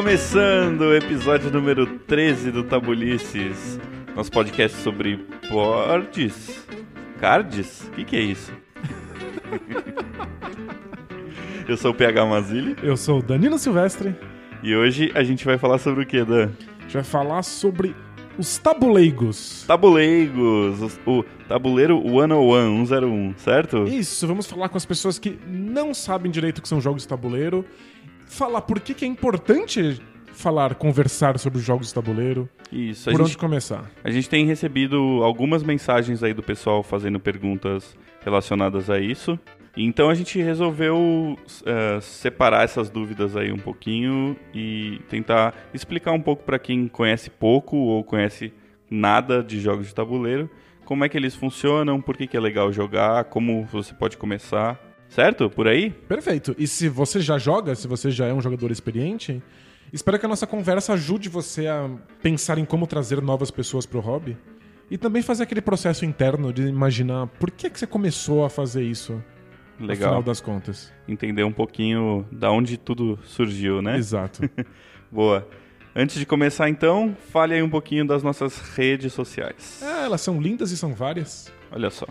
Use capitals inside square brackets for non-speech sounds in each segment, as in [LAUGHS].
Começando o episódio número 13 do Tabulices, nosso podcast sobre boards, cards, o que, que é isso? [LAUGHS] Eu sou o PH Mazili Eu sou o Danilo Silvestre. e hoje a gente vai falar sobre o que, Dan? A gente vai falar sobre os tabuleigos. Tabuleigos, os- o tabuleiro 101, 101, certo? Isso, vamos falar com as pessoas que não sabem direito o que são jogos de tabuleiro. Falar por que, que é importante falar, conversar sobre os jogos de tabuleiro. Isso, por gente, onde começar? a gente tem recebido algumas mensagens aí do pessoal fazendo perguntas relacionadas a isso. Então a gente resolveu eh, separar essas dúvidas aí um pouquinho e tentar explicar um pouco para quem conhece pouco ou conhece nada de jogos de tabuleiro, como é que eles funcionam, por que, que é legal jogar, como você pode começar. Certo? Por aí? Perfeito. E se você já joga, se você já é um jogador experiente, espero que a nossa conversa ajude você a pensar em como trazer novas pessoas pro hobby. E também fazer aquele processo interno de imaginar por que, que você começou a fazer isso, no Legal. final das contas. Entender um pouquinho da onde tudo surgiu, né? Exato. [LAUGHS] Boa. Antes de começar, então, fale aí um pouquinho das nossas redes sociais. É, elas são lindas e são várias. Olha só.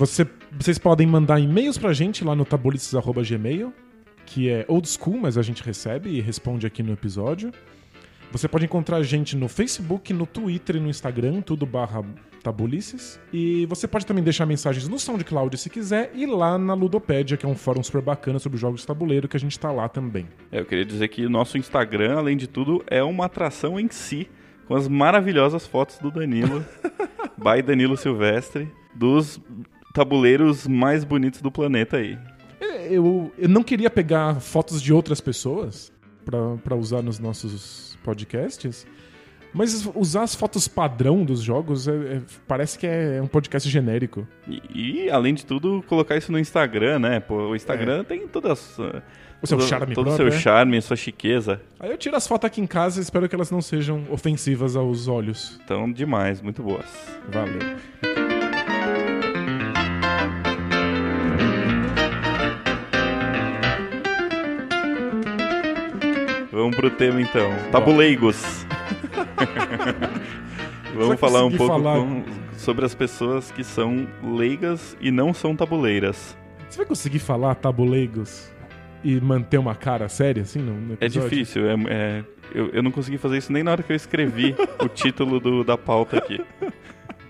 Você- vocês podem mandar e-mails pra gente lá no tabulices.gmail, que é old school, mas a gente recebe e responde aqui no episódio. Você pode encontrar a gente no Facebook, no Twitter e no Instagram, tudo barra tabulices. E você pode também deixar mensagens no SoundCloud se quiser e lá na Ludopédia, que é um fórum super bacana sobre jogos de tabuleiro, que a gente tá lá também. É, Eu queria dizer que o nosso Instagram, além de tudo, é uma atração em si, com as maravilhosas fotos do Danilo, [LAUGHS] by Danilo Silvestre, dos tabuleiros mais bonitos do planeta aí. Eu, eu não queria pegar fotos de outras pessoas pra- pra usar nos nossos podcasts, mas usar as fotos padrão dos jogos é- é- parece que é um podcast genérico. E, e, além de tudo, colocar isso no Instagram, né? Pô, o Instagram tem todas. uh, O seu todo- charme Todo o seu né? charme, sua chiqueza. Aí eu tiro as fotos aqui em casa e espero que elas não sejam ofensivas aos olhos. Então, demais, muito boas. Valeu. Vamos pro tema então. Tabuleigos. [LAUGHS] Vamos falar um pouco falar- com- sobre as pessoas que são leigas e não são tabuleiras. Você vai conseguir falar tabuleigos e manter uma cara séria assim no É difícil, é, é- eu, eu não consegui fazer isso nem na hora que eu escrevi o [LAUGHS] título do- da pauta aqui.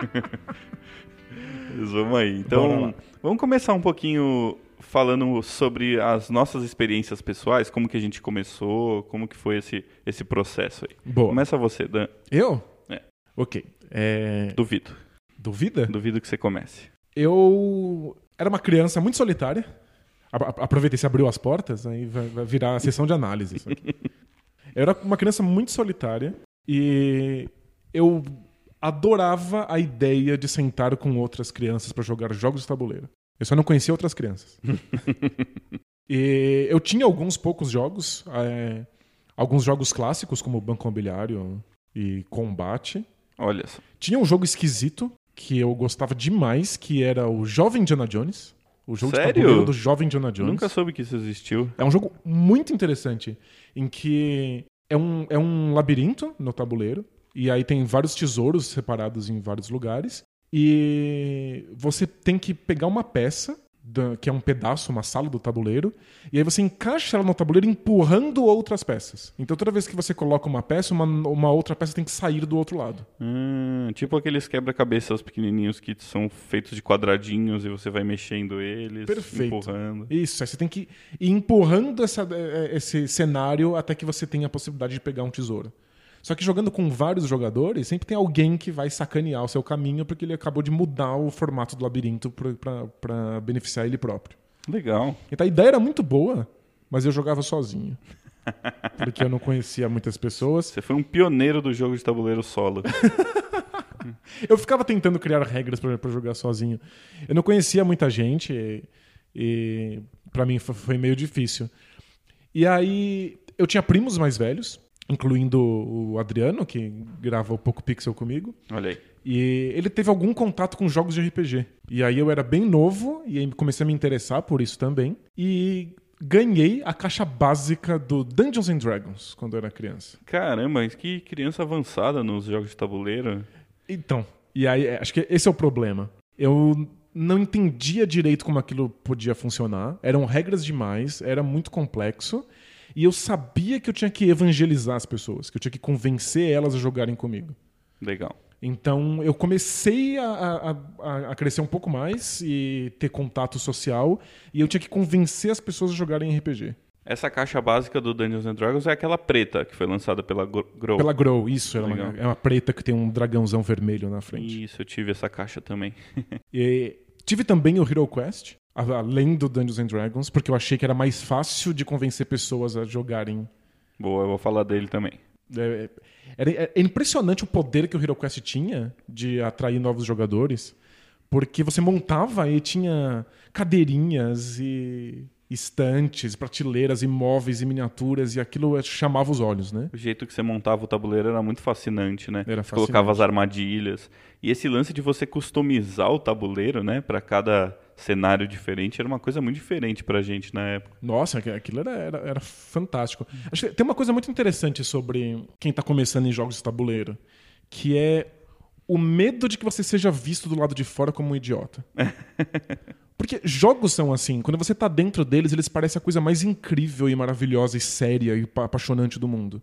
[LAUGHS] Mas vamos aí. Então, vamos começar um pouquinho falando sobre as nossas experiências pessoais, como que a gente começou, como que foi esse, esse processo aí. Boa. Começa você, Dan. Eu? É. Ok. É... Duvido. Duvida? Duvido que você comece. Eu era uma criança muito solitária. Aproveitei, você abriu as portas, aí vai, vai virar a sessão de análise isso aqui. [LAUGHS] Eu era uma criança muito solitária e eu adorava a ideia de sentar com outras crianças para jogar jogos de tabuleiro. Eu só não conhecia outras crianças. [LAUGHS] e eu tinha alguns poucos jogos, é, alguns jogos clássicos como Banco Imobiliário e Combate. Olha só. Tinha um jogo esquisito que eu gostava demais, que era o Jovem Indiana Jones. O jogo Sério? de tabuleiro do Jovem Indiana Jones. Nunca soube que isso existiu. É um jogo muito interessante, em que é um, é um labirinto no tabuleiro, e aí tem vários tesouros separados em vários lugares, e você tem que pegar uma peça, que é um pedaço, uma sala do tabuleiro, e aí você encaixa ela no tabuleiro empurrando outras peças. Então toda vez que você coloca uma peça, uma, uma outra peça tem que sair do outro lado. Hum, tipo aqueles quebra-cabeças pequenininhos que são feitos de quadradinhos e você vai mexendo eles, Perfeito. empurrando. Isso, aí você tem que ir empurrando essa- eh, esse cenário até que você tenha a possibilidade de pegar um tesouro. Só que jogando com vários jogadores, sempre tem alguém que vai sacanear o seu caminho porque ele acabou de mudar o formato do labirinto para beneficiar ele próprio. Legal. Então a ideia era muito boa, mas eu jogava sozinho. [LAUGHS] Porque eu não conhecia muitas pessoas. Você foi um pioneiro do jogo de tabuleiro solo. [LAUGHS] Eu ficava tentando criar regras para jogar sozinho. Eu não conhecia muita gente e, e para mim foi, foi meio difícil. E aí eu tinha primos mais velhos, incluindo o Adriano, que grava o Poco Pixel comigo. Olha aí. E ele teve algum contato com jogos de RPG. E aí eu era bem novo e aí comecei a me interessar por isso também. E ganhei a caixa básica do Dungeons and Dragons quando eu era criança. Caramba, mas que criança avançada nos jogos de tabuleiro. Então, e aí é, acho que esse é o problema. Eu não entendia direito como aquilo podia funcionar. Eram regras demais, era muito complexo. E eu sabia que eu tinha que evangelizar as pessoas, que eu tinha que convencer elas a jogarem comigo. Legal. Então eu comecei a, a, a, crescer um pouco mais e ter contato social, e eu tinha que convencer as pessoas a jogarem RPG. Essa caixa básica do Dungeons and Dragons é aquela preta que foi lançada pela Grow. Pela Grow, isso. É uma, é uma preta que tem um dragãozão vermelho na frente. Isso, eu tive essa caixa também. [LAUGHS] e tive também o Hero Quest, além do Dungeons and Dragons, porque eu achei que era mais fácil de convencer pessoas a jogarem. Boa, eu vou falar dele também. É, é, é impressionante o poder que o HeroQuest tinha de atrair novos jogadores, porque você montava e tinha cadeirinhas e estantes, prateleiras, imóveis e miniaturas, e aquilo chamava os olhos, né? O jeito que você montava o tabuleiro era muito fascinante, né? Era fascinante. Colocava as armadilhas. E esse lance de você customizar o tabuleiro, né, para cada cenário diferente era uma coisa muito diferente pra gente na época. Nossa, aquilo era, era, era fantástico. Acho que tem uma coisa muito interessante sobre quem tá começando em jogos de tabuleiro, que é o medo de que você seja visto do lado de fora como um idiota. [LAUGHS] Porque jogos são assim, quando você tá dentro deles, eles parecem a coisa mais incrível e maravilhosa e séria e apaixonante do mundo.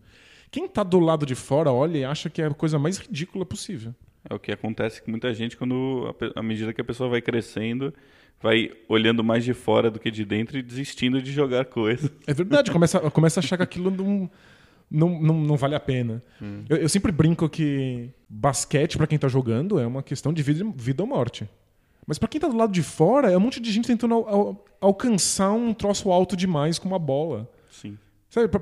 Quem tá do lado de fora olha e acha que é a coisa mais ridícula possível. É o que acontece com muita gente quando, à medida que a pessoa vai crescendo, vai olhando mais de fora do que de dentro e desistindo de jogar coisas. É verdade, começa, começa a achar que aquilo não, não, não, não vale a pena. Hum. Eu, eu, sempre brinco que basquete, para quem tá jogando, é uma questão de vida, vida ou morte. Mas para quem tá do lado de fora, é um monte de gente tentando al, al, alcançar um troço alto demais com uma bola.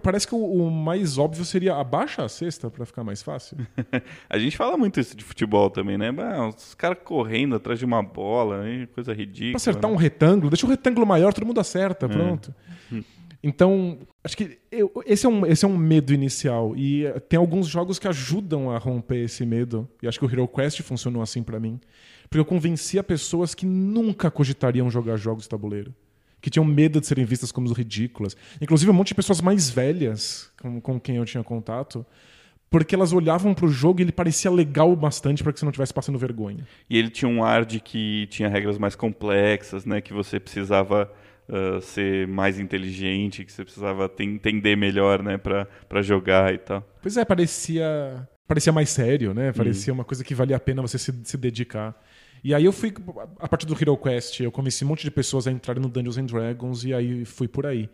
Parece que o, o, mais óbvio seria abaixa a cesta para ficar mais fácil. [LAUGHS] a gente fala muito isso de futebol também, né? os caras correndo atrás de uma bola, coisa ridícula. Pra acertar né? um retângulo, deixa o retângulo maior, todo mundo acerta, é. pronto. É. Então, acho que eu, esse, é um, esse é um medo inicial. E eh, tem alguns jogos que ajudam a romper esse medo. E acho que o Hero Quest funcionou assim para mim. Porque eu convencia pessoas que nunca cogitariam jogar jogos de tabuleiro que tinham medo de serem vistas como ridículas. Inclusive, um monte de pessoas mais velhas com, com quem eu tinha contato, porque elas olhavam para o jogo e ele parecia legal bastante para que você não estivesse passando vergonha. E ele tinha um ar de que tinha regras mais complexas, né? Que você precisava uh, ser mais inteligente, que você precisava entender melhor, né? Para jogar e tal. Pois é, parecia parecia mais sério, né? Parecia hum. uma coisa que valia a pena você se, se dedicar. E aí eu fui, a partir do Hero Quest, eu convenci um monte de pessoas a entrarem no Dungeons and Dragons e aí fui por aí.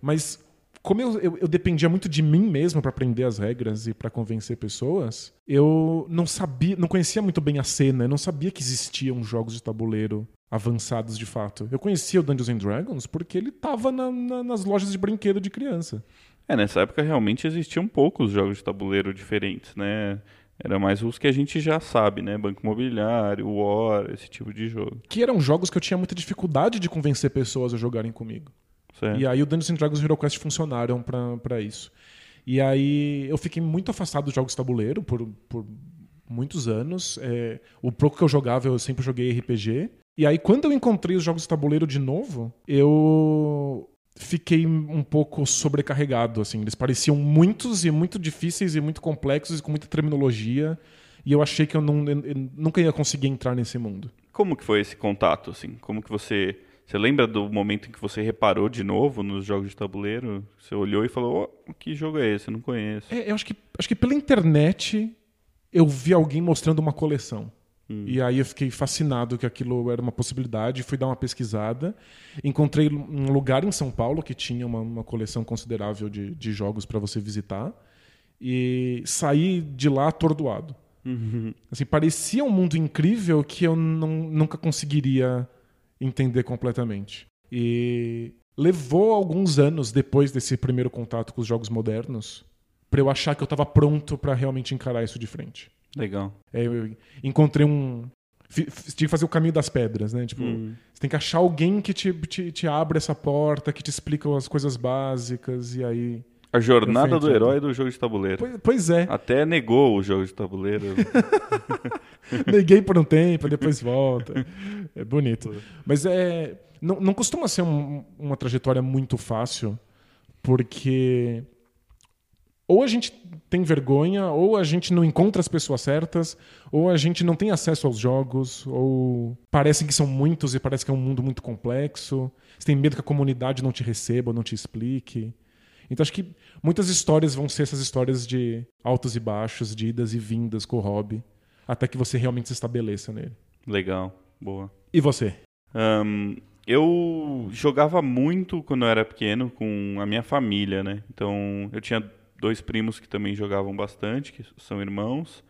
Mas como eu, eu, eu dependia muito de mim mesmo para aprender as regras e para convencer pessoas, eu não sabia, não conhecia muito bem a cena, eu não sabia que existiam jogos de tabuleiro avançados de fato. Eu conhecia o Dungeons and Dragons porque ele estava na, na, nas lojas de brinquedo de criança. É, nessa época realmente existiam poucos jogos de tabuleiro diferentes, né? Era mais os que a gente já sabe, né? Banco Imobiliário, War, esse tipo de jogo. Que eram jogos que eu tinha muita dificuldade de convencer pessoas a jogarem comigo. Certo. E aí o Dungeons Dragons e HeroQuest funcionaram para isso. E aí eu fiquei muito afastado dos jogos de tabuleiro por, por muitos anos. É, o pouco que eu jogava, eu sempre joguei RPG. E aí quando eu encontrei os jogos de tabuleiro de novo, eu fiquei um pouco sobrecarregado, assim. Eles pareciam muitos e muito difíceis e muito complexos e com muita terminologia. E eu achei que eu, não, eu nunca ia conseguir entrar nesse mundo. Como que foi esse contato, assim? Como que você... Você lembra do momento em que você reparou de novo nos jogos de tabuleiro? Você olhou e falou, oh, que jogo é esse? Eu não conheço. É, eu acho que, acho que pela internet eu vi alguém mostrando uma coleção. Hum. E aí eu fiquei fascinado que aquilo era uma possibilidade, fui dar uma pesquisada. Encontrei um lugar em São Paulo que tinha uma, uma coleção considerável de, de jogos para você visitar. E saí de lá atordoado. Uhum. Assim, parecia um mundo incrível que eu não, nunca conseguiria entender completamente. E levou alguns anos depois desse primeiro contato com os jogos modernos para eu achar que eu estava pronto para realmente encarar isso de frente. Legal. É, eu encontrei um. Tive que fazer o caminho das pedras, né? Tipo, hum. você tem que achar alguém que te, te, te abre essa porta, que te explica as coisas básicas, e aí. A jornada do herói do jogo de tabuleiro. Pois, pois é. Até negou o jogo de tabuleiro. [LAUGHS] Neguei por um tempo, depois volta. É bonito. Mas é. não, não costuma ser um- uma trajetória muito fácil, porque ou a gente tem vergonha, ou a gente não encontra as pessoas certas, ou a gente não tem acesso aos jogos, ou parecem que são muitos e parece que é um mundo muito complexo. Você tem medo que a comunidade não te receba, não te explique. Então acho que muitas histórias vão ser essas histórias de altos e baixos, de idas e vindas com o hobby, até que você realmente se estabeleça nele. Legal, boa. E você? Ahn, eu jogava muito quando eu era pequeno com a minha família, né? Então eu tinha dois primos que também jogavam bastante, que são irmãos.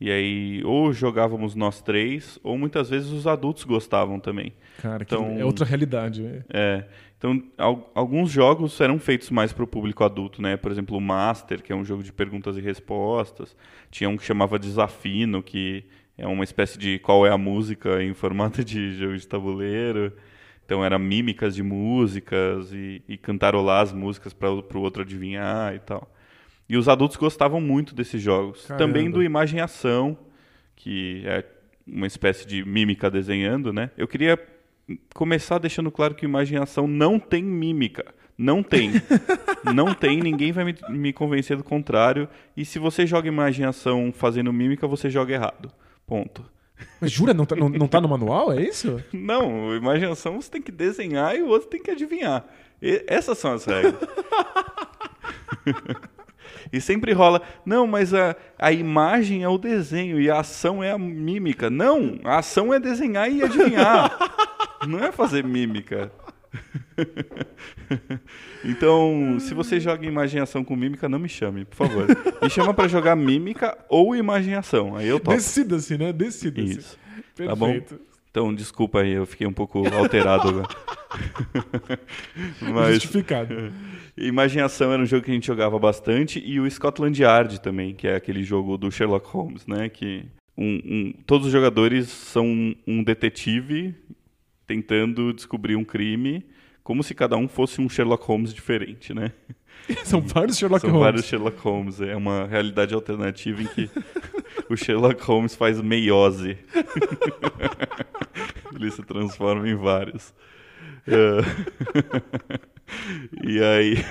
E aí, ou jogávamos nós três, ou muitas vezes os adultos gostavam também. Cara, que Então- é outra realidade. né? É. Então, al- alguns jogos eram feitos mais para o público adulto, né? Por exemplo, o Master, que é um jogo de perguntas e respostas. Tinha um que chamava Desafino, que é uma espécie de qual é a música em formato de [LAUGHS] jogo de tabuleiro. Então, era mímicas de músicas e, e cantarolar as músicas para o outro adivinhar e tal. E os adultos gostavam muito desses jogos. Caramba. Também do Imagem Ação, que é uma espécie de mímica desenhando, né? Eu queria começar deixando claro que Imagem Ação não tem mímica. Não tem. [LAUGHS] não tem, ninguém vai me, me convencer do contrário. E se você joga Imagem Ação fazendo mímica, você joga errado. Ponto. Mas jura, não tá, não, não tá no manual? É isso? Não, imaginação você tem que desenhar e o outro tem que adivinhar. E- essas são as regras. [LAUGHS] e sempre rola, não, mas a, a imagem é o desenho e a ação é a mímica. Não, a ação é desenhar e adivinhar. [LAUGHS] Não é fazer mímica. [LAUGHS] então, se você joga imaginação com mímica, não me chame, por favor. Me chama pra jogar mímica ou imaginação. Aí eu topo. Decida-se, né? Decida-se. Isso. Perfeito. Tá bom? Então, desculpa aí, eu fiquei um pouco alterado agora. [LAUGHS] Mas Justificado. [LAUGHS] Imaginação era um jogo que a gente jogava bastante e o Scotland Yard também, que é aquele jogo do Sherlock Holmes, né? Que um- um- todos os jogadores são um, um detetive tentando descobrir um crime, como se cada um fosse um Sherlock Holmes diferente, né? [LAUGHS] São vários Sherlock São Holmes. vários Sherlock Holmes. É uma realidade alternativa em que [LAUGHS] o Sherlock Holmes faz meiose. [LAUGHS] Ele se transforma em vários. É. e aí.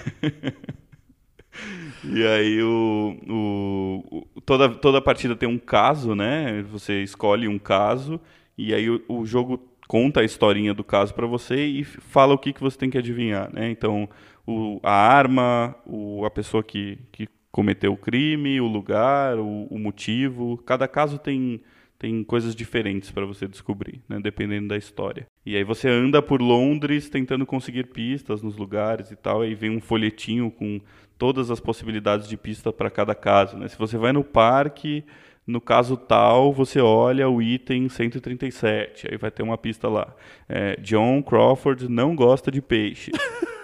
E aí o, o- o- toda, toda partida tem um caso, né? Você escolhe um caso e aí o, o jogo conta a historinha do caso para você e fala o que, que você tem que adivinhar, né? Então, o, a arma, o, a pessoa que, que cometeu o crime, o lugar, o, o motivo. Cada caso tem, tem coisas diferentes para você descobrir, né? Dependendo da história. E aí você anda por Londres tentando conseguir pistas nos lugares e tal, aí vem um folhetinho com todas as possibilidades de pista para cada caso, né? Se você vai no parque, no caso tal, você olha o item 137, aí vai ter uma pista lá. É, John Crawford não gosta de peixe.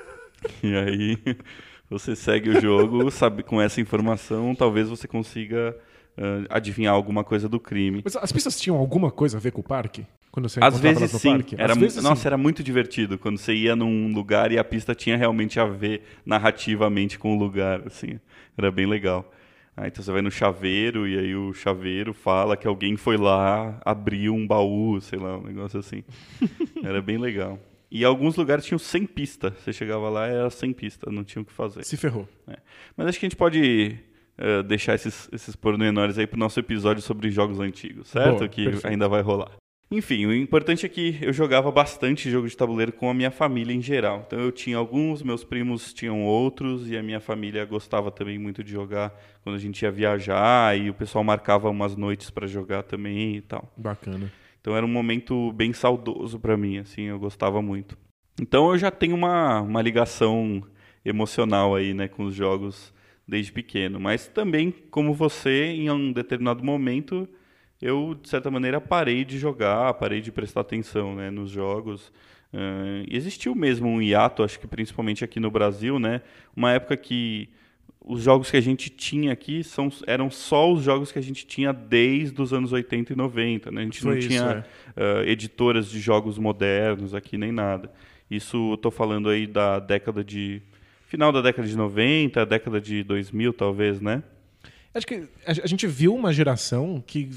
[LAUGHS] e aí você segue o jogo, sabe, com essa informação, talvez você consiga ah, adivinhar alguma coisa do crime. Mas as pistas tinham alguma coisa a ver com o parque? Quando você Às vezes sim. parque? Era, Às vezes, nossa, sim. era muito divertido quando você ia num lugar e a pista tinha realmente a ver narrativamente com o lugar, assim. Era bem legal. Ah, então você vai no chaveiro e aí o chaveiro fala que alguém foi lá, abriu um baú, sei lá, um negócio assim. [LAUGHS] Era bem legal. E alguns lugares tinham sem pista. Você chegava lá e era sem pista, não tinha o que fazer. Se ferrou. É. Mas acho que a gente pode eh, deixar esses, esses pormenores aí pro nosso episódio sobre jogos antigos, certo? Boa, que perfeito. ainda vai rolar. Enfim, o importante é que eu jogava bastante jogo de tabuleiro com a minha família em geral. Então eu tinha alguns, meus primos tinham outros e a minha família gostava também muito de jogar quando a gente ia viajar e o pessoal marcava umas noites para jogar também e tal. Bacana. Então era um momento bem saudoso para mim, assim, eu gostava muito. Então eu já tenho uma, uma ligação emocional aí, né, com os jogos desde pequeno. Mas também, como você, em um determinado momento, eu, de certa maneira, parei de jogar, parei de prestar atenção, né, nos jogos. E existiu mesmo um hiato, acho que principalmente aqui no Brasil, né, uma época que os jogos que a gente tinha aqui são, eram só os jogos que a gente tinha desde os anos 80 e 90. Né? A gente Foi não isso, tinha ah, editoras de jogos modernos aqui nem nada. Isso eu tô falando aí da década de. Final da década de 90, década de 2000, talvez, né? Acho que a gente viu uma geração que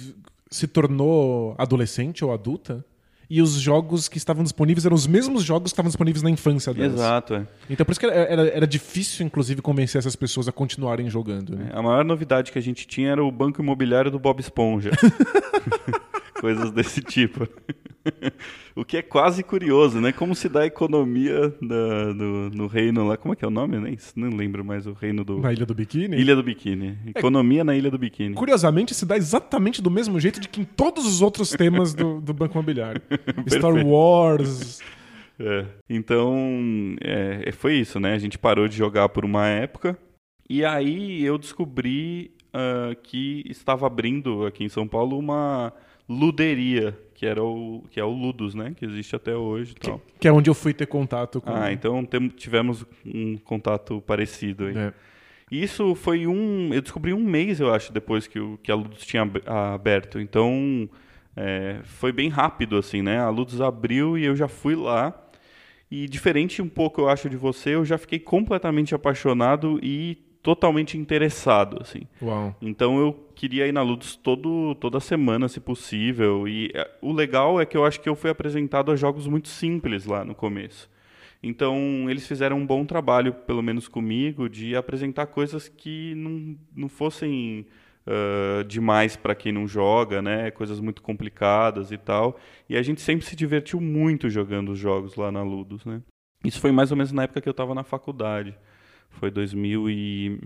se tornou adolescente ou adulta e os jogos que estavam disponíveis eram os mesmos jogos que estavam disponíveis na infância delas. Exato, é. Então por isso que era, era, difícil, inclusive, convencer essas pessoas a continuarem jogando. Né? A maior novidade que a gente tinha era o banco imobiliário do Bob Esponja. [LAUGHS] Coisas desse tipo. [LAUGHS] o que é quase curioso, né? Como se dá a economia da, do, no reino lá. Como é que é o nome? Nem, não lembro mais o reino do. Na Ilha do Biquíni? Ilha do Biquíni. Economia é, na Ilha do Biquíni. Curiosamente, se dá exatamente do mesmo jeito de que em todos os outros temas do, do Banco Imobiliário. [LAUGHS] Star Wars. É. Então, é, foi isso, né? A gente parou de jogar por uma época. E aí eu descobri uh, que estava abrindo aqui em São Paulo uma luderia, que era o que é o Ludus, né, que existe até hoje, que, que, é onde eu fui ter contato com. Ah, então tem, tivemos um contato parecido aí. É. Isso foi um, eu descobri um mês, eu acho, depois que, o, que a Ludus tinha aberto. Então é, foi bem rápido assim, né? A Ludus abriu e eu já fui lá. E diferente um pouco, eu acho, de você, eu já fiquei completamente apaixonado e totalmente interessado, assim. Uau. Então eu queria ir na Ludus todo, toda semana, se possível. E é, o legal é que eu acho que eu fui apresentado a jogos muito simples lá no começo. Então eles fizeram um bom trabalho, pelo menos comigo, de apresentar coisas que não, não fossem uh, demais para quem não joga, né? Coisas muito complicadas e tal. E a gente sempre se divertiu muito jogando os jogos lá na Ludus, né? Isso foi mais ou menos na época que eu estava na faculdade. Foi 2000 e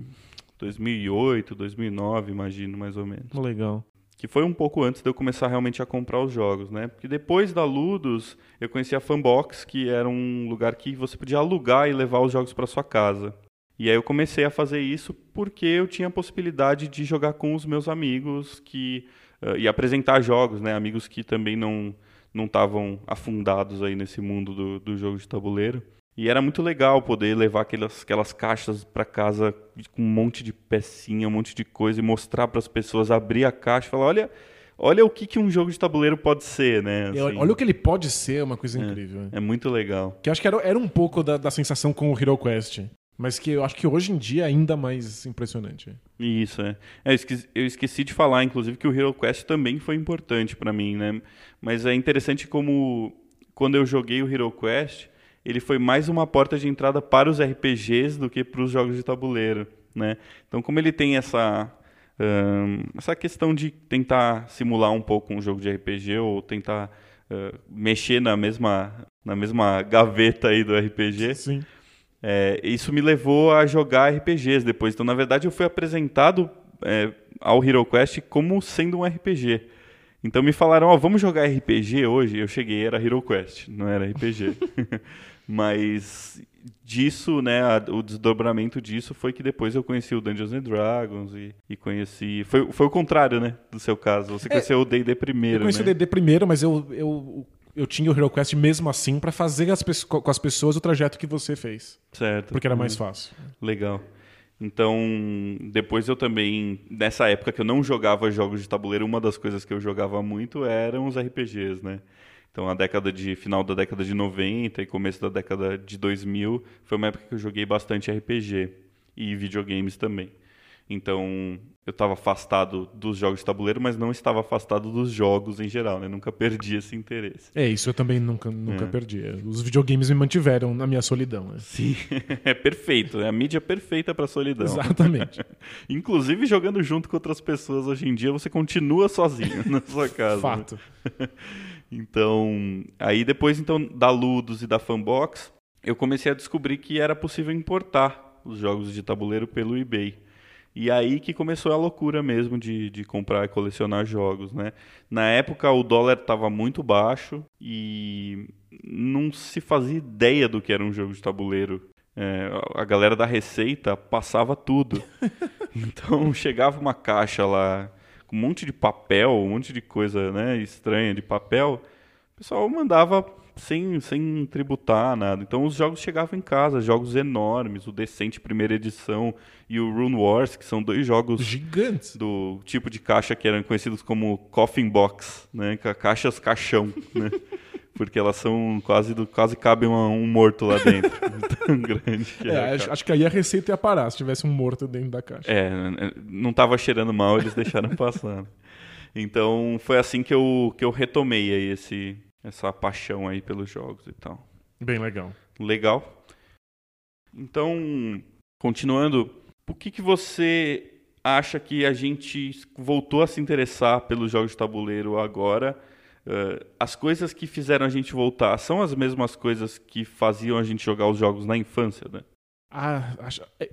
2008, 2009, imagino, mais ou menos. Legal. Que foi um pouco antes de eu começar realmente a comprar os jogos, né? Porque depois da Ludus, eu conheci a Fanbox, que era um lugar que você podia alugar e levar os jogos para sua casa. E aí eu comecei a fazer isso porque eu tinha a possibilidade de jogar com os meus amigos que uh, e apresentar jogos, né? Amigos que também não não estavam afundados aí nesse mundo do, do jogo de tabuleiro. E era muito legal poder levar aquelas, aquelas caixas para casa com um monte de pecinha, um monte de coisa e mostrar para as pessoas, abrir a caixa e falar: olha, olha o que, que um jogo de tabuleiro pode ser, né? Assim, olha o que ele pode ser, é uma coisa é, incrível. É muito legal. Que eu acho que era, era um pouco da, da sensação com o Hero Quest. Mas que eu acho que hoje em dia é ainda mais impressionante. Isso, é. é eu, esqueci, eu, esqueci, de falar, inclusive, que o Hero Quest também foi importante para mim, né? Mas é interessante como quando eu joguei o Hero Quest, ele foi mais uma porta de entrada para os RPGs do que para os jogos de tabuleiro, né? Então, como ele tem essa um, essa questão de tentar simular um pouco um jogo de RPG ou tentar uh, mexer na mesma na mesma gaveta aí do RPG, Sim. É, isso me levou a jogar RPGs depois. Então, na verdade, eu fui apresentado é, ao Hero Quest como sendo um RPG. Então me falaram, ó, oh, vamos jogar RPG hoje. Eu cheguei, era Hero Quest, não era RPG. [LAUGHS] Mas disso, né, a, o desdobramento disso foi que depois eu conheci o Dungeons and Dragons e, e conheci... Foi, foi o contrário, né, do seu caso. Você é, conheceu o D&D primeiro, Eu conheci né? o D&D primeiro, mas eu, eu, eu tinha o Hero Quest mesmo assim para fazer as, com as pessoas o trajeto que você fez. Certo. Porque era mais uhum. fácil. Legal. Então, depois eu também, nessa época que eu não jogava jogos de tabuleiro, uma das coisas que eu jogava muito eram os RPGs, né? Então, a década de final da década de 90 e começo da década de 2000 foi uma época que eu joguei bastante RPG e videogames também. Então, eu estava afastado dos jogos de tabuleiro, mas não estava afastado dos jogos em geral, né? Nunca perdi esse interesse. É, isso eu também nunca, nunca é. perdi. Os videogames me mantiveram na minha solidão. Né? Sim, [LAUGHS] é perfeito. É a mídia perfeita para solidão. Exatamente. [LAUGHS] Inclusive, jogando junto com outras pessoas hoje em dia, você continua sozinho [LAUGHS] na sua casa. Fato. Então, aí depois então da Ludus e da Fanbox, eu comecei a descobrir que era possível importar os jogos de tabuleiro pelo eBay. E aí que começou a loucura mesmo de, de comprar e colecionar jogos, né? Na época o dólar estava muito baixo e não se fazia ideia do que era um jogo de tabuleiro. É, a galera da Receita passava tudo. [LAUGHS] então chegava uma caixa lá com um monte de papel, um monte de coisa né, estranha de papel, o pessoal mandava sem, sem tributar nada. Então os jogos chegavam em casa, jogos enormes, o Decente primeira edição e o Rune Wars, que são dois jogos gigantes do tipo de caixa que eram conhecidos como Coffin Box, né, caixas caixão, né? [LAUGHS] porque elas são quase do, quase cabe um, um morto lá dentro. [LAUGHS] tão grande. Que é, é acho, acho, que aí a receita ia parar se tivesse um morto dentro da caixa. É, não estava cheirando mal, eles deixaram passar. Então foi assim que eu, que eu retomei aí esse, essa paixão aí pelos jogos e tal. Bem legal. Legal. Então, continuando, por que, que você acha que a gente voltou a se interessar pelos jogos de tabuleiro agora? Uh, as coisas que fizeram a gente voltar são as mesmas coisas que faziam a gente jogar os jogos na infância, né? Ah,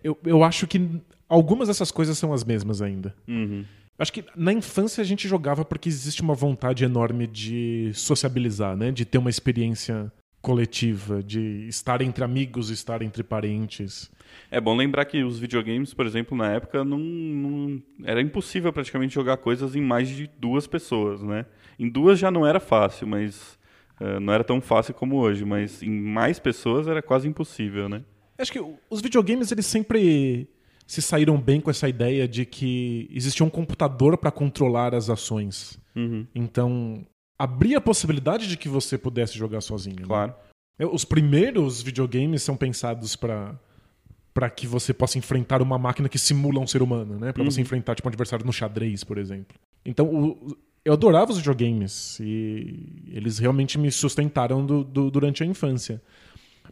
eu, eu acho que algumas dessas coisas são as mesmas ainda. Uhum. Acho que na infância a gente jogava porque existe uma vontade enorme de sociabilizar, né? De ter uma experiência coletiva, de estar entre amigos, estar entre parentes. É bom lembrar que os videogames, por exemplo, na época não, não, era impossível praticamente jogar coisas em mais de duas pessoas, né? Em duas já não era fácil, mas uh, não era tão fácil como hoje, mas em mais pessoas era quase impossível, né? Acho que os videogames eles sempre se saíram bem com essa ideia de que existia um computador para controlar as ações. Uhum. Então, abria a possibilidade de que você pudesse jogar sozinho. né? Claro. Os primeiros videogames são pensados para para que você possa enfrentar uma máquina que simula um ser humano, né? Para você Uhum. enfrentar tipo um adversário no xadrez, por exemplo. Então, o- eu adorava os videogames e eles realmente me sustentaram do- do- durante a infância.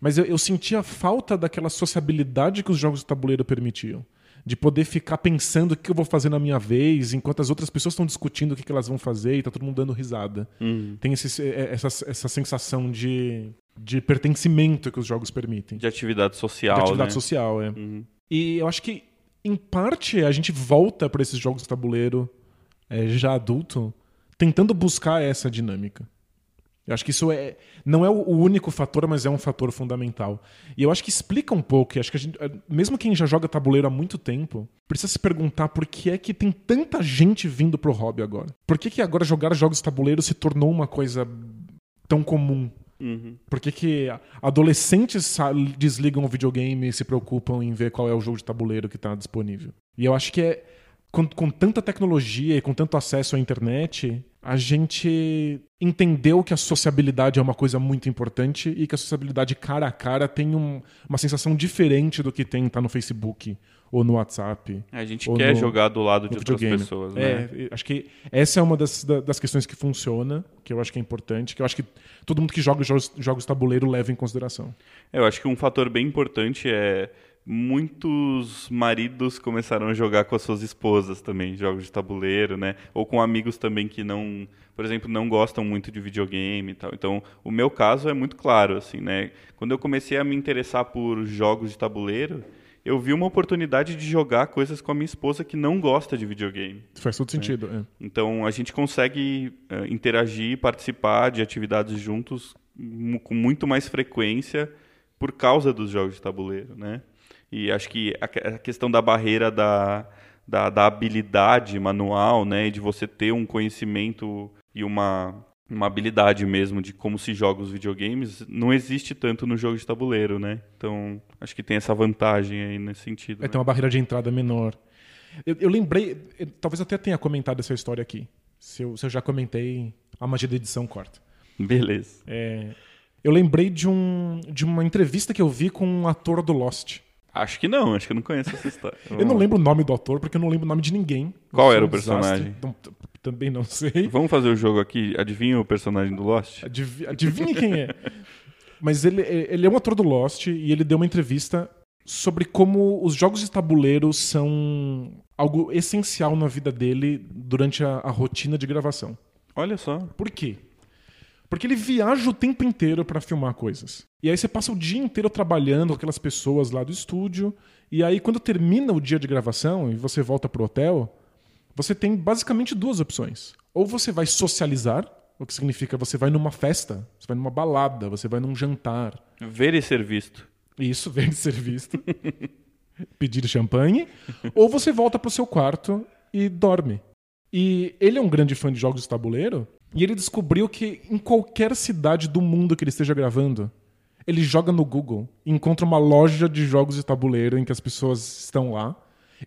Mas eu, eu sentia falta daquela sociabilidade que os jogos de tabuleiro permitiam. De poder ficar pensando o que eu vou fazer na minha vez, enquanto as outras pessoas estão discutindo o que que elas vão fazer e tá todo mundo dando risada. Uhum. Tem esse, é- essa, essa sensação de, de pertencimento que os jogos permitem. De atividade social, de atividade né? social, é. Uhum. E eu acho que, em parte, a gente volta para esses jogos de tabuleiro é, já adulto, tentando buscar essa dinâmica. Eu acho que isso é, não é o único fator, mas é um fator fundamental. E eu acho que explica um pouco, e acho que a gente, mesmo quem já joga tabuleiro há muito tempo, precisa se perguntar por que é que tem tanta gente vindo pro hobby agora. Por que, que agora jogar jogos de tabuleiro se tornou uma coisa tão comum? Uhum. Por que, que adolescentes desligam o videogame e se preocupam em ver qual é o jogo de tabuleiro que está disponível? E eu acho que é. Com, com tanta tecnologia e com tanto acesso à internet, a gente entendeu que a sociabilidade é uma coisa muito importante e que a sociabilidade cara a cara tem um- uma sensação diferente do que tem estar no Facebook ou no WhatsApp. A gente quer no- jogar do lado de outras pessoas, né? É, acho que essa é uma das, da- das questões que funciona, que eu acho que é importante, que eu acho que todo mundo que joga jogos, jogos tabuleiro leva em consideração. É, Eu acho que um fator bem importante é muitos maridos começaram a jogar com as suas esposas também, jogos de tabuleiro, né? Ou com amigos também que não, por exemplo, não gostam muito de videogame e tal. Então, o meu caso é muito claro, assim, né? Quando eu comecei a me interessar por jogos de tabuleiro, eu vi uma oportunidade de jogar coisas com a minha esposa que não gosta de videogame. Faz todo sentido. é. Então a gente consegue eh, interagir, participar de atividades juntos com muito mais frequência por causa dos jogos de tabuleiro, né? E acho que a, que- a questão da barreira da, da, da habilidade manual, né, de você ter um conhecimento e uma uma habilidade mesmo de como se joga os videogames não existe tanto no jogo de tabuleiro, né? Então acho que tem essa vantagem aí nesse sentido. É, né? tem uma barreira de entrada menor. Eu, eu lembrei, eu- talvez até tenha comentado essa história aqui. Se eu, se eu já comentei, a magia da edição corta. Beleza. É, eu lembrei de, um, de uma entrevista que eu vi com um ator do Lost. Acho que não, acho que eu não conheço essa história. Eu não lembro o nome do ator, porque eu não lembro o nome de ninguém. Qual era um o personagem? então, também não sei. Vamos fazer o jogo aqui. Adivinha o personagem do Lost? Adiv- Adivinhe quem é. Mas ele, ele é um ator do Lost e ele deu uma entrevista sobre como os jogos de tabuleiro são algo essencial na vida dele durante a, a rotina de gravação. Olha só. Por quê? Porque ele viaja o tempo inteiro pra filmar coisas. E aí você passa o dia inteiro trabalhando com aquelas pessoas lá do estúdio. E aí, quando termina o dia de gravação e você volta pro hotel, você tem basicamente duas opções. Ou você vai socializar, o que significa você vai numa festa, você vai numa balada, você vai num jantar. Ver e ser visto. Isso, [LAUGHS] vem de ser visto. Pedir champanhe. ou você volta pro seu quarto e dorme. E ele é um grande fã de jogos de tabuleiro. E ele descobriu que em qualquer cidade do mundo que ele esteja gravando, ele joga no Google, encontra uma loja de jogos de tabuleiro em que as pessoas estão lá.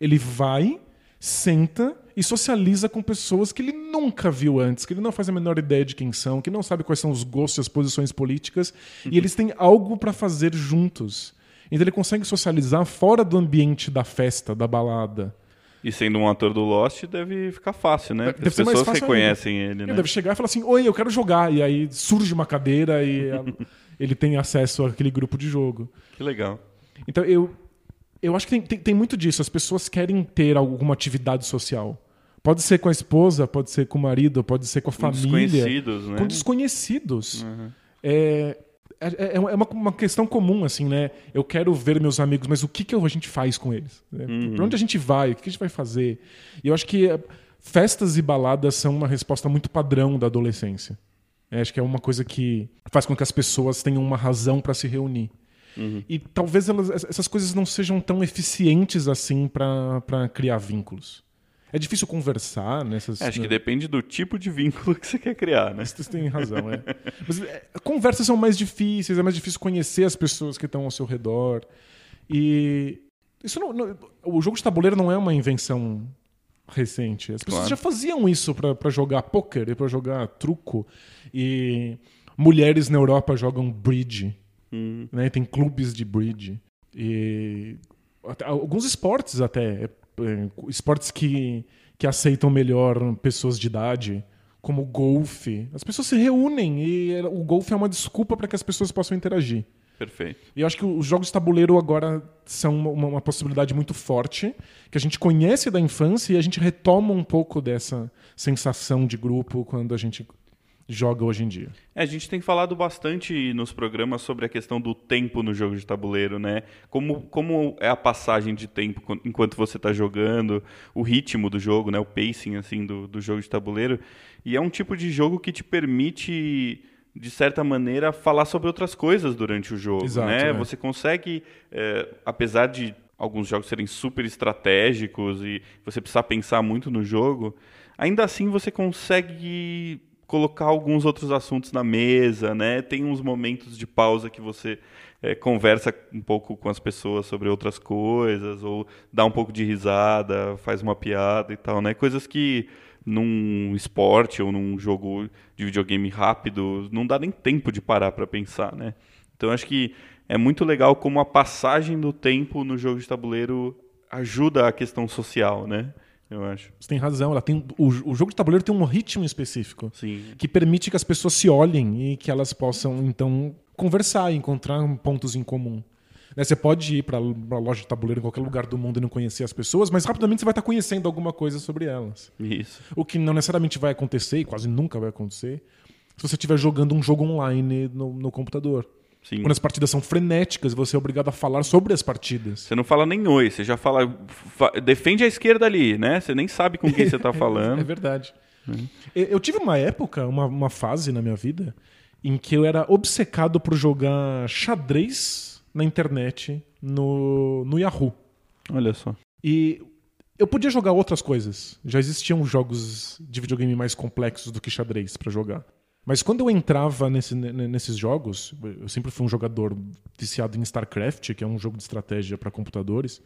Ele vai, senta e socializa com pessoas que ele nunca viu antes, que ele não faz a menor ideia de quem são, que não sabe quais são os gostos e as posições políticas, e eles têm algo para fazer juntos. Então ele consegue socializar fora do ambiente da festa, da balada. E sendo um ator do Lost, deve ficar fácil, né? Porque Deve as pessoas reconhecem ele, Ele né? deve chegar e falar assim: Oi, eu quero jogar. E aí surge uma cadeira e [LAUGHS] ele tem acesso àquele grupo de jogo. Que legal. Então eu, eu acho que tem, tem, tem muito disso. As pessoas querem ter alguma atividade social. Pode ser com a esposa, pode ser com o marido, pode ser com a Com família. desconhecidos, né? Com desconhecidos. Uhum. É, é, é uma, uma questão comum, assim, né? Eu quero ver meus amigos, mas o que, que a gente faz com eles? Né? Uhum. Pra onde a gente vai? O que a gente vai fazer? E eu acho que é, festas e baladas são uma resposta muito padrão da adolescência. É, acho que é uma coisa que faz com que as pessoas tenham uma razão para se reunir. Uhum. E talvez elas- essas coisas não sejam tão eficientes assim para criar vínculos. É difícil conversar nessas. É, Acho que depende do tipo de vínculo que você quer criar, né? Você tem razão, é. Mas é, conversas são mais difíceis, é mais difícil conhecer as pessoas que estão ao seu redor. E isso não, não- o jogo de tabuleiro não é uma invenção recente. As pessoas Claro. já faziam isso pra pra jogar poker e pra jogar truco. E mulheres na Europa jogam bridge, Hum, né? Tem clubes de bridge. E alguns esportes até, é, esportes que, que aceitam melhor pessoas de idade, como o golfe. As pessoas se reúnem e é, o golfe é uma desculpa para que as pessoas possam interagir. perfeito. E eu acho que os jogos de tabuleiro agora são uma, uma possibilidade muito forte, que a gente conhece da infância e a gente retoma um pouco dessa sensação de grupo quando a gente joga hoje em dia. É, a gente tem falado bastante nos programas sobre a questão do tempo no jogo de tabuleiro, né? Como, como é a passagem de tempo quan- enquanto você está jogando, o ritmo do jogo, né? O pacing, assim, do, do jogo de tabuleiro. E é um tipo de jogo que te permite, de certa maneira, falar sobre outras coisas durante o jogo, Exato, né? é. Você consegue, é, apesar de alguns jogos serem super estratégicos e você precisar pensar muito no jogo, ainda assim você consegue colocar alguns outros assuntos na mesa, né? Tem uns momentos de pausa que você é, conversa um pouco com as pessoas sobre outras coisas ou dá um pouco de risada, faz uma piada e tal, né? Coisas que num esporte ou num jogo de videogame rápido não dá nem tempo de parar para pensar, né? Então acho que é muito legal como a passagem do tempo no jogo de tabuleiro ajuda a questão social, né? Eu acho. Você tem razão, ela tem o, o jogo de tabuleiro tem um ritmo específico. Sim. que permite que as pessoas se olhem e que elas possam, então, conversar e encontrar pontos em comum. Né, Você pode ir para a loja de tabuleiro em qualquer lugar do mundo e não conhecer as pessoas, mas rapidamente você vai estar conhecendo alguma coisa sobre elas. Isso. O que não necessariamente vai acontecer, e quase nunca vai acontecer, se você estiver jogando um jogo online no, no computador. Sim. Quando as partidas são frenéticas, você é obrigado a falar sobre as partidas. Você não fala nem oi, você já fala. fa- defende a esquerda ali, né? Você nem sabe com quem você tá [LAUGHS] É falando. verdade. Eu eu tive uma época, uma, uma fase na minha vida, em que eu era obcecado por jogar xadrez na internet no, no Yahoo. Olha só. E eu podia jogar outras coisas. Já existiam jogos de videogame mais complexos do que xadrez pra jogar. Mas quando eu entrava nesse- ne- nesses jogos, eu sempre fui um jogador viciado em StarCraft, que é um jogo de estratégia para computadores.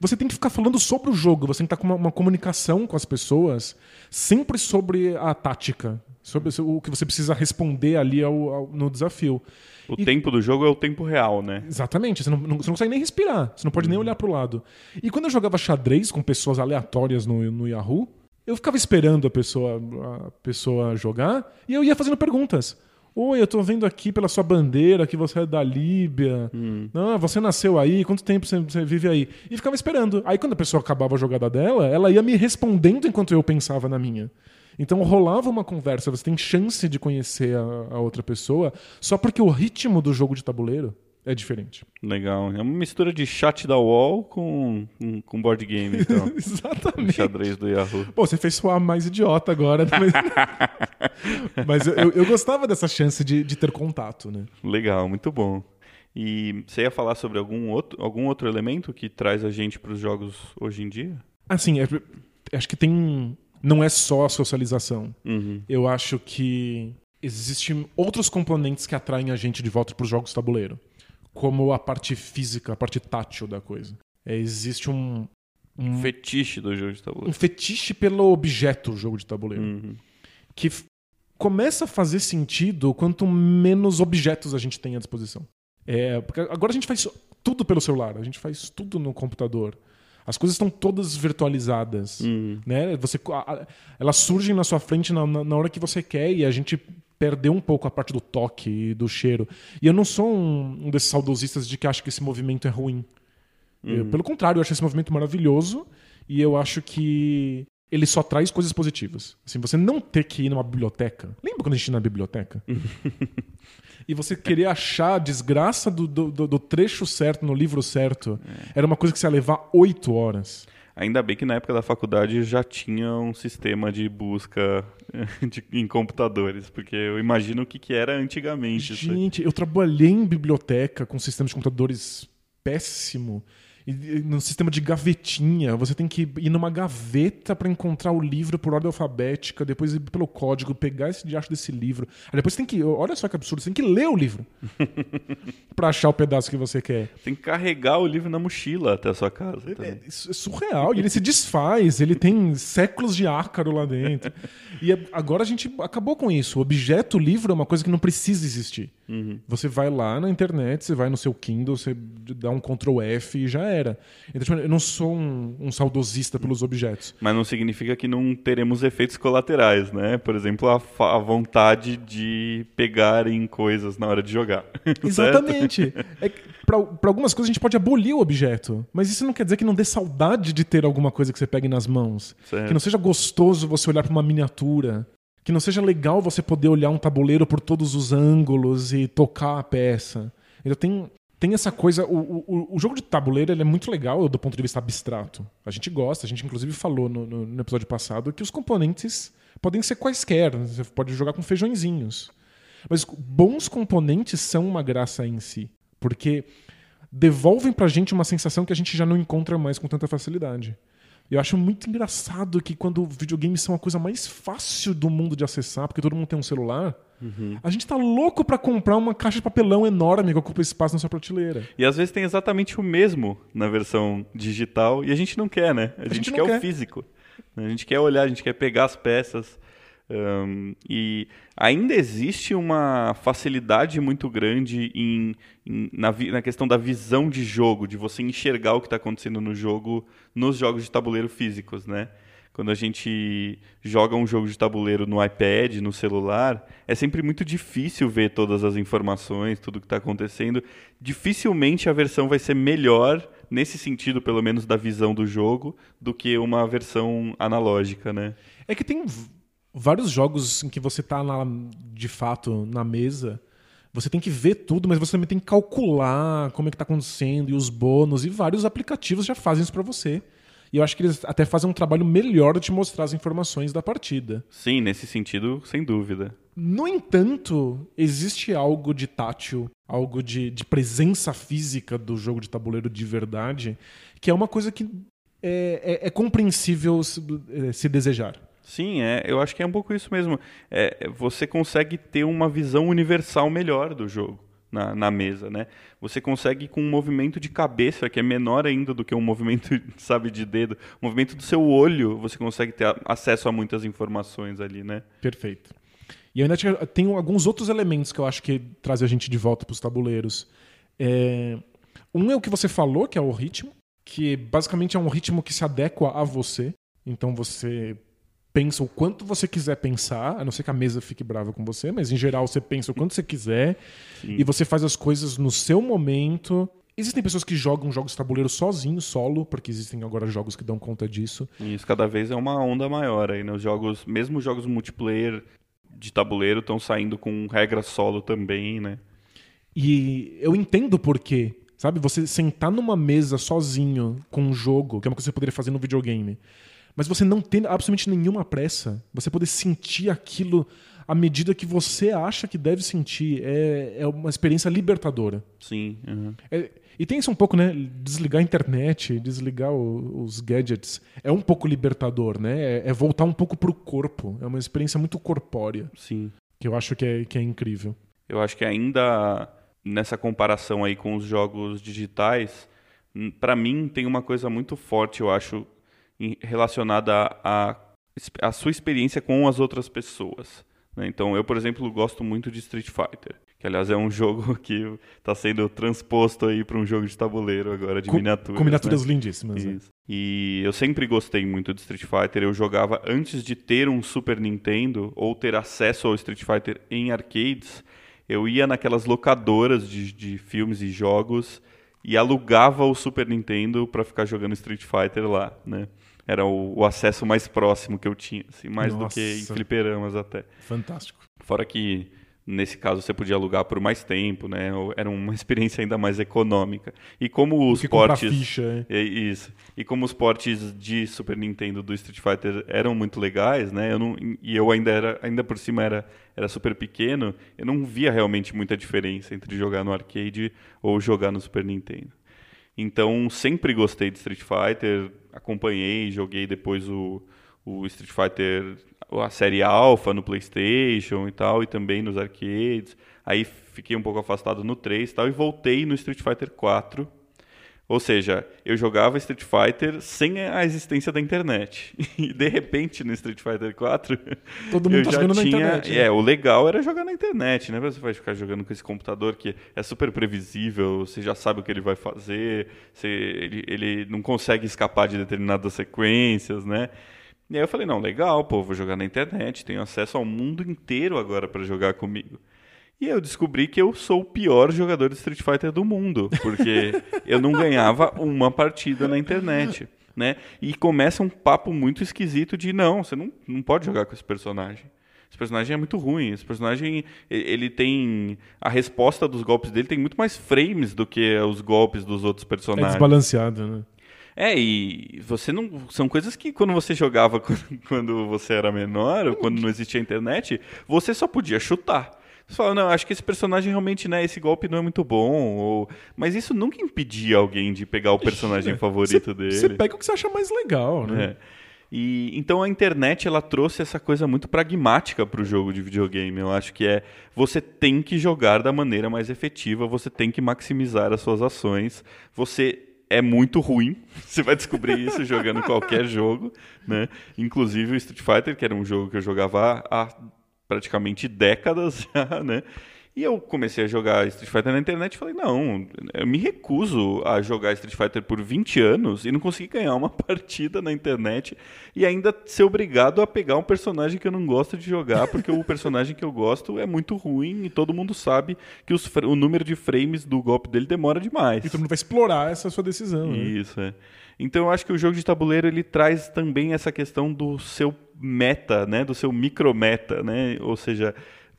Você tem que ficar falando sobre o jogo, você tem que estar com uma, uma comunicação com as pessoas, sempre sobre a tática, sobre o que você precisa responder ali ao- ao- no desafio. O E- tempo do jogo é o tempo real, né? Exatamente, você não, não- você não consegue nem respirar, você não pode nem olhar pro lado. E quando eu jogava xadrez com pessoas aleatórias no, no Yahoo, eu ficava esperando a pessoa, a pessoa jogar e eu ia fazendo perguntas. Oi, eu tô vendo aqui pela sua bandeira que você é da Líbia. Ah, você nasceu aí, quanto tempo você, você vive aí? E ficava esperando. Aí quando a pessoa acabava a jogada dela, ela ia me respondendo enquanto eu pensava na minha. Então rolava uma conversa, você tem chance de conhecer a, a outra pessoa, só porque o ritmo do jogo de tabuleiro é diferente. Legal. É uma mistura de chat da UOL com, com, com board game, então. O [LAUGHS] Exatamente. xadrez do Yahoo. Pô, você fez soar mais idiota agora. Mas, [LAUGHS] mas eu, eu- eu gostava dessa chance de, de ter contato, né? Legal, muito bom. E você ia falar sobre algum outro, algum outro elemento que traz a gente para os jogos hoje em dia? Assim, é- acho que tem. Não é só a socialização. Uhum. Eu acho que existem outros componentes que atraem a gente de volta para os jogos tabuleiro. Como a parte física, a parte tátil da coisa. É, existe um, um, Fetiche do jogo de um tabuleiro. fetiche pelo objeto jogo de tabuleiro. Uhum. que começa a fazer sentido quanto menos objetos a gente tem à disposição. É, porque agora a gente faz tudo pelo celular, a gente faz tudo no computador. As coisas estão todas virtualizadas. Né? Você, elas surgem na sua frente na, na, hora que você quer e a gente perdeu um pouco a parte do toque e do cheiro. E eu não sou um, um desses saudosistas de que acha que esse movimento é ruim. Eu, pelo contrário, eu acho esse movimento maravilhoso e eu acho que ele só traz coisas positivas. Assim, você não ter que ir numa biblioteca. Lembra quando a gente ia na biblioteca? [LAUGHS] e você querer achar a desgraça do, do, do, trecho certo no livro certo. É. Era uma coisa que você ia levar oito horas. Ainda bem que na época da faculdade já tinha um sistema de busca [LAUGHS] de, em computadores, porque eu imagino o que, que era antigamente. Gente, eu trabalhei em biblioteca com sistemas de computadores péssimo no sistema de gavetinha. Você tem que ir numa gaveta para encontrar o livro por ordem alfabética, depois ir pelo código, pegar esse diacho desse livro. Aí depois tem que. Olha só que absurdo, você tem que ler o livro [LAUGHS] para achar o pedaço que você quer. Tem que carregar o livro na mochila até a sua casa. É, é, é surreal. E ele se desfaz, ele tem séculos de ácaro lá dentro. e agora a gente acabou com isso. O objeto livro é uma coisa que não precisa existir. Uhum. Você vai lá na internet, você vai no seu Kindle, você dá um Ctrl F e já era. Então, tipo, eu não sou um, um, saudosista pelos objetos. Mas não significa que não teremos efeitos colaterais, né? Por exemplo, a, a vontade de pegar em coisas na hora de jogar. [LAUGHS] Exatamente. é, Para algumas coisas a gente pode abolir o objeto, mas isso não quer dizer que não dê saudade de ter alguma coisa que você pegue nas mãos. Certo. Que não seja gostoso você olhar para uma miniatura que não seja legal você poder olhar um tabuleiro por todos os ângulos e tocar a peça. Então tem, tem essa coisa. O, o, o jogo de tabuleiro é muito legal do ponto de vista abstrato. A gente gosta, a gente inclusive falou no, no, no episódio passado que os componentes podem ser quaisquer. Você pode jogar com feijõezinhos. Mas bons componentes são uma graça em si. Porque devolvem pra gente uma sensação que a gente já não encontra mais com tanta facilidade. Eu acho muito engraçado que quando videogames são a coisa mais fácil do mundo de acessar, porque todo mundo tem um celular, uhum. a gente tá louco para comprar uma caixa de papelão enorme que ocupa espaço na sua prateleira. E às vezes tem exatamente o mesmo na versão digital e a gente não quer, né? A, a gente, gente quer, quer o físico. A gente quer olhar, a gente quer pegar as peças. Um, e ainda existe uma facilidade muito grande em, em na, na, questão da visão de jogo, de você enxergar o que está acontecendo no jogo, nos jogos de tabuleiro físicos, né? Quando a gente joga um jogo de tabuleiro no iPad, no celular, é sempre muito difícil ver todas as informações, tudo que está acontecendo. Dificilmente a versão vai ser melhor nesse sentido, pelo menos da visão do jogo, do que uma versão analógica, né? É que tem vários jogos em que você está de fato na mesa, você tem que ver tudo, mas você também tem que calcular como é que está acontecendo e os bônus e vários aplicativos já fazem isso para você. E eu acho que eles até fazem um trabalho melhor de te mostrar as informações da partida. Sim, nesse sentido, sem dúvida. No entanto, existe algo de tátil, algo de, de presença física do jogo de tabuleiro de verdade, que é uma coisa que é, é, é compreensível se, é, se desejar. Sim, é, eu acho que é um pouco isso mesmo. É, você consegue ter uma visão universal melhor do jogo na, na mesa, né? Você consegue com um movimento de cabeça que é menor ainda do que um [LAUGHS] movimento, sabe, de dedo, o movimento do seu olho, você consegue ter acesso a muitas informações ali, né? Perfeito. E ainda tenho alguns outros elementos que eu acho que trazem a gente de volta para os tabuleiros. É... Um é o que você falou, que é o ritmo, que basicamente é um ritmo que se adequa a você. Então você pensa o quanto você quiser pensar, a não ser que a mesa fique brava com você, mas em geral você pensa o quanto você quiser Sim. e você faz as coisas no seu momento. Existem pessoas que jogam jogos de tabuleiro sozinho, solo, porque existem agora jogos que dão conta disso. Isso cada vez é uma onda maior aí, né? Os jogos, mesmo os jogos multiplayer de tabuleiro estão saindo com regra solo também, né? E eu entendo por quê. Sabe, você sentar numa mesa sozinho com um jogo, que é uma coisa que você poderia fazer no videogame mas você não tem absolutamente nenhuma pressa. Você poder sentir aquilo à medida que você acha que deve sentir. É, é uma experiência libertadora. Sim. Uhum. É, e tem isso um pouco, né? Desligar a internet, desligar o, os gadgets. É um pouco libertador, né? É, é voltar um pouco pro corpo. É uma experiência muito corpórea. Sim. Que eu acho que é, que é incrível. Eu acho que ainda nessa comparação aí com os jogos digitais, hum, para mim tem uma coisa muito forte, eu acho, relacionada à a, sua experiência com as outras pessoas. Né? Então, eu, por exemplo, gosto muito de Street Fighter. Que, aliás, é um [LAUGHS] jogo que está sendo transposto aí para um jogo de tabuleiro agora, de Com- miniaturas. Com miniaturas né? lindíssimas. né? E eu sempre gostei muito de Street Fighter. Eu jogava antes de ter um Super Nintendo ou ter acesso ao Street Fighter em arcades. Eu ia naquelas locadoras de, de filmes e jogos e alugava o Super Nintendo para ficar jogando Street Fighter lá, né? Era o, o acesso mais próximo que eu tinha, assim, mais do que em Nossa. fliperamas até. Fantástico. Fora que nesse caso você podia alugar por mais tempo, né? Era uma [LAUGHS] experiência ainda mais econômica. E como os portes ficha, é isso. E como os portes de Super Nintendo do Street Fighter eram muito legais, né? Eu não, e eu ainda era, ainda por cima era, era super pequeno, eu não via realmente muita diferença entre jogar no arcade ou jogar no Super Nintendo. Então sempre gostei de Street Fighter, acompanhei, joguei depois o, o Street Fighter, a série Alpha no PlayStation e tal, e também nos arcades. Aí fiquei um pouco afastado no 3 e tal, e voltei no Street Fighter 4. Ou seja, eu jogava Street Fighter sem a existência da internet. [LAUGHS] E de repente no Street Fighter 4, [LAUGHS] Todo mundo eu tá já jogando na tinha, internet, né? É, o legal era jogar na internet, né? Você vai ficar jogando com esse computador que é super previsível, você já sabe o que ele vai fazer, você, ele, ele não consegue escapar de determinadas sequências, né? E aí eu falei, não, legal, pô, vou jogar na internet, tenho acesso ao mundo inteiro agora para jogar comigo. E eu descobri que eu sou o pior jogador de Street Fighter do mundo, porque eu não ganhava uma partida na internet, né? E começa um papo muito esquisito de não, você não, não pode jogar com esse personagem. Esse personagem é muito ruim. Esse personagem, ele tem a resposta dos golpes dele tem muito mais frames do que os golpes dos outros É personagens. desbalanceado, né? É, e você não. São coisas que quando você jogava [LAUGHS] quando você era menor, ou quando não existia internet, você só podia chutar. Você fala, não, acho que esse personagem realmente, né, esse golpe não é muito bom. Ou... Mas isso nunca impedia alguém de pegar o personagem [LAUGHS] favorito dele. Você pega o que você acha mais legal, né? É. E então a internet ela trouxe essa coisa muito pragmática para o jogo de videogame. Eu acho que é você tem que jogar da maneira mais efetiva, você tem que maximizar as suas ações. Você é muito ruim, [LAUGHS] você vai descobrir isso jogando qualquer jogo, né? Inclusive o Street Fighter, que era um jogo que eu jogava há praticamente décadas [LAUGHS] já, né? E eu comecei a jogar Street Fighter na internet e falei, não, eu me recuso a jogar Street Fighter por 20 anos e não consegui ganhar uma [LAUGHS] partida na internet e ainda ser obrigado a pegar um personagem que eu não gosto de jogar, porque o personagem que eu gosto é muito ruim e todo mundo sabe que os o número de frames do golpe dele demora demais. E todo mundo vai explorar essa sua decisão. né? Isso, é. Então eu acho que o jogo de tabuleiro ele traz também essa questão do seu meta, né, do seu micrometa, né? Ou seja,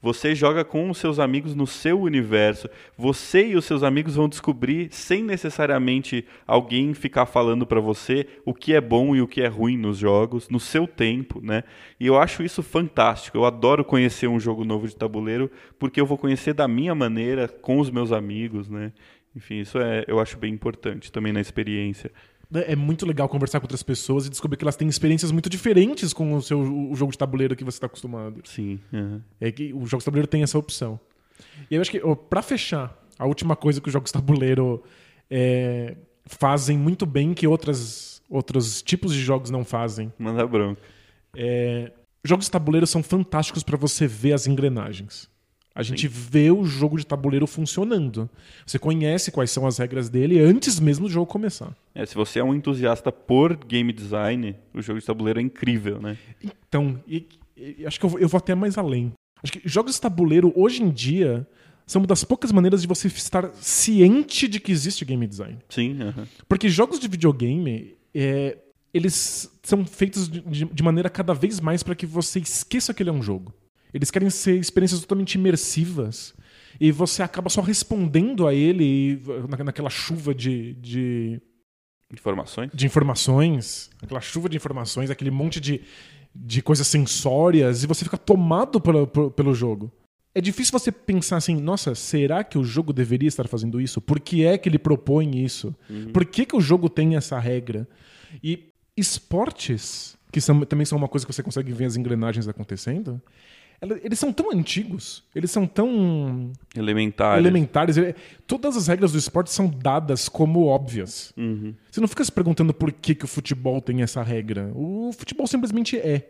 você joga com os seus amigos no seu universo. Você e os seus amigos vão descobrir sem necessariamente alguém ficar falando pra você o que é bom e o que é ruim nos jogos, no seu tempo, né? E eu acho isso fantástico. Eu adoro conhecer um jogo novo de tabuleiro porque eu vou conhecer da minha maneira com os meus amigos, né? Enfim, isso é, eu acho bem importante também na experiência. É muito legal conversar com outras pessoas e descobrir que elas têm experiências muito diferentes com o seu o jogo de tabuleiro que você está acostumado. Sim. aham. É que o jogo de tabuleiro tem essa opção. E eu acho que, ó, pra fechar, a última coisa que os jogos de tabuleiro é, fazem muito bem que outras, outros tipos de jogos não fazem. Manda bronca. É, jogos de tabuleiro são fantásticos para você ver as engrenagens. A gente vê o jogo de tabuleiro funcionando. Você conhece quais são as regras dele antes mesmo do jogo começar. É, se você é um entusiasta por game design, o jogo de tabuleiro é incrível, né? Então, e- e- acho que eu vou, eu vou até mais além. Acho que jogos de tabuleiro, hoje em dia, são uma das poucas maneiras de você estar ciente de que existe game design. Sim. aham. Porque jogos de videogame, é, eles são feitos de- de maneira cada vez mais para que você esqueça que ele é um jogo. Eles querem ser experiências totalmente imersivas. E você acaba só respondendo a ele na- naquela chuva de, de, Informações? de informações, aquela chuva de informações, aquele monte de, de coisas sensórias, e você fica tomado pelo, pelo, jogo. É difícil você pensar assim, nossa, será que o jogo deveria estar fazendo isso? Por que é que ele propõe isso? Por que, que o jogo tem essa regra? E esportes, que são- também são uma coisa que você consegue ver as engrenagens acontecendo, eles são tão antigos, eles são tão Elementares. elementares. ele- Todas as regras do esporte são dadas como óbvias. Uhum. Você não fica se perguntando por que, que o futebol tem essa regra. O futebol simplesmente é.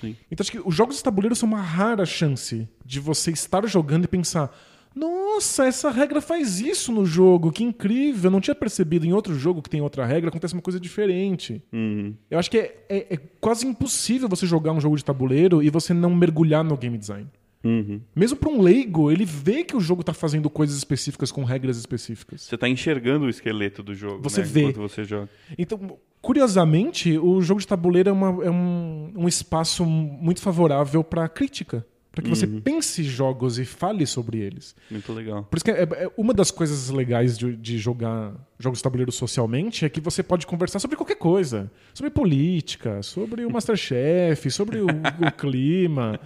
Sim. Então acho que os jogos de tabuleiro são uma rara chance de você estar jogando e pensar: nossa, essa regra faz isso no jogo, que incrível, eu não tinha percebido em outro jogo que tem outra regra, acontece uma coisa diferente. Uhum. Eu acho que é, é- é quase impossível você jogar um jogo de tabuleiro e você não mergulhar no game design. Uhum. Mesmo para um leigo, ele vê que o jogo tá fazendo coisas específicas com regras específicas. Você tá enxergando o esqueleto do jogo, Você né? vê. Enquanto você joga. Então, curiosamente, o jogo de tabuleiro é, uma- é um, um espaço muito favorável para crítica. Para que você pense jogos e fale sobre eles. Muito legal. Por isso que é, é- uma das coisas legais de, de jogar jogos de tabuleiro socialmente é que você pode conversar sobre qualquer coisa. Sobre política, sobre o Masterchef, [LAUGHS] sobre o, o clima.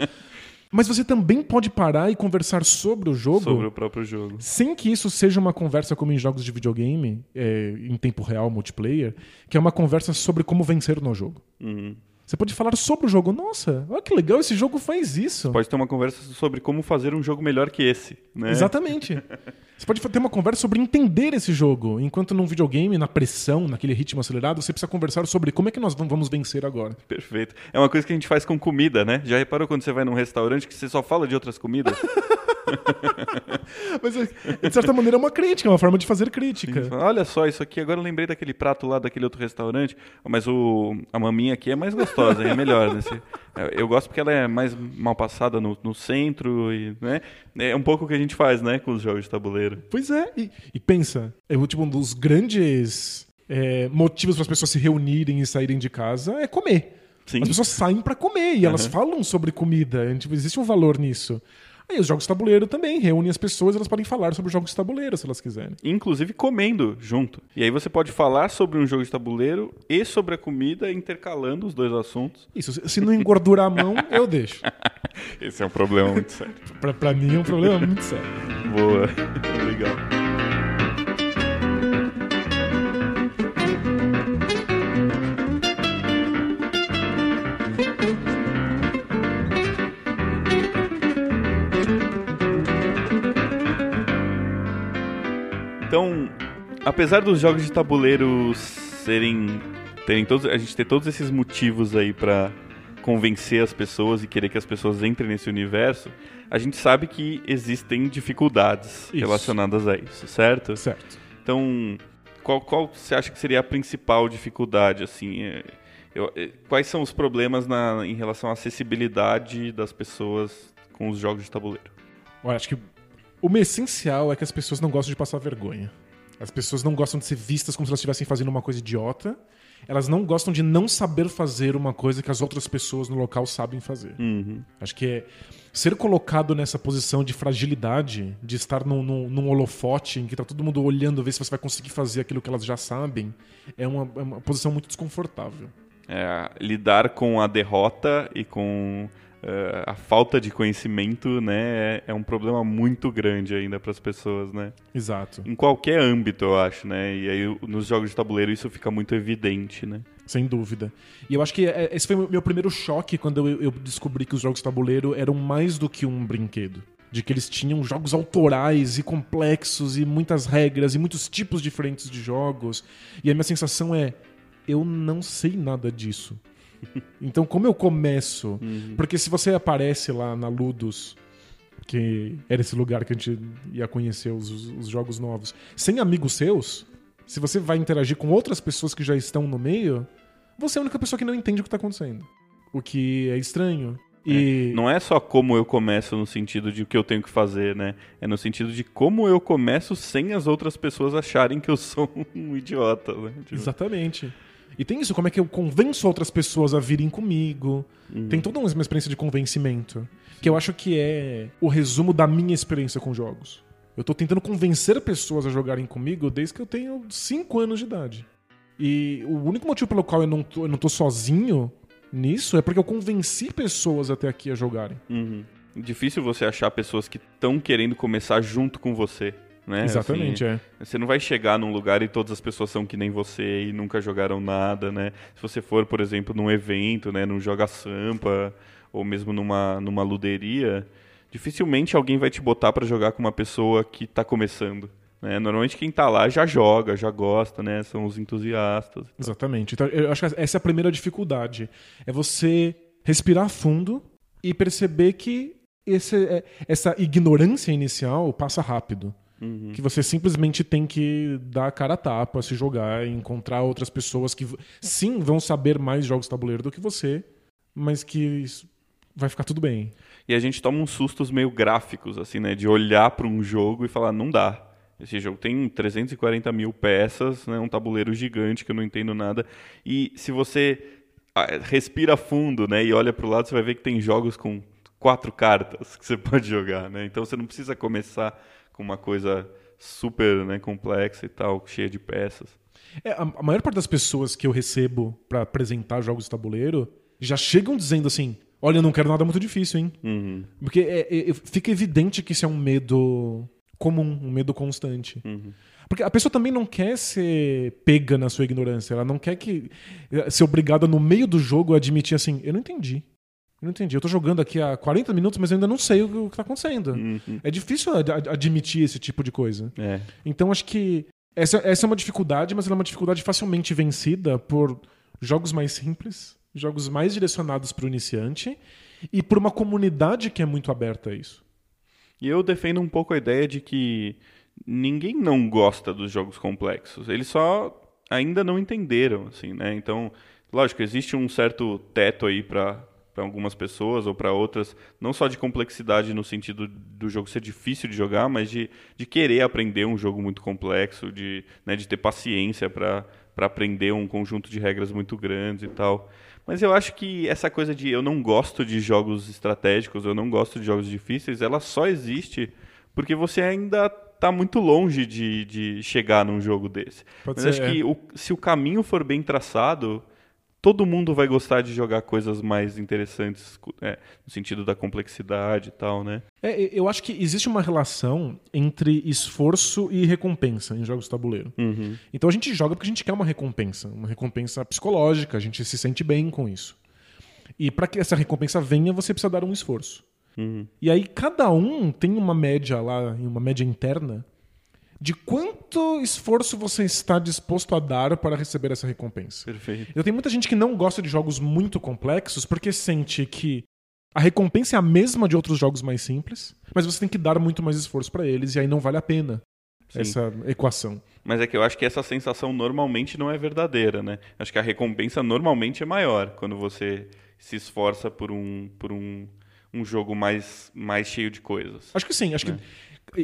Mas você também pode parar e conversar sobre o jogo Sobre o próprio jogo. sem que isso seja uma conversa como em jogos de videogame, é, em tempo real, multiplayer, que é uma conversa sobre como vencer no jogo. Uhum. Você pode falar sobre o jogo. Nossa, olha que legal, esse jogo faz isso. Pode ter uma conversa sobre como fazer um jogo melhor que esse, né? Exatamente. Você pode ter uma conversa sobre entender esse jogo, enquanto num videogame, na pressão, naquele ritmo acelerado, você precisa conversar sobre como é que nós vam- vamos vencer agora. Perfeito. É uma coisa que a gente faz com comida, né? Já reparou quando você vai num restaurante que você só fala de outras comidas? [LAUGHS] Mas, de certa maneira, é uma crítica, é uma forma de fazer crítica. Olha só, isso aqui, agora eu lembrei daquele prato lá daquele outro restaurante, mas o, a maminha aqui é mais gostosa, é melhor. Né? Se- Eu gosto porque ela é mais mal passada no, no centro, e, né? É um pouco o que a gente faz, né, com os jogos de tabuleiro. Pois é, e, e pensa, é tipo um dos grandes é, motivos para as pessoas se reunirem e saírem de casa é comer. Sim. As pessoas saem para comer e elas falam sobre comida. Tipo, existe um valor nisso. Aí os jogos de tabuleiro também reúnem as pessoas, elas podem falar sobre jogos de tabuleiro se elas quiserem. Inclusive comendo junto. E aí você pode falar sobre um jogo de tabuleiro e sobre a comida, intercalando os dois assuntos. Isso, se- não engordurar a mão, eu deixo. [LAUGHS] Esse é um problema muito sério. Pra, pra mim é um problema muito sério. Boa. [LAUGHS] Legal. Então, apesar dos jogos de tabuleiro serem terem todos, a gente ter todos esses motivos aí pra convencer as pessoas e querer que as pessoas entrem nesse universo, a gente sabe que existem dificuldades Isso. relacionadas a isso, certo? Certo. Então, qual, qual você acha que seria a principal dificuldade, assim? é, eu- é, quais são os problemas na, em relação à acessibilidade das pessoas com os jogos de tabuleiro? Olha, acho que o essencial é que as pessoas não gostam de passar vergonha. As pessoas não gostam de ser vistas como se elas estivessem fazendo uma coisa idiota. Elas não gostam de não saber fazer uma coisa que as outras pessoas no local sabem fazer. Uhum. Acho que é ser colocado nessa posição de fragilidade, de estar num, num, num holofote em que tá todo mundo olhando ver se você vai conseguir fazer aquilo que elas já sabem, é uma, é uma posição muito desconfortável. É, lidar com a derrota e com é, a falta de conhecimento, né, é, é um problema muito grande ainda para as pessoas, né? Exato. Em qualquer âmbito, eu acho, né? E aí nos jogos de tabuleiro isso fica muito evidente, né? Sem dúvida. E eu acho que é- esse foi o meu primeiro choque quando eu, eu descobri que os jogos de tabuleiro eram mais do que um brinquedo. De que eles tinham jogos autorais e complexos e muitas regras e muitos tipos diferentes de jogos. E a minha sensação é: eu não sei nada disso. Então, como eu começo? Porque se você aparece lá na Ludus, que era esse lugar que a gente ia conhecer os, os jogos novos, sem amigos seus, se você vai interagir com outras pessoas que já estão no meio, você é a única pessoa que não entende o que está acontecendo. O que é estranho. E Não é só como eu começo no sentido de o que eu tenho que fazer, né? É no sentido de como eu começo sem as outras pessoas acharem que eu sou [LAUGHS] um idiota, né? Tipo, Exatamente. E tem isso, como é que eu convenço outras pessoas a virem comigo. Tem toda uma experiência de convencimento. Que eu acho que é o resumo da minha experiência com jogos. Eu tô tentando convencer pessoas a jogarem comigo desde que eu tenho 5 anos de idade. E o único motivo pelo qual eu não tô, eu não tô sozinho nisso é porque eu convenci pessoas até aqui a jogarem. uhum. Difícil você achar pessoas que estão querendo começar junto com você, né? Exatamente, Assim, é. Você não vai chegar num lugar e todas as pessoas são que nem você e nunca jogaram nada, né? Se você for, por exemplo, num evento, né, num joga sampa ou mesmo numa numa luderia, dificilmente alguém vai te botar pra jogar com uma pessoa que tá começando, né? Normalmente quem tá lá já joga, já gosta, né? São os entusiastas. Exatamente. Então, eu acho que essa é a primeira dificuldade. É você respirar fundo e perceber que esse, é, essa ignorância inicial passa rápido. Uhum. Que você simplesmente tem que dar a cara a tapa, se jogar encontrar outras pessoas que sim vão saber mais jogos de tabuleiro do que você, mas que vai ficar tudo bem. E a gente toma uns sustos meio gráficos, assim, né? De olhar para um jogo e falar, não dá. Esse jogo tem 340 mil peças, né? um tabuleiro gigante que eu não entendo nada. E se você ah, respira fundo né? e olha para o lado, você vai ver que tem jogos com quatro cartas que você [LAUGHS] pode jogar. Né? Então você não precisa começar com uma coisa super né, complexa e tal, cheia de peças. É, a, a maior parte das pessoas que eu recebo para apresentar jogos de tabuleiro já chegam dizendo assim: Olha, eu não quero nada muito difícil, hein? Uhum. Porque é, é, fica evidente que isso é um medo comum, um medo constante. Uhum. Porque a pessoa também não quer ser pega na sua ignorância. Ela não quer que ser obrigada no meio do jogo a admitir assim: Eu não entendi. Não entendi. Eu tô jogando aqui há 40 minutos, mas eu ainda não sei o que tá acontecendo. Uhum. É difícil ad admitir esse tipo de coisa. É. Então acho que essa, essa é uma dificuldade, mas ela é uma dificuldade facilmente vencida por jogos mais simples, jogos mais direcionados para o iniciante e por uma comunidade que é muito aberta a isso. E eu defendo um pouco a ideia de que ninguém não gosta dos jogos complexos. Eles só ainda não entenderam, assim, né? Então, lógico, existe um certo teto aí para para algumas pessoas ou para outras, não só de complexidade no sentido do jogo ser difícil de jogar, mas de, de querer aprender um jogo muito complexo, de, né, de ter paciência para aprender um conjunto de regras muito grandes e tal. Mas eu acho que essa coisa de eu não gosto de jogos estratégicos, eu não gosto de jogos difíceis, ela só existe porque você ainda está muito longe de, de chegar num jogo desse. Pode Mas ser, acho é. que o, se o caminho for bem traçado, todo mundo vai gostar de jogar coisas mais interessantes, é, no sentido da complexidade e tal, né? É, eu acho que existe uma relação entre esforço e recompensa em jogos de tabuleiro. Uhum. Então a gente joga porque a gente quer uma recompensa, uma recompensa psicológica, a gente se sente bem com isso. E para que essa recompensa venha, você precisa dar um esforço. Uhum. E aí cada um tem uma média lá, uma média interna, de quanto esforço você está disposto a dar para receber essa recompensa. Perfeito. Eu tenho muita gente que não gosta de jogos muito complexos porque sente que a recompensa é a mesma de outros jogos mais simples, mas você tem que dar muito mais esforço para eles e aí não vale a pena Sim. essa equação. Mas é que eu acho que essa sensação normalmente não é verdadeira, né? Acho que a recompensa normalmente é maior quando você se esforça por um, por um, um jogo mais, mais cheio de coisas. Acho que sim, acho É. que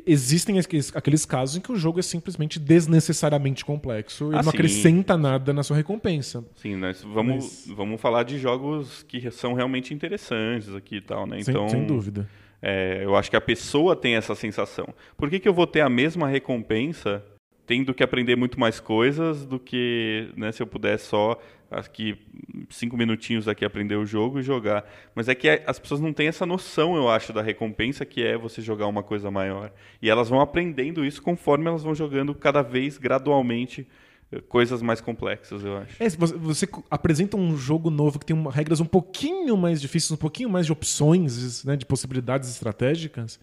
existem aqueles- casos em que o jogo é simplesmente desnecessariamente complexo e Ah, não sim. acrescenta nada na sua recompensa. Sim, nós vamos, Mas- vamos falar de jogos que são realmente interessantes aqui e tal, né? Sem- Então, sem dúvida. É, eu acho que a pessoa tem essa sensação. Por que, que eu vou ter a mesma recompensa tendo que aprender muito mais coisas do que né, se eu puder só aqui cinco minutinhos aqui aprender o jogo e jogar. Mas é que é- as pessoas não têm essa noção, eu acho, da recompensa que é você jogar uma coisa maior. E elas vão aprendendo isso conforme elas vão jogando cada vez gradualmente eh, coisas mais complexas, eu acho. É, você, você apresenta um jogo novo que tem uma- regras um pouquinho mais difíceis, um pouquinho mais de opções, né, de possibilidades estratégicas,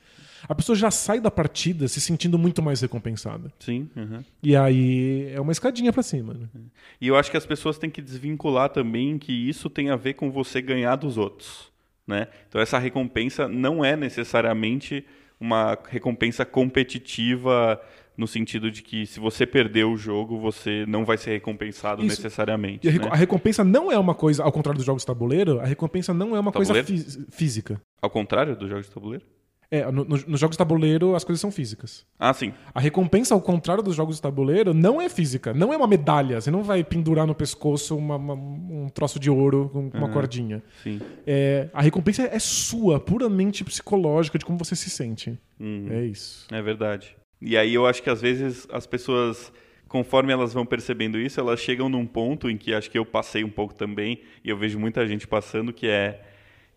a pessoa já sai da partida se sentindo muito mais recompensada. Sim. uhum. E aí é uma escadinha pra cima. Né? E eu acho que as pessoas têm que desvincular também que isso tem a ver com você ganhar dos outros, né? Então essa recompensa não é necessariamente uma recompensa competitiva no sentido de que se você perder o jogo, você não vai ser recompensado Isso. necessariamente. E a, né? a recompensa não é uma coisa, ao contrário dos jogos de tabuleiro, a recompensa não é uma coisa Tabuleiro? fí- física. Ao contrário dos jogos de tabuleiro? É, no- no- nos jogos de tabuleiro as coisas são físicas. Ah, sim. A recompensa, ao contrário dos jogos de tabuleiro, não é física. Não é uma medalha. Você não vai pendurar no pescoço uma- uma- um troço de ouro com uma cordinha. Sim. É, a recompensa é sua, puramente psicológica, de como você se sente. Uhum. É isso. É verdade. E aí eu acho que às vezes as pessoas, conforme elas vão percebendo isso, elas chegam num ponto em que acho que eu passei um pouco também, e eu vejo muita gente passando, que é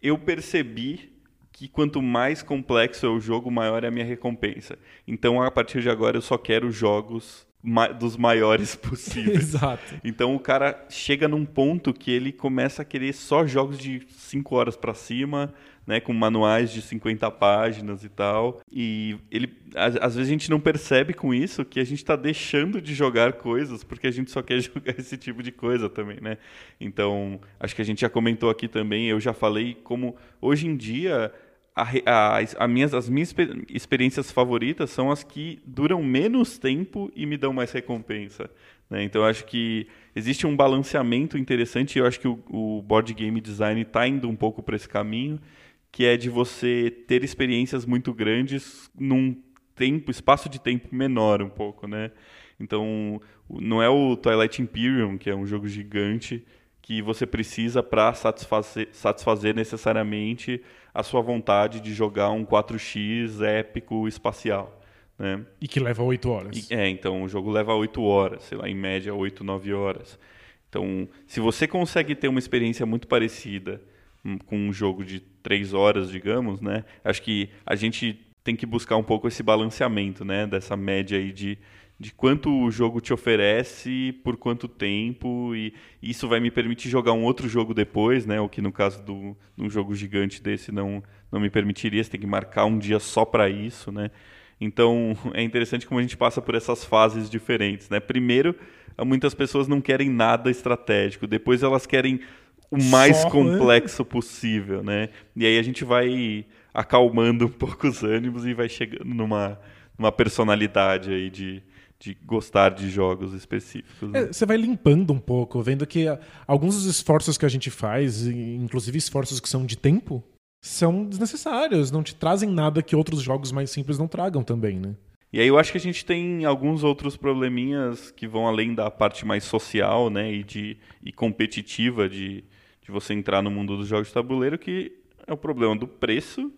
eu percebi que quanto mais complexo é o jogo, maior é a minha recompensa. Então, a partir de agora, eu só quero jogos ma- dos maiores [LAUGHS] possíveis. Exato. Então o cara chega num ponto que ele começa a querer só jogos de 5 horas pra cima, né, com manuais de 50 páginas e tal. E ele, às, às vezes a gente não percebe com isso que a gente está deixando de jogar coisas porque a gente só quer [LAUGHS] jogar esse tipo de coisa também, né? Então, acho que a gente já comentou aqui também, eu já falei como hoje em dia a, a, minhas, as minhas experiências favoritas são as que duram menos tempo e me dão mais recompensa. Né? Então, acho que existe um balanceamento interessante e eu acho que o, o board game design está indo um pouco para esse caminho, que é de você ter experiências muito grandes num tempo, espaço de tempo menor um pouco, né? Então, não é o Twilight Imperium, que é um jogo gigante, que você precisa para satisfazer, satisfazer necessariamente a sua vontade de jogar um 4x épico espacial. Né? E que leva 8 horas. E, é, então o jogo leva 8 horas, sei lá, em média 8, 9 horas. Então, se você consegue ter uma experiência muito parecida hum, com um jogo de 3 horas, digamos, né? Acho que a gente tem que buscar um pouco esse balanceamento, né? Dessa média aí de de quanto o jogo te oferece, por quanto tempo, e isso vai me permitir jogar um outro jogo depois, né? O que no caso do, de um jogo gigante desse não, não me permitiria, você tem que marcar um dia só para isso, né? Então [LAUGHS] é interessante como a gente passa por essas fases diferentes, né? Primeiro, muitas pessoas não querem nada estratégico, depois elas querem o mais só, complexo né? possível, né? E aí a gente vai acalmando [LAUGHS] um pouco os ânimos e vai chegando numa, numa personalidade aí de, de gostar de jogos específicos. Né? É, você vai limpando um pouco, vendo que ah, alguns dos esforços que a gente faz, inclusive esforços que são de tempo, são desnecessários, não te trazem nada que outros jogos mais simples não tragam também, né? E aí eu acho que a gente tem alguns outros probleminhas que vão além da parte mais social, né, e de e competitiva de, de você entrar no mundo dos jogos de tabuleiro, que é o problema do preço.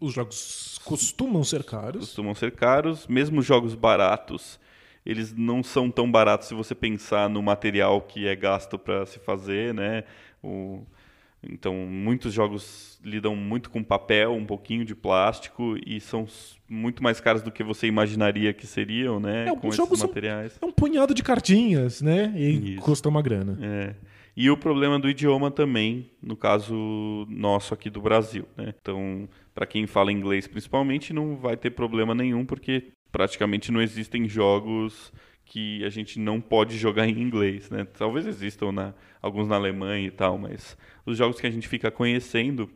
Os jogos costumam ser caros. Costumam ser caros, mesmo jogos baratos eles não são tão baratos se você pensar no material que é gasto para se fazer, né? O, então, muitos jogos lidam muito com papel, um pouquinho de plástico e são muito mais caros do que você imaginaria que seriam, né? É, com esses materiais. é um punhado de cartinhas, né? E Isso. custa uma grana. É. E o problema do idioma também, no caso nosso aqui do Brasil, né? Então, para quem fala inglês principalmente, não vai ter problema nenhum, porque praticamente não existem jogos que a gente não pode jogar em inglês, né? Talvez existam na, alguns na Alemanha e tal, mas os jogos que a gente fica conhecendo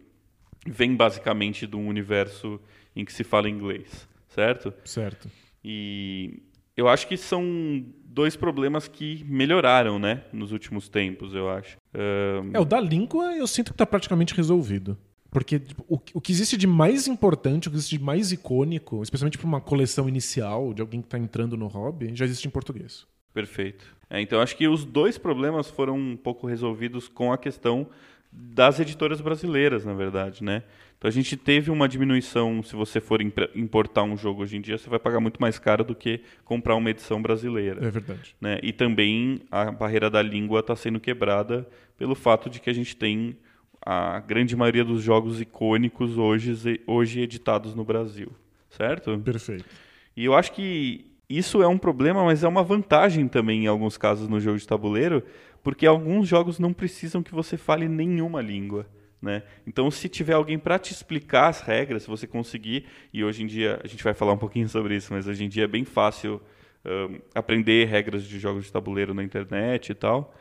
vêm basicamente de um universo em que se fala inglês, certo? Certo. E eu acho que são dois problemas que melhoraram, né, nos últimos tempos, eu acho. Um... É, o da língua eu sinto que está praticamente resolvido. Porque tipo, o, o que existe de mais importante, o que existe de mais icônico, especialmente para uma coleção inicial de alguém que está entrando no hobby, já existe em português. Perfeito. É, então acho que os dois problemas foram um pouco resolvidos com a questão das editoras brasileiras, na verdade, né? Então a gente teve uma diminuição, se você for importar um jogo hoje em dia, você vai pagar muito mais caro do que comprar uma edição brasileira. É verdade. Né? E também a barreira da língua está sendo quebrada pelo fato de que a gente tem a grande maioria dos jogos icônicos hoje, hoje editados no Brasil, certo? Perfeito. E eu acho que isso é um problema, mas é uma vantagem também em alguns casos no jogo de tabuleiro, porque alguns jogos não precisam que você fale nenhuma língua. Né? Então, se tiver alguém para te explicar as regras, se você conseguir, e hoje em dia a gente vai falar um pouquinho sobre isso, mas hoje em dia é bem fácil um, aprender regras de jogos de tabuleiro na internet e tal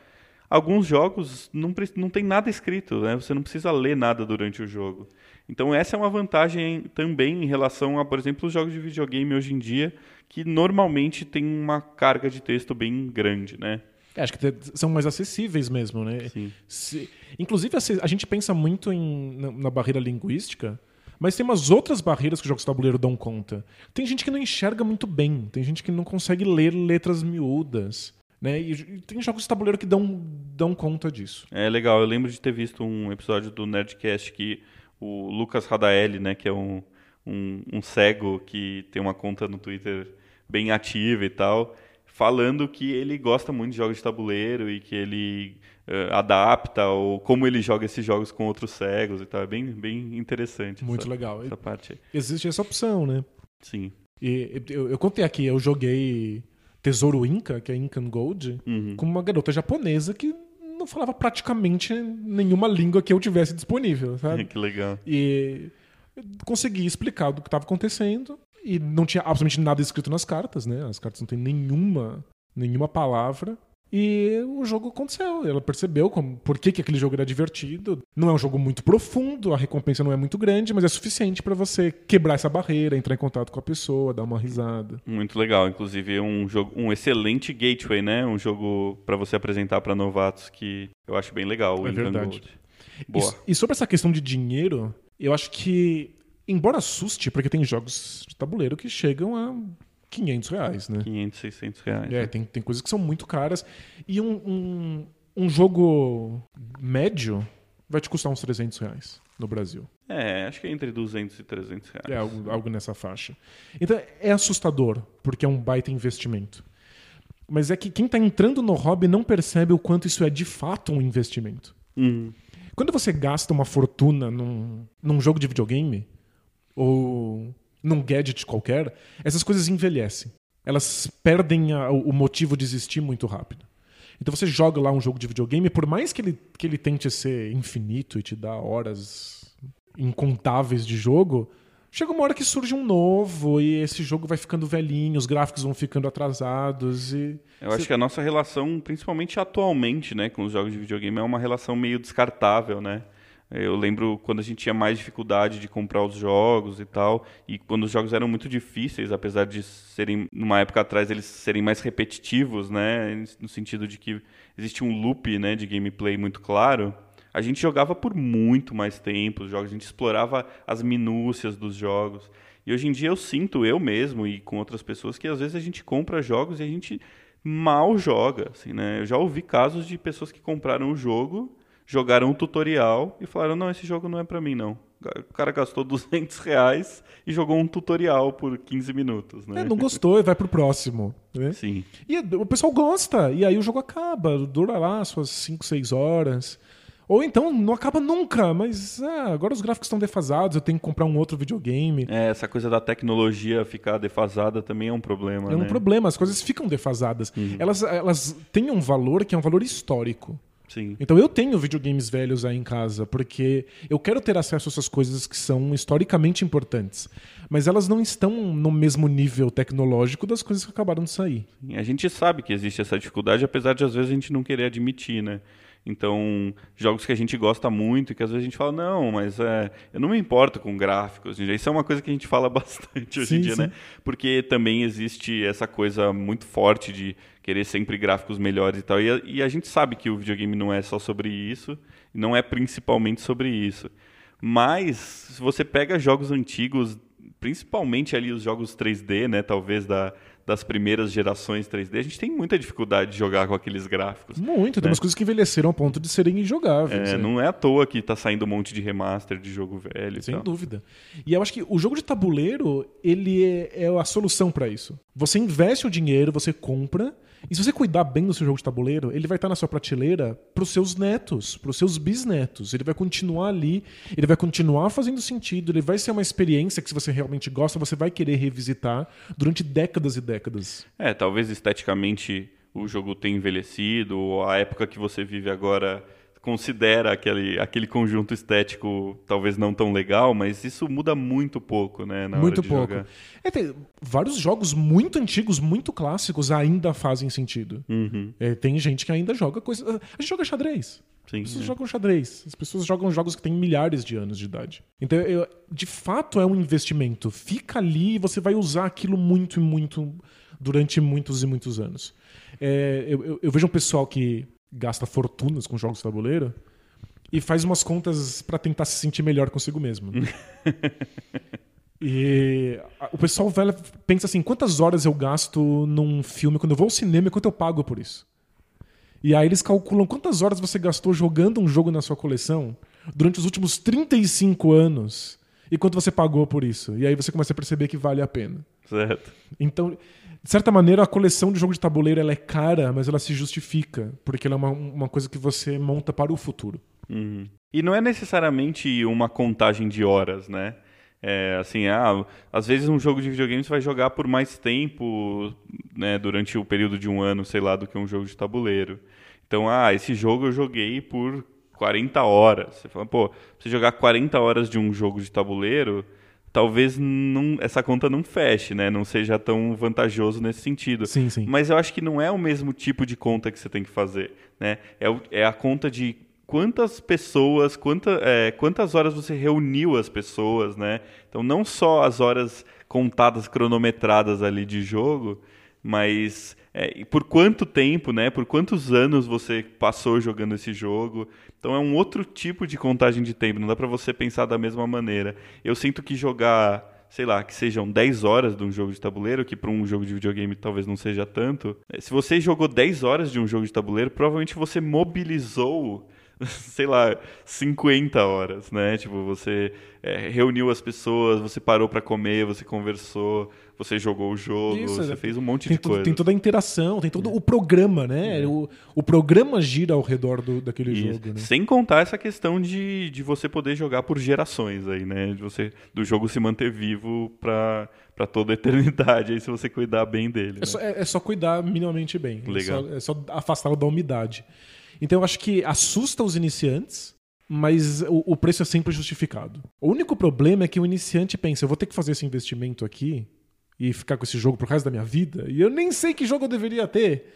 alguns jogos não, não tem nada escrito, né? Você não precisa ler nada durante o jogo. Então essa é uma vantagem também em relação a, por exemplo, os jogos de videogame hoje em dia, que normalmente tem uma carga de texto bem grande, né? É, acho que são mais acessíveis mesmo, né? Sim. Se, inclusive, a gente pensa muito em, na, na barreira linguística, mas tem umas outras barreiras que os jogos de tabuleiro dão conta. Tem gente que não enxerga muito bem, tem gente que não consegue ler letras miúdas. Né? E tem jogos de tabuleiro que dão, dão conta disso. É legal, eu lembro de ter visto um episódio do Nerdcast que o Lucas Radaeli, né, que é um, um, um cego que tem uma conta no Twitter bem ativa e tal, falando que ele gosta muito de jogos de tabuleiro e que ele uh, adapta ou como ele joga esses jogos com outros cegos e tal. É bem, bem interessante. Muito essa, legal. Essa parte. Existe essa opção, né? Sim. E eu, eu contei aqui, eu joguei Tesouro Inca, que é Incan Gold, uhum. com uma garota japonesa que não, falava praticamente nenhuma língua que eu tivesse disponível, sabe? [LAUGHS] que legal. E consegui explicar do que estava acontecendo e não tinha absolutamente nada escrito nas cartas, né? As cartas não têm nenhuma, nenhuma palavra. E o jogo aconteceu. Ela percebeu como, por que, que aquele jogo era divertido. Não é um jogo muito profundo, a recompensa não é muito grande, mas é suficiente para você quebrar essa barreira, entrar em contato com a pessoa, dar uma risada. Muito legal. Inclusive, é um jogo, um excelente gateway, né? Um jogo para você apresentar para novatos que eu acho bem legal. O É verdade. Boa. E, e sobre essa questão de dinheiro, eu acho que, embora assuste, porque tem jogos de tabuleiro que chegam a 500 reais, né? 500, 600 reais. É, tem, tem coisas que são muito caras. E um, um, um jogo médio vai te custar uns 300 reais no Brasil. É, acho que é entre 200 e 300 reais. É algo, algo nessa faixa. Então é assustador, porque é um baita investimento. Mas é que quem está entrando no hobby não percebe o quanto isso é de fato um investimento. Uhum. Quando você gasta uma fortuna num, num jogo de videogame, ou num gadget qualquer, essas coisas envelhecem. Elas perdem a- o motivo de existir muito rápido. Então você joga lá um jogo de videogame, por mais que ele, que ele tente ser infinito e te dar horas incontáveis de jogo, chega uma hora que surge um novo e esse jogo vai ficando velhinho, os gráficos vão ficando atrasados e. Eu acho que a nossa relação, principalmente atualmente, né, com os jogos de videogame, é uma relação meio descartável, né? Eu lembro quando a gente tinha mais dificuldade de comprar os jogos e tal, e quando os jogos eram muito difíceis, apesar de serem, numa época atrás, eles serem mais repetitivos, né, no sentido de que existe um loop, né, de gameplay muito claro, a gente jogava por muito mais tempo os jogos, a gente explorava as minúcias dos jogos. E hoje em dia eu sinto, eu mesmo e com outras pessoas, que às vezes a gente compra jogos e a gente mal joga, assim, né? Eu já ouvi casos de pessoas que compraram o jogo, jogaram um tutorial e falaram, não, esse jogo não é pra mim, não. O cara gastou 200 reais e jogou um tutorial por 15 minutos, né? É, não gostou e vai pro próximo. Né? Sim. E o pessoal gosta, e aí o jogo acaba, dura lá suas 5, 6 horas. Ou então não acaba nunca, mas ah, agora os gráficos estão defasados, eu tenho que comprar um outro videogame. É, essa coisa da tecnologia ficar defasada também é um problema, É um né? problema, as coisas ficam defasadas. Elas, elas têm um valor que é um valor histórico. Sim. Então eu tenho videogames velhos aí em casa, porque eu quero ter acesso a essas coisas que são historicamente importantes. Mas elas não estão no mesmo nível tecnológico das coisas que acabaram de sair. A gente sabe que existe essa dificuldade, apesar de às vezes a gente não querer admitir, né? Então, jogos que a gente gosta muito e que às vezes a gente fala, não, mas é, eu não me importo com gráficos. Isso é uma coisa que a gente fala [LAUGHS] bastante hoje Sim, em dia, sim. né? Porque também existe essa coisa muito forte de querer sempre gráficos melhores e tal. E a, e a gente sabe que o videogame não é só sobre isso, não é principalmente sobre isso. Mas, se você pega jogos antigos, principalmente ali os jogos 3D, né? Talvez da, das primeiras gerações 3D, a gente tem muita dificuldade de jogar com aqueles gráficos. Muito, tem umas coisas que envelheceram ao ponto de serem injogáveis. É, né? não é à toa que tá saindo um monte de remaster de jogo velho e Sem tal. dúvida. E eu acho que o jogo de tabuleiro, ele é, é a solução para isso. Você investe o dinheiro, você compra, e se você cuidar bem do seu jogo de tabuleiro, ele vai estar na sua prateleira pros seus netos, pros seus bisnetos. Ele vai continuar ali, ele vai continuar fazendo sentido, ele vai ser uma experiência que se você realmente gosta, você vai querer revisitar durante décadas e décadas. É, talvez esteticamente o jogo tenha envelhecido, ou a época que você vive agora considera aquele, aquele conjunto estético talvez não tão legal, mas isso muda muito pouco, né? Na muito hora de pouco. jogar. É, tem vários jogos muito antigos, muito clássicos, ainda fazem sentido. Uhum, É, tem gente que ainda joga coisas. A gente joga xadrez. sim. As pessoas é. jogam xadrez. As pessoas jogam jogos que têm milhares de anos de idade. Então, eu- de fato, é um investimento. Fica ali e você vai usar aquilo muito e muito durante muitos e muitos anos. É, eu, eu- eu vejo um pessoal que gasta fortunas com jogos de tabuleiro e faz umas contas pra tentar se sentir melhor consigo mesmo. [LAUGHS] E a- o pessoal velho pensa assim: quantas horas eu gasto num filme quando eu vou ao cinema e quanto eu pago por isso? E aí eles calculam quantas horas você gastou jogando um jogo na sua coleção durante os últimos 35 anos e quanto você pagou por isso. E aí você começa a perceber que vale a pena. Certo. Então, de certa maneira, a coleção de jogo de tabuleiro ela é cara, mas ela se justifica, porque ela é uma, uma coisa que você monta para o futuro. Uhum. E não é necessariamente uma contagem de horas, né? É, assim, ah, às vezes um jogo de videogame você vai jogar por mais tempo, né, durante o período de um ano, sei lá, do que um jogo de tabuleiro. Então, ah, esse jogo eu joguei por 40 horas. Você fala, pô, você jogar 40 horas de um jogo de tabuleiro, talvez não, essa conta não feche, né? Não seja tão vantajoso nesse sentido. Sim, sim. Mas eu acho que não é o mesmo tipo de conta que você tem que fazer, né? É, o- é a conta de quantas pessoas, quanta, é, quantas horas você reuniu as pessoas, né? Então não só as horas contadas, cronometradas ali de jogo, mas é, por quanto tempo, né? Por quantos anos você passou jogando esse jogo? Então é um outro tipo de contagem de tempo. Não dá pra você pensar da mesma maneira. Eu sinto que jogar, sei lá, que sejam 10 horas de um jogo de tabuleiro, que para um jogo de videogame talvez não seja tanto. é, Se você jogou 10 horas de um jogo de tabuleiro, provavelmente você mobilizou [LAUGHS] sei lá, 50 horas, né? Tipo, você é, reuniu as pessoas, você parou pra comer, você conversou, você jogou o jogo, Isso, você é. fez um monte Tem, de coisa. tem toda a interação, tem todo o programa, né? O, o programa gira ao redor do, daquele Isso. jogo, né? Sem contar essa questão de, de você poder jogar por gerações aí, né? De você, do jogo se manter vivo pra, pra toda a [LAUGHS] eternidade, aí se você cuidar bem dele. É né? só, é- é só cuidar minimamente bem. Legal. É só, é só afastá-lo da umidade. Então eu acho que assusta os iniciantes, mas o, o preço é sempre justificado. O único problema é que o iniciante pensa, eu vou ter que fazer esse investimento aqui e ficar com esse jogo pro resto da minha vida, e eu nem sei que jogo eu deveria ter.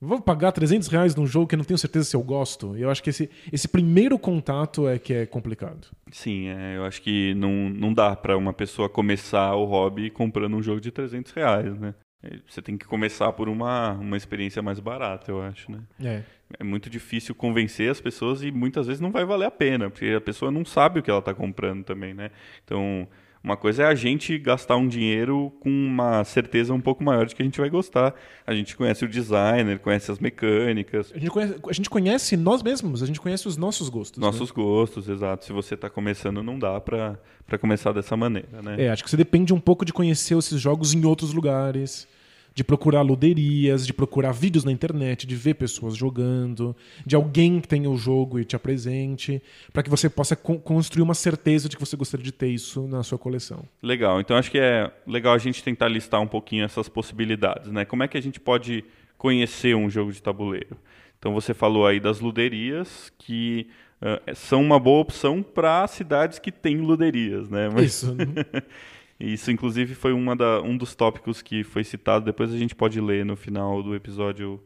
Vou pagar 300 reais num jogo que eu não tenho certeza se eu gosto. E eu acho que esse, esse primeiro contato é que é complicado. Sim, é, eu acho que não, não dá pra uma pessoa começar o hobby comprando um jogo de 300 reais, né? É, Você tem que começar por uma, uma experiência mais barata, eu acho, né? É. É muito difícil convencer as pessoas e muitas vezes não vai valer a pena, porque a pessoa não sabe o que ela está comprando também, né? Então, uma coisa é a gente gastar um dinheiro com uma certeza um pouco maior de que a gente vai gostar. A gente conhece o designer, conhece as mecânicas, A gente, conhece, a gente conhece nós mesmos, a gente conhece os nossos gostos. né? nossos gostos, exato. Se você está começando, não dá para começar dessa maneira, né? É, acho que você depende um pouco de conhecer esses jogos em outros lugares, de procurar luderias, de procurar vídeos na internet, de ver pessoas jogando, de alguém que tenha o jogo e te apresente, para que você possa con- construir uma certeza de que você gostaria de ter isso na sua coleção. Legal. Então acho que é legal a gente tentar listar um pouquinho essas possibilidades, né? Como é que a gente pode conhecer um jogo de tabuleiro? Então você falou aí das luderias que ah, são uma boa opção para cidades que têm luderias, né? Mas Isso. [LAUGHS] isso inclusive foi uma da, um dos tópicos que foi citado. Depois a gente pode ler no final do episódio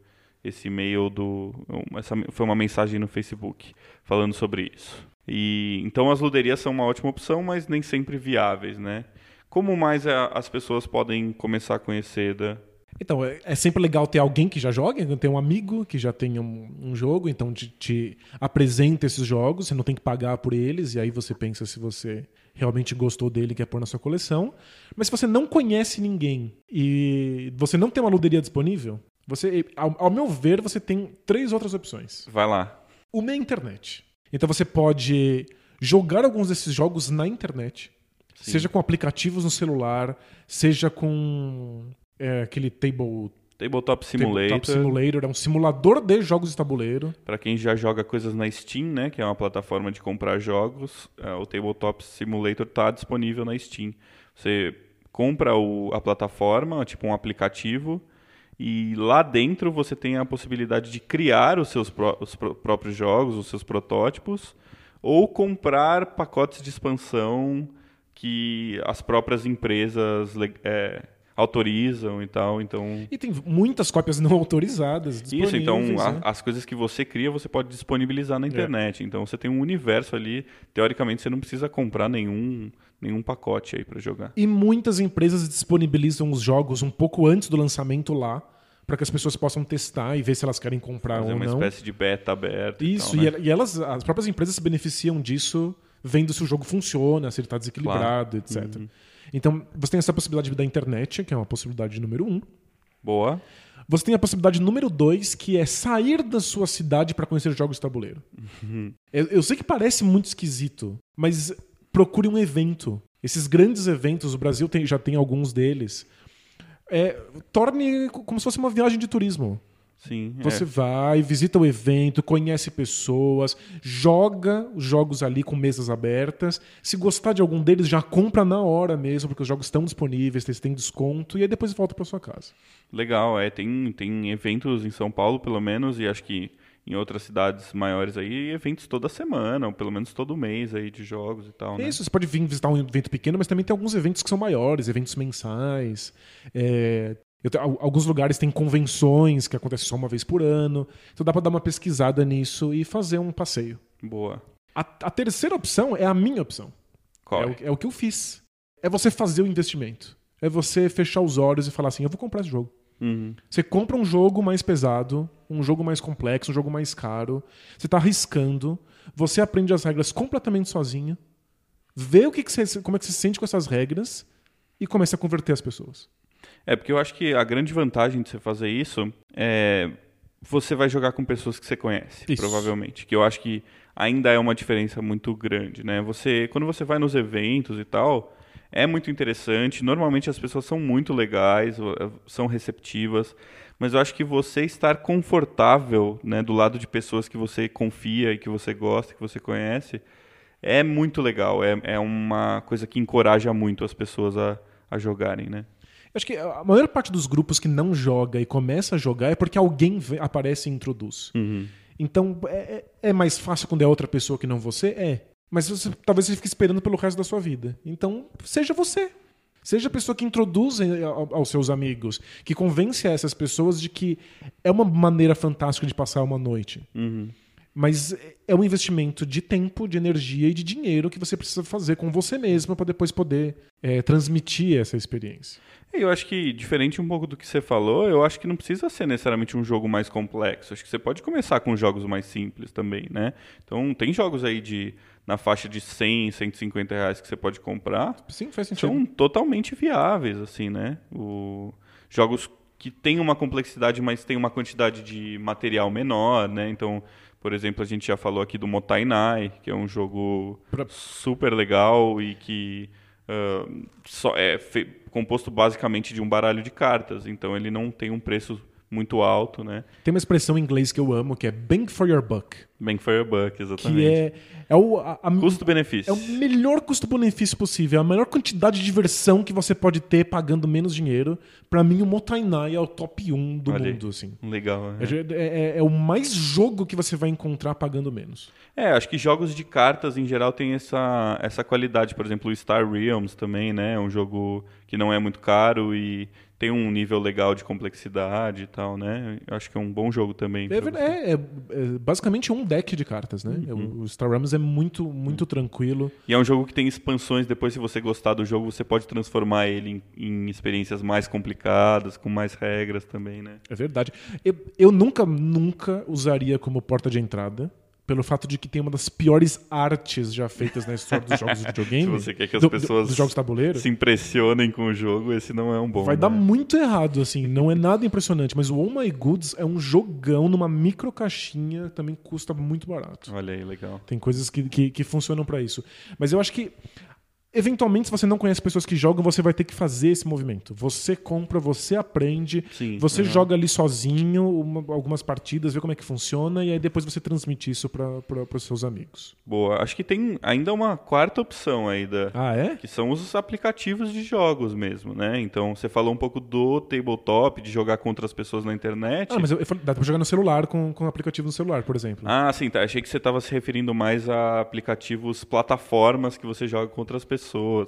esse e-mail do essa foi uma mensagem no Facebook falando sobre isso. E então as luderias são uma ótima opção, mas nem sempre viáveis, né? Como mais a- as pessoas podem começar a conhecer da Então, é, é sempre legal ter alguém que já joga, ter um amigo que já tenha um, um jogo, então te, te apresenta esses jogos, você não tem que pagar por eles, e aí você pensa se você realmente gostou dele e quer pôr na sua coleção. Mas se você não conhece ninguém e você não tem uma luderia disponível, você, ao, ao meu ver, você tem três outras opções. Vai lá. Uma é a internet. Então você pode jogar alguns desses jogos na internet. Sim. Seja com aplicativos no celular, seja com é, aquele table Tabletop Simulator, Tabletop Simulator é um simulador de jogos de tabuleiro. para quem já joga coisas na Steam, né, que é uma plataforma de comprar jogos, é, o Tabletop Simulator está disponível na Steam. Você compra o- a plataforma, tipo um aplicativo, e lá dentro você tem a possibilidade de criar os seus pró- os pró- próprios jogos, os seus protótipos, ou comprar pacotes de expansão que as próprias empresas é, autorizam e tal. Então E tem muitas cópias não autorizadas isso, então disponíveis, a- né? as coisas que você cria você pode disponibilizar na internet. Então você tem um universo ali. Teoricamente você não precisa comprar nenhum, nenhum pacote aí para jogar. E muitas empresas disponibilizam os jogos um pouco antes do lançamento lá, para que as pessoas possam testar e ver se elas querem comprar Fazer ou uma não. espécie de beta aberta. Isso, e, tal, né? e elas, as próprias empresas se beneficiam disso, vendo se o jogo funciona, se ele está desequilibrado, etc. Uhum. Então, você tem essa possibilidade da internet, que é uma possibilidade número um. Boa. Você tem a possibilidade número dois, que é sair da sua cidade para conhecer jogos de tabuleiro. Uhum. Eu, eu sei que parece muito esquisito, mas procure um evento. Esses grandes eventos, o Brasil tem- já tem alguns deles. É, torne como se fosse uma viagem de turismo. Sim. é. Você vai, visita o evento, conhece pessoas, joga os jogos ali com mesas abertas. Se gostar de algum deles, já compra na hora mesmo, porque os jogos estão disponíveis, eles têm desconto, e aí depois volta para sua casa. Legal, é. Tem, tem eventos em São Paulo, pelo menos, e acho que em outras cidades maiores aí, eventos toda semana, ou pelo menos todo mês aí de jogos e tal, né? Isso, você pode vir visitar um evento pequeno, mas também tem alguns eventos que são maiores, eventos mensais. É, alguns lugares têm convenções que acontecem só uma vez por ano. Então dá para dar uma pesquisada nisso e fazer um passeio. Boa. A, a terceira opção é a minha opção. Qual? É o, é o que eu fiz. É você fazer o investimento. É você fechar os olhos e falar assim: eu vou comprar esse jogo. Uhum. Você compra um jogo mais pesado, um jogo mais complexo, um jogo mais caro. Você está arriscando. Você aprende as regras completamente sozinho. Vê o que, que você, como é que você se sente com essas regras e começa a converter as pessoas. É, porque eu acho que a grande vantagem de você fazer isso é você vai jogar com pessoas que você conhece, Isso. provavelmente. Que eu acho que ainda é uma diferença muito grande, né? Você, quando você vai nos eventos e tal, é muito interessante. Normalmente as pessoas são muito legais, eh, são receptivas, mas eu acho que você estar confortável, né, do lado de pessoas que você confia e que você gosta, que você conhece, é muito legal. É, é uma coisa que encoraja muito as pessoas a, a jogarem, né? Acho que a maior parte dos grupos que não joga e começa a jogar é porque alguém aparece e introduz. Uhum. Então, é, é- é mais fácil quando é outra pessoa que não você? É. Mas você- talvez você fique esperando pelo resto da sua vida. Então, seja você. Seja a pessoa que introduz ao- aos seus amigos, que convence essas pessoas de que é uma maneira fantástica de passar uma noite. Uhum. Mas é um investimento de tempo, de energia e de dinheiro que você precisa fazer com você mesmo para depois poder eh, transmitir essa experiência. Eu acho que, diferente um pouco do que você falou, eu acho que não precisa ser necessariamente um jogo mais complexo. Acho que você pode começar com jogos mais simples também, né? Então, tem jogos aí de na faixa de 100, 150 reais que você pode comprar. Sim, faz sentido. São totalmente viáveis, assim, né? O... Jogos que têm uma complexidade, mas tem uma quantidade de material menor, né? Então, por exemplo, a gente já falou aqui do Motainai, que é um jogo Pra- super legal e que só é composto basicamente de um baralho de cartas. Então, ele não tem um preço muito alto, né? Tem uma expressão em inglês que eu amo, que é bang for your buck. Bang for your buck, exatamente. Que é, é o, Custo-benefício. é o melhor custo-benefício possível, a melhor quantidade de diversão que você pode ter pagando menos dinheiro. Pra mim, o Motainai é o top 1 do Olha mundo, assim. Legal, né? É, é- é o mais jogo que você vai encontrar pagando menos. É, acho que jogos de cartas em geral têm essa, essa qualidade. Por exemplo, o Star Realms também, né? É um jogo que não é muito caro e tem um nível legal de complexidade e tal, né? Eu acho que é um bom jogo também. É, é- é- é basicamente um deck de cartas, né? O, o Star Realms é muito, muito tranquilo. E é um jogo que tem expansões. Depois, se você gostar do jogo, você pode transformar ele em, em experiências mais complicadas, com mais regras também, né? É verdade. Eu, eu nunca, nunca usaria como porta de entrada. Pelo fato de que tem uma das piores artes já feitas na história dos jogos de [LAUGHS] videogame. Se você quer que as do- do- pessoas dos jogos tabuleiro. se impressionem com o jogo, esse não é um bom. Vai dar né? muito errado, assim. Não é nada impressionante. Mas o Oh My Goods é um jogão numa micro caixinha. Também custa muito barato. Olha aí, legal. Tem coisas que, que, que funcionam pra isso. Mas eu acho que, eventualmente, se você não conhece pessoas que jogam, você vai ter que fazer esse movimento. Você compra, você aprende, Sim, você joga ali sozinho uma- algumas partidas, vê como é que funciona, e aí depois você transmite isso para os seus amigos. Boa. Acho que tem ainda uma quarta opção aí da, Ah, é? que são os aplicativos de jogos mesmo, né? Então você falou um pouco do tabletop, de jogar contra as pessoas na internet. Ah, mas eu, eu falei, dá pra jogar no celular com, com aplicativo no celular, por exemplo. Ah, sim, tá. Achei que você estava se referindo mais a aplicativos, plataformas que você joga contra as pessoas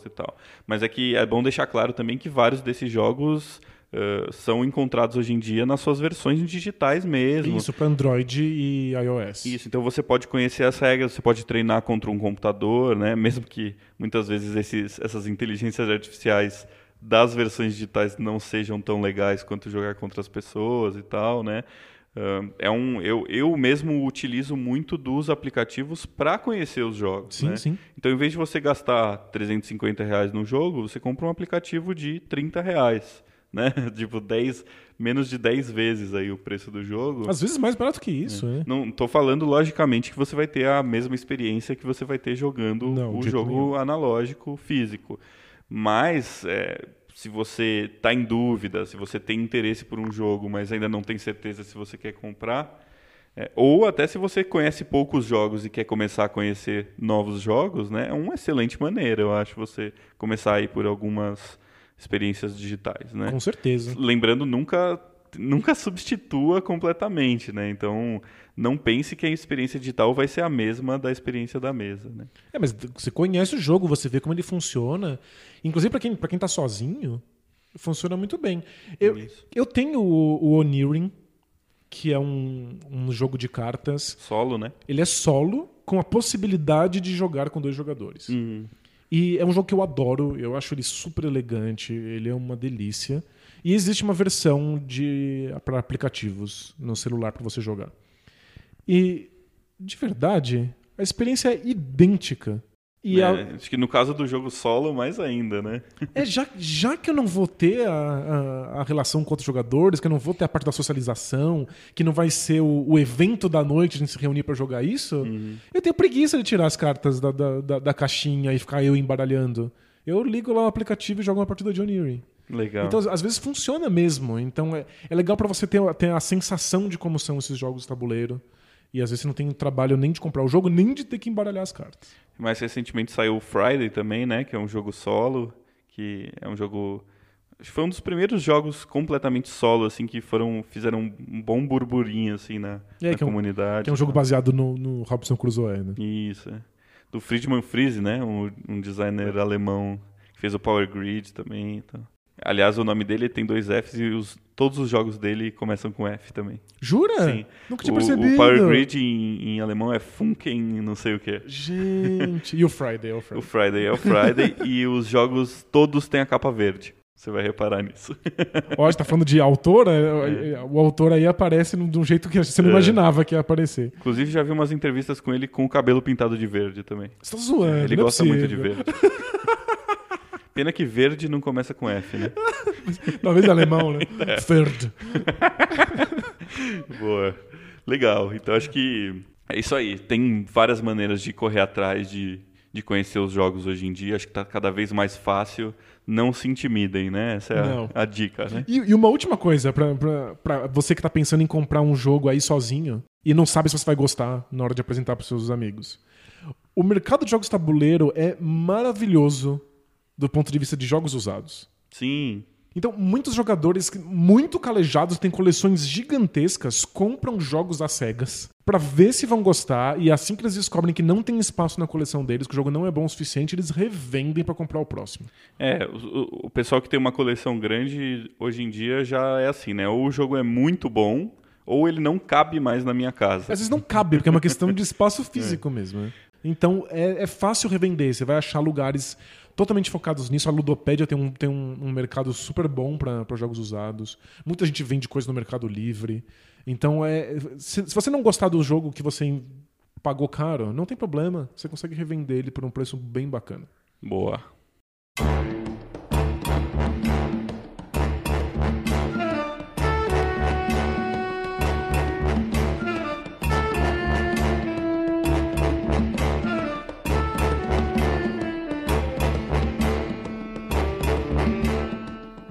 e tal. Mas é que é bom deixar claro também que vários desses jogos eh, são encontrados hoje em dia nas suas versões digitais mesmo. Isso para Android e iOS. Isso, então você pode conhecer as regras, você pode treinar contra um computador, né? [LAUGHS] Mesmo que muitas vezes esses, essas inteligências artificiais das versões digitais não sejam tão legais quanto jogar contra as pessoas e tal, né? É um, eu, eu mesmo utilizo muito dos aplicativos para conhecer os jogos. Sim, né? sim. Então, em vez de você gastar 350 reais no jogo, você compra um aplicativo de 30 reais. [LAUGHS] Né? tipo, 10, menos de 10 vezes aí o preço do jogo. Às vezes mais barato que isso, né? Não tô falando, logicamente, que você vai ter a mesma experiência que você vai ter jogando Não, o jogo nenhum. analógico físico. Mas, é, se você está em dúvida, se você tem interesse por um jogo, mas ainda não tem certeza se você quer comprar, é, ou até se você conhece poucos jogos e quer começar a conhecer novos jogos, né, é uma excelente maneira, eu acho, você começar aí por algumas experiências digitais, né? Com certeza. Lembrando, nunca nunca [LAUGHS] substitua completamente, né? Então, não pense que a experiência digital vai ser a mesma da experiência da mesa, né? É, mas você conhece o jogo, você vê como ele funciona. Inclusive, para quem, pra quem tá sozinho, funciona muito bem. Eu, Isso. eu tenho o, o Onirin, que é um, um jogo de cartas. Solo, né? Ele é solo, com a possibilidade de jogar com dois jogadores. Uhum. E é um jogo que eu adoro, eu acho ele super elegante, ele é uma delícia. E existe uma versão de para aplicativos no celular para você jogar. E de verdade, a experiência é idêntica. E É, a- Acho que no caso do jogo solo, mais ainda, né? é já, já que eu não vou ter a, a, a relação com outros jogadores, que eu não vou ter a parte da socialização, que não vai ser o, o evento da noite, a gente se reunir para jogar isso, eu tenho preguiça de tirar as cartas da, da, da, da caixinha e ficar eu embaralhando. Eu ligo lá o aplicativo e jogo uma partida de Oniri. Legal. Então, às- às vezes funciona mesmo. Então, é, é legal para você ter, ter a sensação de como são esses jogos de tabuleiro. E às vezes você não tem trabalho nem de comprar o jogo, nem de ter que embaralhar as cartas. Mais recentemente saiu o Friday também, né? Que é um jogo solo, que é um jogo. Acho que foi um dos primeiros jogos completamente solo, assim, que foram fizeram um bom burburinho, assim, na, É, na que é um- comunidade. Que é um jogo baseado no, no Robson Crusoe, né? Isso, é. Do Friedman Friese, né? Um, um designer alemão que fez o Power Grid também. Então. Aliás, o nome dele tem dois Fs e os- todos os jogos dele começam com F também. Jura? Sim. Nunca tinha O, percebido. o Power Grid em, em alemão é Funken, não sei o que. Gente. E o Friday, é o O Friday. Friday é o Friday [LAUGHS] e os jogos todos têm a capa verde. Você vai reparar nisso. Ó, você tá falando de autor? é, O autor aí aparece de um jeito que você não É. imaginava que ia aparecer. Inclusive, já vi umas entrevistas com ele com o cabelo pintado de verde também. Você tá zoando. Ele não é gosta muito de verde. [LAUGHS] Pena que verde não começa com F, né? [LAUGHS] Talvez alemão, né? [LAUGHS] É. Verde. [LAUGHS] Boa. Legal. Então acho que é isso aí. Tem várias maneiras de correr atrás de, de conhecer os jogos hoje em dia. Acho que tá cada vez mais fácil. Não se intimidem, né? Essa é a, a dica, né? E, e uma última coisa, pra você que tá pensando em comprar um jogo aí sozinho e não sabe se você vai gostar na hora de apresentar pros seus amigos. O mercado de jogos tabuleiro é maravilhoso do ponto de vista de jogos usados. Sim. Então, muitos jogadores muito calejados têm coleções gigantescas, compram jogos às cegas pra ver se vão gostar e assim que eles descobrem que não tem espaço na coleção deles, que o jogo não é bom o suficiente, eles revendem pra comprar o próximo. É, o, o- pessoal que tem uma coleção grande hoje em dia já é assim, né? Ou o jogo é muito bom, ou ele não cabe mais na minha casa. Às vezes não cabe, porque é uma questão de espaço físico [LAUGHS] mesmo. né? Então é, é fácil revender. Você vai achar lugares totalmente focados nisso. A Ludopédia tem um, tem um, um mercado super bom para jogos usados. Muita gente vende coisa no Mercado Livre. Então, é, se, se você não gostar do jogo que você pagou caro, não tem problema. Você consegue revender ele por um preço bem bacana. Boa.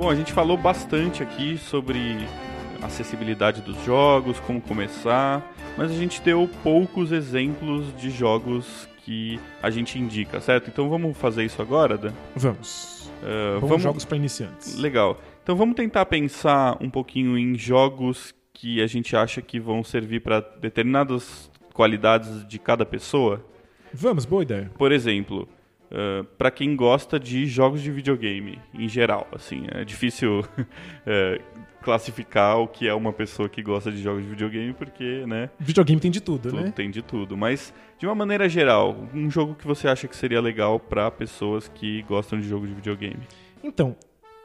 Bom, a gente falou bastante aqui sobre acessibilidade dos jogos, como começar, mas a gente deu poucos exemplos de jogos que a gente indica, certo? Então vamos fazer isso agora, Dan? Vamos. Uh, Bons jogos para iniciantes. Legal. Então vamos tentar pensar um pouquinho em jogos que a gente acha que vão servir para determinadas qualidades de cada pessoa. Vamos, boa ideia. Por exemplo, para quem gosta de jogos de videogame em geral, assim, é difícil eh, [LAUGHS] classificar o que é uma pessoa que gosta de jogos de videogame porque, né, Videogame tem de tudo, tudo né? tem de tudo. Mas de uma maneira geral, um jogo que você acha que seria legal para pessoas que gostam de jogo de videogame. Então,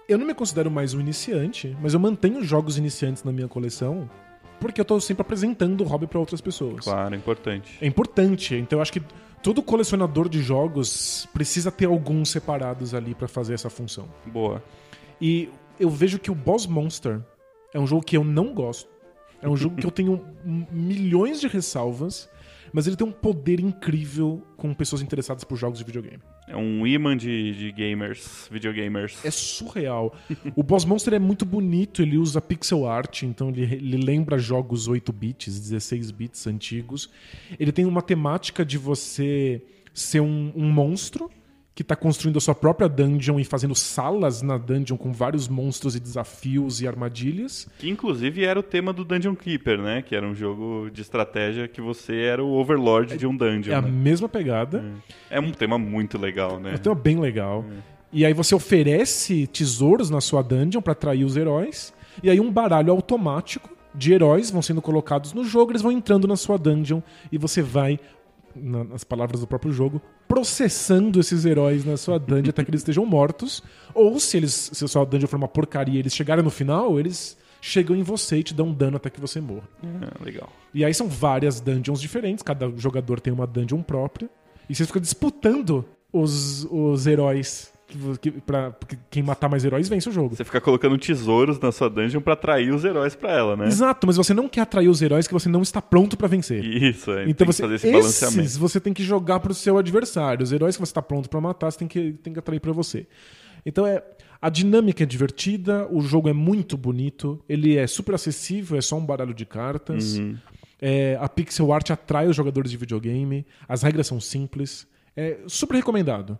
eu não me considero mais um iniciante, mas eu mantenho jogos iniciantes na minha coleção porque eu tô sempre apresentando o hobby para outras pessoas. Claro, é importante. É importante. Então eu acho que todo colecionador de jogos precisa ter alguns separados ali para fazer essa função. Boa. E eu vejo que o Boss Monster é um jogo que eu não gosto. É um jogo que eu tenho milhões de ressalvas, mas ele tem um poder incrível com pessoas interessadas por jogos de videogame. É um imã de, de gamers, videogamers. É surreal. o Boss Monster é muito bonito, ele usa pixel art, então ele, ele lembra jogos 8 bits, 16 bits antigos. Ele tem uma temática de você ser um, um monstro que está construindo a sua própria dungeon e fazendo salas na dungeon com vários monstros e desafios e armadilhas. Que inclusive era o tema do Dungeon Keeper, né? Que era um jogo de estratégia que você era o overlord de um dungeon. É a né? mesma pegada, É um tema muito legal, né? é um tema bem legal. E aí você oferece tesouros na sua dungeon para atrair os heróis. E aí um baralho automático de heróis vão sendo colocados no jogo, eles vão entrando na sua dungeon e você vai, nas palavras do próprio jogo, processando esses heróis na sua dungeon até que eles estejam mortos. Ou se eles, se a sua dungeon for uma porcaria e eles chegarem no final, eles chegam em você e te dão dano até que você morra. É, legal. E aí são várias dungeons diferentes, cada jogador tem uma dungeon própria. E você fica disputando os, os heróis. Que, pra, porque quem matar mais heróis vence o jogo. Você fica colocando tesouros na sua dungeon pra atrair os heróis pra ela, né? Exato, mas você não quer atrair os heróis que você não está pronto pra vencer. Isso, é. Então tem você, que fazer esse esses balanceamento. você tem que jogar pro seu adversário. Os heróis que você está pronto pra matar, você tem que, tem que atrair pra você. Então é a dinâmica é divertida, o jogo é muito bonito, ele é super acessível, é só um baralho de cartas. Uhum. É, a pixel art atrai os jogadores de videogame, as regras são simples, é super recomendado.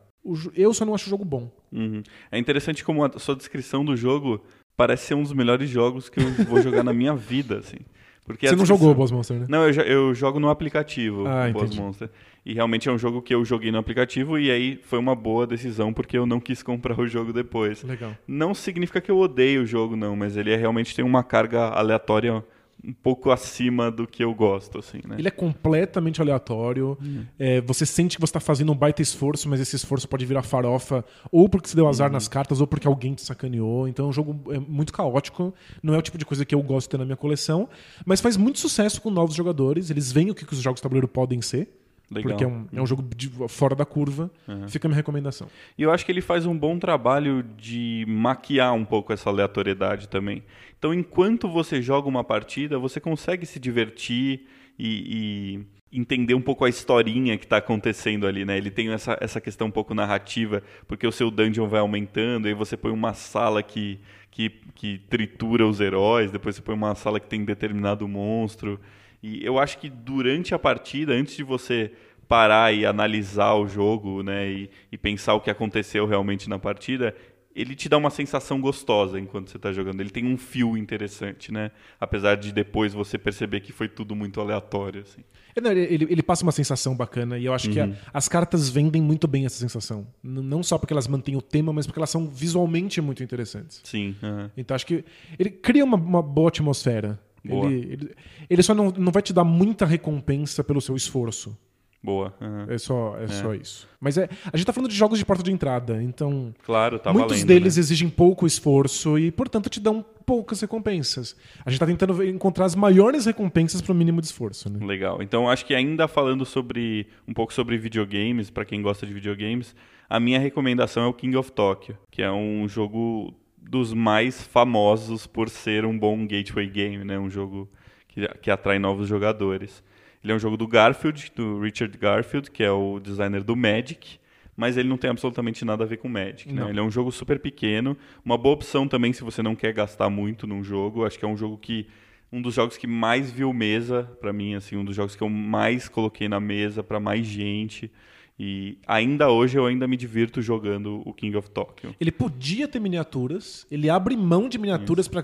Eu só não acho o jogo bom. Uhum. É interessante como a sua descrição do jogo parece ser um dos melhores jogos que eu vou jogar na minha vida, assim. Porque Você não descrição- jogou o Boss Monster, né? Não, eu, eu jogo no aplicativo, Ah, o Boss entendi. Monster. E realmente é um jogo que eu joguei no aplicativo e aí foi uma boa decisão porque eu não quis comprar o jogo depois. Legal. Não significa que eu odeio o jogo, não, mas ele é, realmente tem uma carga aleatória um pouco acima do que eu gosto, assim, né? Ele é completamente aleatório. É, você sente que você está fazendo um baita esforço, mas esse esforço pode virar farofa, ou porque você deu azar nas cartas, ou porque alguém te sacaneou. Então é um jogo é muito caótico. Não é o tipo de coisa que eu gosto de ter na minha coleção. Mas faz muito sucesso com novos jogadores. Eles veem o que que os jogos de tabuleiro podem ser. Legal. Porque é um, é um jogo de- fora da curva. Fica a minha recomendação. E eu acho que ele faz um bom trabalho de maquiar um pouco essa aleatoriedade também. Então, enquanto você joga uma partida, você consegue se divertir e, e entender um pouco a historinha que está acontecendo ali, né? Ele tem essa, essa questão um pouco narrativa, porque o seu dungeon vai aumentando, aí você põe uma sala que, que, que tritura os heróis, depois você põe uma sala que tem determinado monstro. E eu acho que durante a partida, antes de você parar e analisar o jogo, né, e, e pensar o que aconteceu realmente na partida, ele te dá uma sensação gostosa enquanto você está jogando. Ele tem um fio interessante, né? Apesar de depois você perceber que foi tudo muito aleatório, assim. É, não, Ele, ele passa uma sensação bacana e eu acho que a- as cartas vendem muito bem essa sensação. N- não só porque elas mantêm o tema, mas porque elas são visualmente muito interessantes. Sim. aham. Então acho que ele cria uma, uma boa atmosfera. Boa. Ele, ele, ele só não, não vai te dar muita recompensa pelo seu esforço. Boa. aham. É só, é só isso. Mas é, a gente tá falando de jogos de porta de entrada, então Claro, tá muitos valendo, deles né? exigem pouco esforço e, portanto, te dão poucas recompensas. A gente tá tentando encontrar as maiores recompensas pro mínimo de esforço, né? Legal. Então acho que ainda falando sobre um pouco sobre videogames, para quem gosta de videogames, a minha recomendação é o King of Tokyo, que é um jogo dos mais famosos por ser um bom gateway game, né? Um jogo que, que atrai novos jogadores. Ele é um jogo do Garfield, do Richard Garfield, que é o designer do Magic, mas ele não tem absolutamente nada a ver com Magic. Né? Não. Ele é um jogo super pequeno, uma boa opção também se você não quer gastar muito num jogo. Acho que é um jogo que um dos jogos que mais viu mesa pra mim, assim, um dos jogos que eu mais coloquei na mesa pra mais gente. E ainda hoje eu ainda me divirto jogando o King of Tokyo. Ele podia ter miniaturas, ele abre mão de miniaturas pra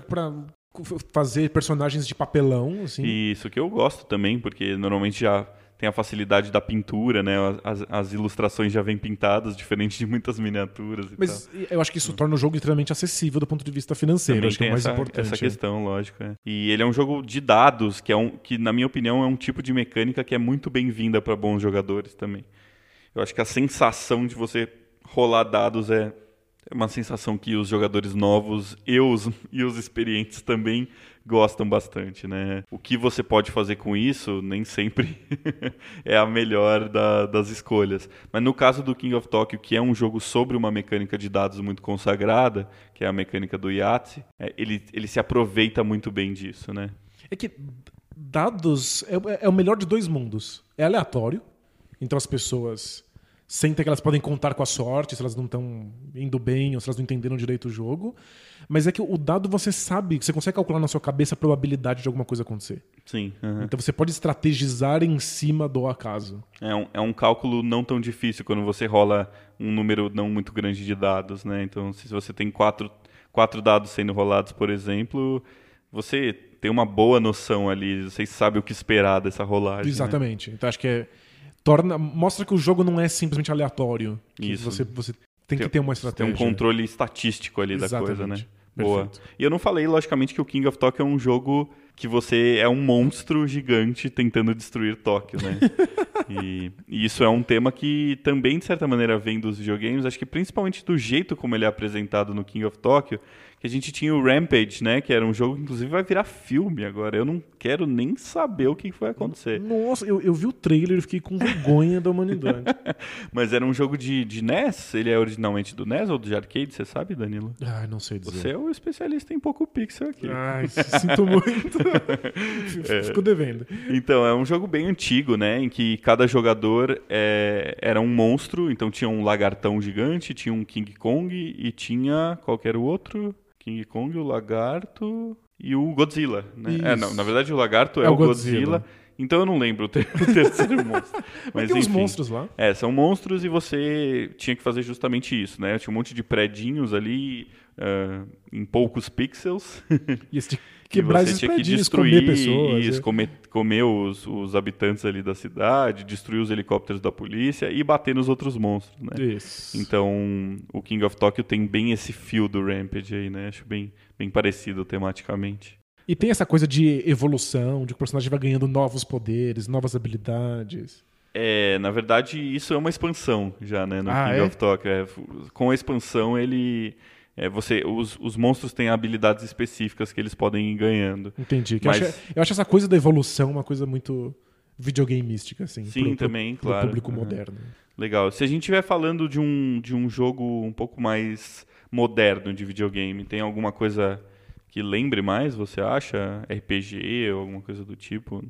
fazer personagens de papelão, assim. Isso que eu gosto também, porque normalmente já tem a facilidade da pintura, né? As, as ilustrações já vêm pintadas, [LAUGHS] diferente de muitas miniaturas Mas tal. eu acho que isso torna o jogo extremamente acessível do ponto de vista financeiro. Também acho que é o mais essa, importante. essa né? questão, lógico. é. E ele é um jogo de dados, que, é um, que, na minha opinião, é um tipo de mecânica que é muito bem-vinda para bons jogadores também. Eu acho que a sensação de você rolar dados é, é uma sensação que os jogadores novos e os, e os experientes também gostam bastante, né? O que você pode fazer com isso nem sempre [LAUGHS] é a melhor da- das escolhas. Mas no caso do King of Tokyo, que é um jogo sobre uma mecânica de dados muito consagrada, que é a mecânica do Yahtzee, é, ele, ele se aproveita muito bem disso, né? É que dados é, é o melhor de dois mundos. É aleatório, então as pessoas sentem que elas podem contar com a sorte, se elas não estão indo bem ou se elas não entenderam direito o jogo. Mas é que o dado você sabe, você consegue calcular na sua cabeça a probabilidade de alguma coisa acontecer. Sim. uhum. Então você pode estrategizar em cima do acaso. É um, é um cálculo não tão difícil quando você rola um número não muito grande de dados, né? Então, se você tem quatro, quatro dados sendo rolados, por exemplo, você tem uma boa noção ali, você sabe o que esperar dessa rolagem. né? Exatamente. Então acho que é, torna, mostra que o jogo não é simplesmente aleatório. Que Isso. Você, você tem que Tem- ter uma Tem estratégia. um controle estatístico ali da coisa, né? Exatamente. Boa. Perfeito. E eu não falei, logicamente, que o King of Tokyo é um jogo que você é um monstro gigante tentando destruir Tóquio, né? [LAUGHS] e, e isso é um tema que também, de certa maneira, vem dos videogames, acho que principalmente do jeito como ele é apresentado no King of Tokyo, que a gente tinha o Rampage, né? Que era um jogo que, inclusive, vai virar filme agora. Eu não quero nem saber o que vai acontecer. Nossa, eu, eu vi o trailer e fiquei com vergonha da humanidade. [LAUGHS] Mas era um jogo de, de NES? Ele é originalmente do NES ou de arcade? Você sabe, Danilo? Ai, não sei dizer. Você é o especialista em pouco pixel aqui. Ai, [LAUGHS] sinto muito. [LAUGHS] É. Fico devendo. Então, é um jogo bem antigo, né? Em que cada jogador é, era um monstro. Então tinha um lagartão gigante, tinha um King Kong e tinha. Qual que era o outro? King Kong, o lagarto e o Godzilla. Né? É, não, na verdade o lagarto é, É o Godzilla. Godzilla. Então eu não lembro o, ter- o terceiro monstro. [LAUGHS] Mas tem enfim. monstros lá. É, são monstros e você tinha que fazer justamente isso, né? Tinha um monte de predinhos ali ah, em poucos pixels. E esse [LAUGHS] que você tinha que destruir pessoas. isso, é. comer, comer os, os habitantes ali da cidade, destruir os helicópteros da polícia e bater nos outros monstros, né? Isso. Então, o King of Tokyo tem bem esse fio do Rampage aí, né? Acho bem, bem parecido tematicamente. E tem essa coisa de evolução, de que o personagem vai ganhando novos poderes, novas habilidades. É, na verdade, isso é uma expansão já, né? No Ah, King é? of Tokyo. É, com a expansão, ele. É, você, os, os monstros têm habilidades específicas que eles podem ir ganhando. Entendi. Que Mas- eu, acho, eu acho essa coisa da evolução uma coisa muito videogameística, assim. Sim, pro- pro- também, pro claro. público Uhum. moderno. Legal. Se a gente estiver falando de um, de um jogo um pouco mais moderno de videogame, tem alguma coisa que lembre mais, você acha? RPG ou alguma coisa do tipo?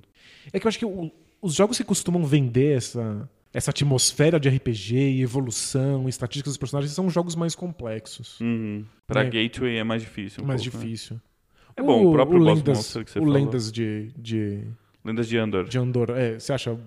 É que eu acho que o- os jogos que costumam vender essa, essa atmosfera de RPG evolução, estatísticas dos personagens, são jogos mais complexos. Uhum. Pra É. Gateway é mais difícil. um mais pouco, né? difícil. É bom, o próprio Boss Lendas, Monster que você o falou. Lendas de, de, Lendas de Andor. de Andor, é, você acha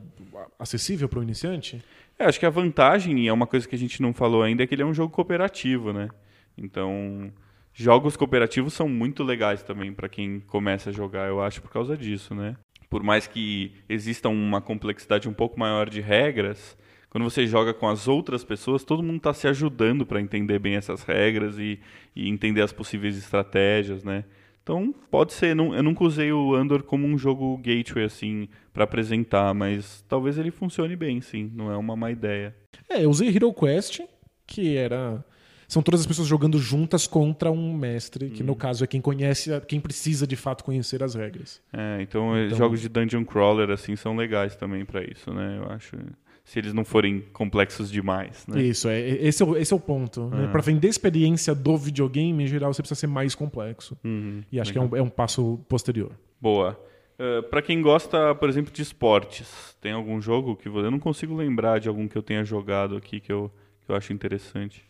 acessível para o iniciante? É, acho que a vantagem, e é uma coisa que a gente não falou ainda, é que ele é um jogo cooperativo, né? Então, jogos cooperativos são muito legais também pra quem começa a jogar, eu acho, por causa disso, né? Por mais que exista uma complexidade um pouco maior de regras, quando você joga com as outras pessoas, todo mundo está se ajudando para entender bem essas regras e, e entender as possíveis estratégias, né? Então, pode ser. não- Eu nunca usei o Andor como um jogo gateway, assim, para apresentar, mas talvez ele funcione bem, sim. Não é uma má ideia. É, eu usei Hero Quest, que era. São todas as pessoas jogando juntas contra um mestre, que no caso é quem conhece, quem precisa de fato conhecer as regras. É, então, eh, Então- jogos de dungeon crawler, assim, são legais também para isso, né? Eu acho. Se eles não forem complexos demais, né? Isso, é, esse, é o, esse é o ponto. Né? Ah. Para vender a experiência do videogame, em geral, você precisa ser mais complexo. Uhum, E acho legal. que é um, é um passo posterior. Boa. Uh, para quem gosta, por exemplo, de esportes, tem algum jogo que eu não consigo lembrar de algum que eu tenha jogado aqui que eu, que eu acho interessante?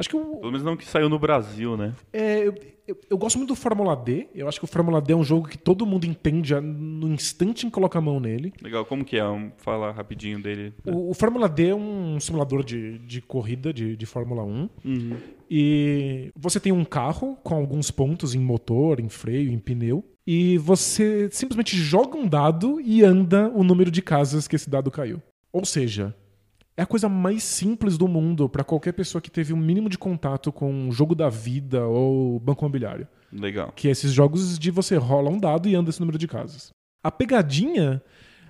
Acho que o, Pelo menos não que saiu no Brasil, né? É, eu, eu- eu gosto muito do Fórmula D. Eu acho que o Fórmula D é um jogo que todo mundo entende no instante em colocar a mão nele. Legal, como que é? Um, fala rapidinho dele. O, o Fórmula D é um simulador de, de corrida de, de Fórmula 1. Uhum. E você tem um carro com alguns pontos em motor, em freio, em pneu. E você simplesmente joga um dado e anda o número de casas que esse dado caiu. Ou seja, é a coisa mais simples do mundo para qualquer pessoa que teve um mínimo de contato com o jogo da vida ou banco imobiliário. Legal. Que é esses jogos de você rola um dado e anda esse número de casas. A pegadinha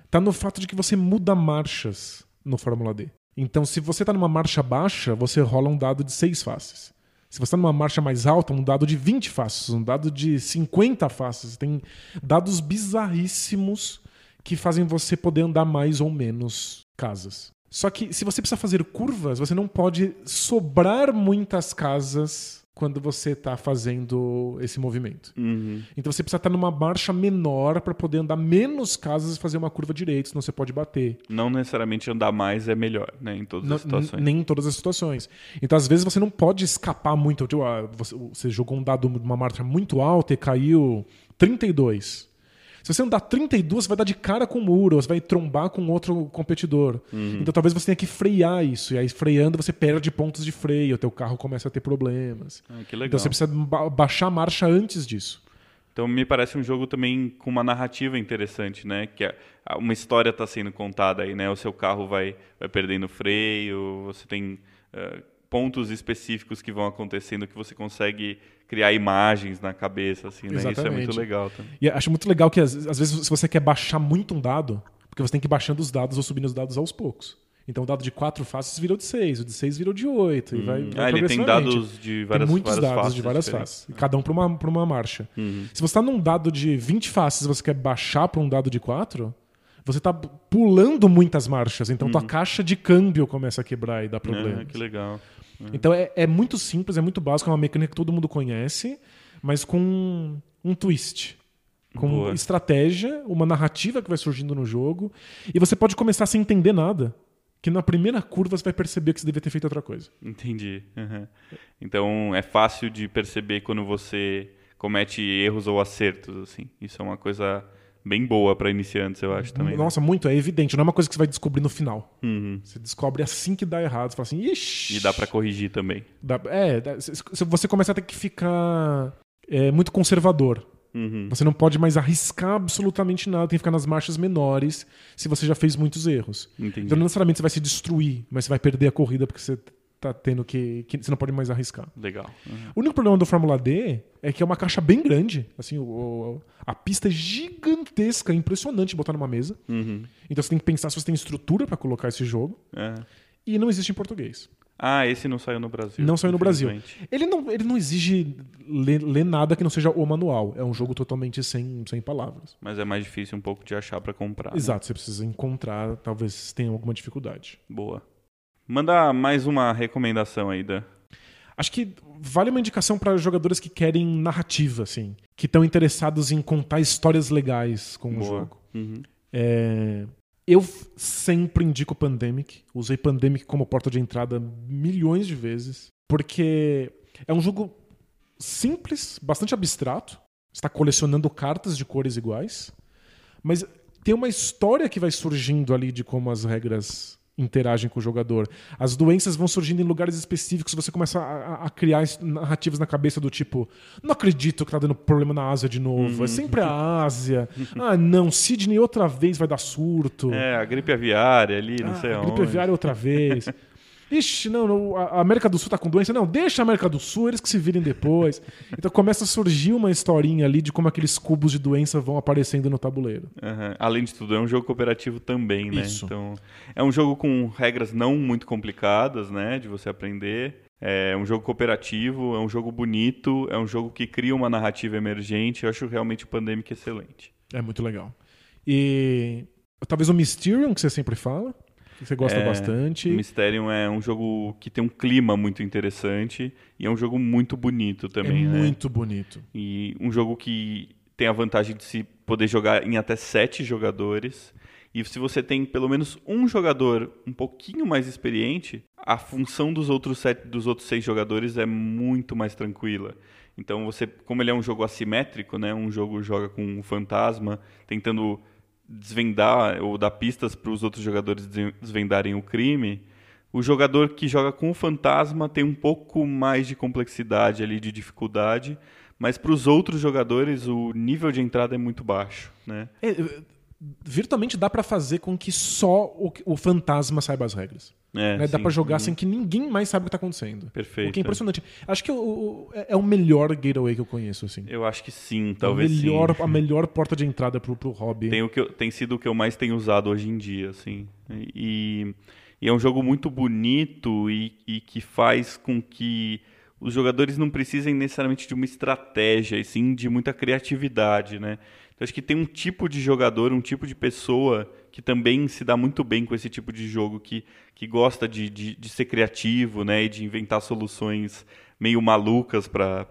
tá no fato de que você muda marchas no Fórmula D. Então, se você tá numa marcha baixa, você rola um dado de seis faces. Se você tá numa marcha mais alta, um dado de 20 faces, um dado de 50 faces. Tem dados bizarríssimos que fazem você poder andar mais ou menos casas. Só que se você precisa fazer curvas, você não pode sobrar muitas casas quando você está fazendo esse movimento. Uhum. Então você precisa estar numa marcha menor para poder andar menos casas e fazer uma curva direita, senão você pode bater. Não necessariamente andar mais é melhor, né? Em todas Não- as situações. Nem em todas as situações. Então, às vezes, você não pode escapar muito. Tipo, ah, você, você jogou um dado de uma marcha muito alta e caiu 32. Se você andar 32, você vai dar de cara com o muro, ou você vai trombar com outro competidor. Uhum. Então talvez você tenha que frear isso. E aí, freando, você perde pontos de freio, o teu carro começa a ter problemas. Ah, que legal. Então você precisa ba- baixar a marcha antes disso. Então me parece um jogo também com uma narrativa interessante, né? Que é- uma história está sendo contada aí, né? O seu carro vai, vai perdendo freio, você tem eh, pontos específicos que vão acontecendo que você consegue criar imagens na cabeça, assim, né? Isso é muito legal também. E acho muito legal que, às, às vezes, se você quer baixar muito um dado, porque você tem que ir baixando os dados ou subindo os dados aos poucos. Então o dado de quatro faces virou de seis, o de seis virou de oito. E vai, vai ah, ele tem dados de várias, tem muitos várias dados faces de várias faces. e Cada um para uma, pra uma marcha. Uhum. Se você está num dado de 20 faces e você quer baixar para um dado de 4, você está pulando muitas marchas. Então tua caixa de câmbio começa a quebrar e dar problemas. Uhum. Ah, que legal. Então é, é muito simples, é muito básico, é uma mecânica que todo mundo conhece, mas com um twist. Com Boa. estratégia, uma narrativa que vai surgindo no jogo. E você pode começar sem entender nada. Que na primeira curva você vai perceber que você devia ter feito outra coisa. Entendi. Uhum. Então é fácil de perceber quando você comete erros ou acertos, assim. Isso é uma coisa bem boa para iniciantes, eu acho também. né? Nossa, muito, é evidente. Não é uma coisa que você vai descobrir no final. Uhum. Você descobre assim que dá errado. Você fala assim, ixi. E dá para corrigir também. Dá- é, se- se você começa a ter que ficar é, muito conservador. Uhum. Você não pode mais arriscar absolutamente nada, tem que ficar nas marchas menores se você já fez muitos erros. Entendi. Então não necessariamente você vai se destruir, mas você vai perder a corrida porque você tá tendo que. que você não pode mais arriscar. Legal. Uhum. O único problema do Fórmula D é que é uma caixa bem grande. Assim, o- o- a pista é gigantesca, é impressionante botar numa mesa. Uhum. Então você tem que pensar se você tem estrutura para colocar esse jogo. É. E não existe em português. Ah, esse não saiu no Brasil. Não saiu no Brasil. Ele não, ele não exige ler, ler nada que não seja o manual. É um jogo totalmente sem, sem palavras. Mas é mais difícil um pouco de achar para comprar. né? Exato, você precisa encontrar, talvez tenha alguma dificuldade. Boa. Manda mais uma recomendação aí, Dan. Acho que vale uma indicação para jogadores que querem narrativa, assim, que estão interessados em contar histórias legais com o Boa. jogo. Uhum. É, Eu sempre indico Pandemic. Usei Pandemic como porta de entrada milhões de vezes, porque é um jogo simples, bastante abstrato. Está colecionando cartas de cores iguais, mas tem uma história que vai surgindo ali de como as regras interagem com o jogador. As doenças vão surgindo em lugares específicos, você começa a, a- a criar narrativas na cabeça do tipo, não acredito que tá dando problema na Ásia de novo, é sempre a Ásia. [LAUGHS] ah, não, Sydney outra vez vai dar surto. É, a gripe aviária ali, não Ah, sei aonde. gripe aviária outra vez. [LAUGHS] Ixi, não, não, a América do Sul tá com doença. Não, deixa a América do Sul, eles que se virem depois. [LAUGHS] Então começa a surgir uma historinha ali de como aqueles cubos de doença vão aparecendo no tabuleiro. Aham. Além de tudo, é um jogo cooperativo também, né? Isso. Então, é um jogo com regras não muito complicadas, né? De você aprender. É um jogo cooperativo, é um jogo bonito, é um jogo que cria uma narrativa emergente. Eu acho realmente o Pandemic excelente. É muito legal. E talvez o Mysterium, que você sempre fala, que você gosta É, bastante. Mysterium é um jogo que tem um clima muito interessante e é um jogo muito bonito também, é né? muito bonito. E um jogo que tem a vantagem de se poder jogar em até sete jogadores. E se você tem pelo menos um jogador um pouquinho mais experiente, a função dos outros, sete, dos outros seis jogadores é muito mais tranquila. Então você, como ele é um jogo assimétrico, né, um jogo joga com um fantasma, tentando desvendar ou dar pistas para os outros jogadores des- desvendarem o crime, o jogador que joga com o fantasma tem um pouco mais de complexidade ali, de dificuldade, mas para os outros jogadores o nível de entrada é muito baixo, né? É, virtualmente dá pra fazer com que só o, o fantasma saiba as regras. É, né? Dá pra jogar Uhum. sem que ninguém mais saiba o que tá acontecendo. Perfeito. O que é impressionante. Acho que o- o- é é o melhor gateway que eu conheço, assim. Eu acho que sim, talvez a melhor, sim. A melhor porta de entrada pro, pro hobby. Tem, o que eu- tem sido o que eu mais tenho usado hoje em dia, assim. E, e é um jogo muito bonito e, e que faz com que os jogadores não precisem necessariamente de uma estratégia, e sim de muita criatividade, né? Então acho que tem um tipo de jogador, um tipo de pessoa que também se dá muito bem com esse tipo de jogo, que, que gosta de, de, de ser criativo, né? E de inventar soluções meio malucas para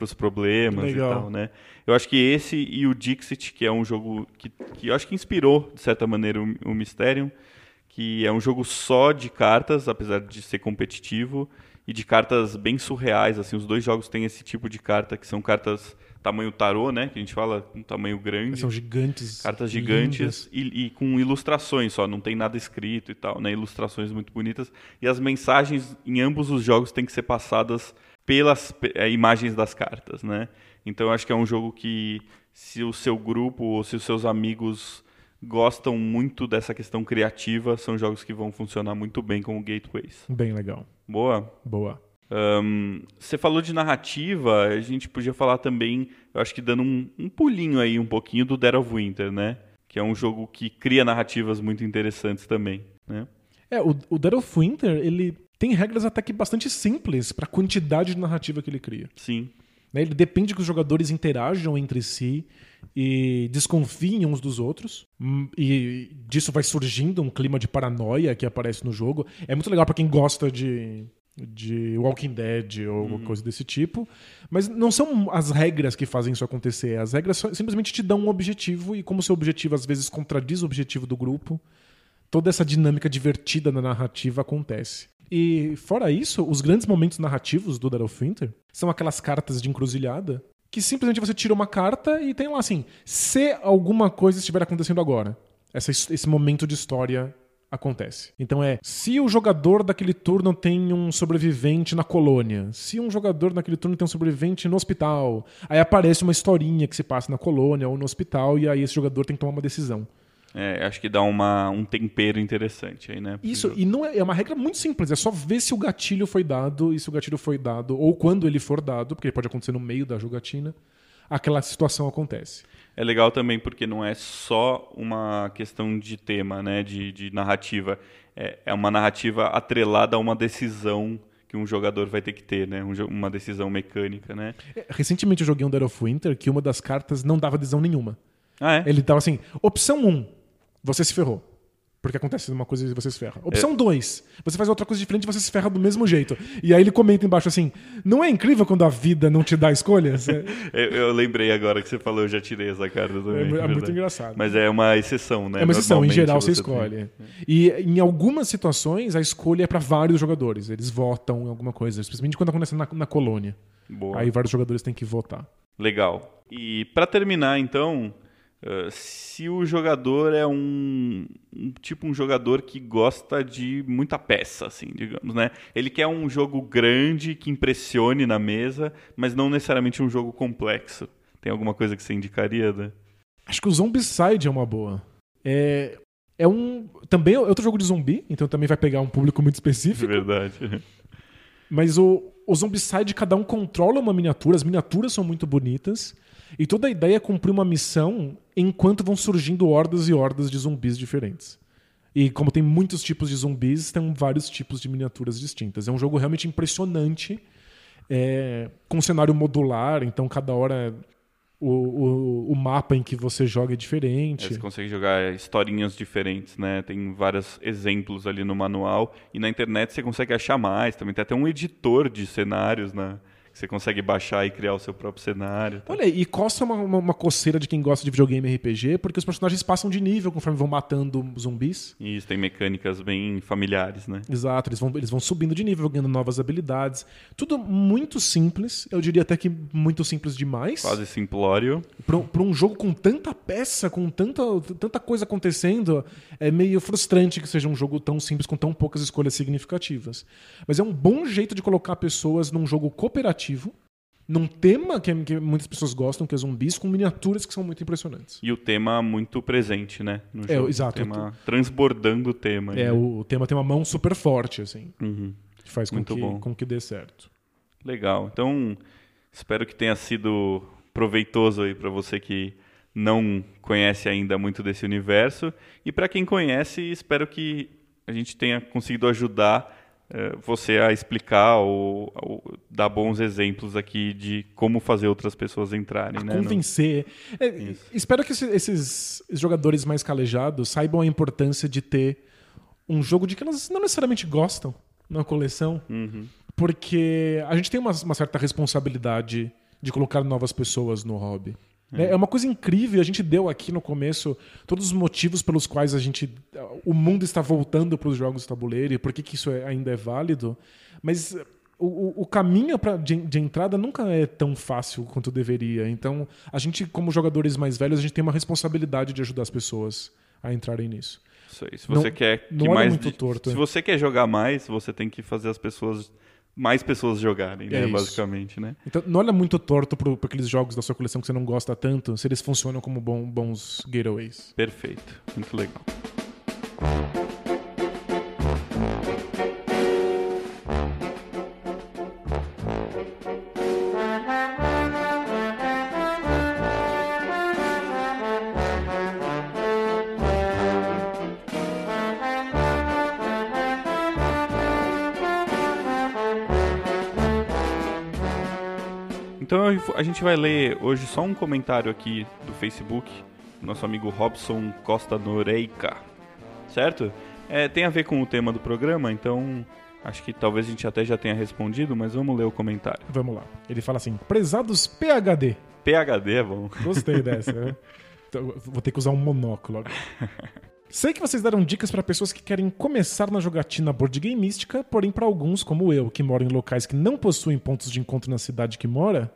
os problemas Legal. e tal, né? Eu acho que esse e o Dixit, que é um jogo que, que eu acho que inspirou, de certa maneira, o, o Mysterium, que é um jogo só de cartas, apesar de ser competitivo, e de cartas bem surreais, assim, os dois jogos têm esse tipo de carta, que são cartas tamanho tarô, né, que a gente fala um tamanho grande. São gigantes. Cartas gigantes e, e com ilustrações só, não tem nada escrito e tal, né? Ilustrações muito bonitas. E as mensagens em ambos os jogos têm que ser passadas pelas é, imagens das cartas, né? Então eu acho que é um jogo que se o seu grupo ou se os seus amigos gostam muito dessa questão criativa, são jogos que vão funcionar muito bem como gateways. Bem legal. Boa. Boa. Um, você falou de narrativa, a gente podia falar também, eu acho que dando um, um, pulinho aí um pouquinho do Dead of Winter, né? Que é um jogo que cria narrativas muito interessantes também, né? É, o, o Dead of Winter, ele tem regras até que bastante simples para a quantidade de narrativa que ele cria. Sim. Né? Ele depende que os jogadores interajam entre si e desconfiem uns dos outros. Hum, E disso vai surgindo um clima de paranoia que aparece no jogo. É muito legal para quem gosta de, de Walking Dead ou alguma coisa desse tipo. Mas não são as regras que fazem isso acontecer. As regras simplesmente te dão um objetivo e como seu objetivo às vezes contradiz o objetivo do grupo, toda essa dinâmica divertida na narrativa acontece. E fora isso, os grandes momentos narrativos do of Winter são aquelas cartas de encruzilhada que simplesmente você tira uma carta e tem lá assim, se alguma coisa estiver acontecendo agora, essa, esse momento de história acontece. Então é, se o jogador daquele turno tem um sobrevivente na colônia, se um jogador naquele turno tem um sobrevivente no hospital, aí aparece uma historinha que se passa na colônia ou no hospital e aí esse jogador tem que tomar uma decisão. É, acho que dá uma, um tempero interessante aí, né? Isso, jogo. e não é, é uma regra muito simples, é só ver se o gatilho foi dado, e se o gatilho foi dado, ou quando ele for dado, porque pode acontecer no meio da jogatina, aquela situação acontece. É legal também porque não é só uma questão de tema, né? De, de narrativa. É, é uma narrativa atrelada a uma decisão que um jogador vai ter que ter, né? Um uma decisão mecânica, né? É, Recentemente eu joguei um Dead of Winter que uma das cartas não dava decisão nenhuma. Ah, é? Ele tava assim, opção 1, você se ferrou. Porque acontece uma coisa e você se ferra. Opção 2, você faz outra coisa diferente e você se ferra do mesmo jeito. E aí ele comenta embaixo assim: não é incrível quando a vida não te dá escolhas? [LAUGHS] É, Eu, eu lembrei agora que você falou, eu já tirei essa carta também. é é muito engraçado. Mas é uma exceção, né? É uma exceção, em geral você tem. escolhe. E em algumas situações a escolha é para vários jogadores. Eles votam em alguma coisa, especialmente quando acontece na, na colônia. Boa. Aí vários jogadores têm que votar. Legal. E pra terminar, então, eh, se o jogador é um, um tipo um jogador que gosta de muita peça, assim, digamos, né? Ele quer um jogo grande que impressione na mesa, mas não necessariamente um jogo complexo. Tem alguma coisa que você indicaria, né? Acho que o Zombicide é uma boa. É, é um. Também é outro jogo de zumbi, então também vai pegar um público muito [LAUGHS] específico. verdade. Mas o, o Zombicide, cada um controla uma miniatura, as miniaturas são muito bonitas. E toda a ideia é cumprir uma missão enquanto vão surgindo hordas e hordas de zumbis diferentes. E como tem muitos tipos de zumbis, tem vários tipos de miniaturas distintas. É um jogo realmente impressionante, é, com cenário modular, então cada hora o, o, o mapa em que você joga é É, diferente. você consegue jogar historinhas diferentes, né? Tem vários exemplos ali no manual. E na internet você consegue achar mais. Também tem até um editor de cenários, né? Você consegue baixar e criar o seu próprio cenário. tá? Olha, e costa uma, uma, uma coceira de quem gosta de videogame RPG, porque os personagens passam de nível conforme vão matando zumbis. Isso tem mecânicas bem familiares, né? Exato, eles vão, eles vão subindo de nível, ganhando novas habilidades. Tudo muito simples, eu diria até que muito simples demais. Quase simplório. Para um jogo com tanta peça, com tanta, tanta coisa acontecendo, é meio frustrante que seja um jogo tão simples com tão poucas escolhas significativas. Mas é um bom jeito de colocar pessoas num jogo cooperativo, num tema que, que muitas pessoas gostam, que é zumbis, com miniaturas que são muito impressionantes. E o tema muito presente, né? No É, jogo. exato. O tema transbordando o tema. É, né? o, tema tem uma mão super forte, assim, Uhum. que faz com Muito que, bom. com que dê certo. Legal. Então, espero que tenha sido proveitoso aí para você que não conhece ainda muito desse universo. E para quem conhece, espero que a gente tenha conseguido ajudar você a explicar ou, ou dar bons exemplos aqui de como fazer outras pessoas entrarem, A né? convencer. É, espero que esse- esses jogadores mais calejados saibam a importância de ter um jogo de que elas não necessariamente gostam na coleção. Uhum. Porque a gente tem uma, uma certa responsabilidade de colocar novas pessoas no hobby. É. é uma coisa incrível, a gente deu aqui no começo todos os motivos pelos quais a gente o mundo está voltando para os jogos de tabuleiro e por que, que isso é, ainda é válido, mas o, o caminho pra, de, de, entrada nunca é tão fácil quanto deveria. Então, a gente, como jogadores mais velhos, a gente tem uma responsabilidade de ajudar as pessoas a entrarem nisso. Isso aí. Se você não, quer que mais. Torto, se você quer jogar mais, você tem que fazer as pessoas mais pessoas jogarem, né? É basicamente, né? Então não olha muito torto para aqueles jogos da sua coleção que você não gosta tanto, se eles funcionam como bom, bons gateways. Perfeito, muito legal. A gente vai ler hoje só um comentário aqui do Facebook, nosso amigo Robson Costa Noreika, certo? É, tem a ver com o tema do programa, então acho que talvez a gente até já tenha respondido, mas vamos ler o comentário. Vamos lá. Ele fala assim: Prezados PHD. PHD é bom. Gostei [LAUGHS] dessa, né? Então, vou ter que usar um monóculo agora. Sei que vocês deram dicas para pessoas que querem começar na jogatina board game mística, porém para alguns, como eu, que moram em locais que não possuem pontos de encontro na cidade que mora,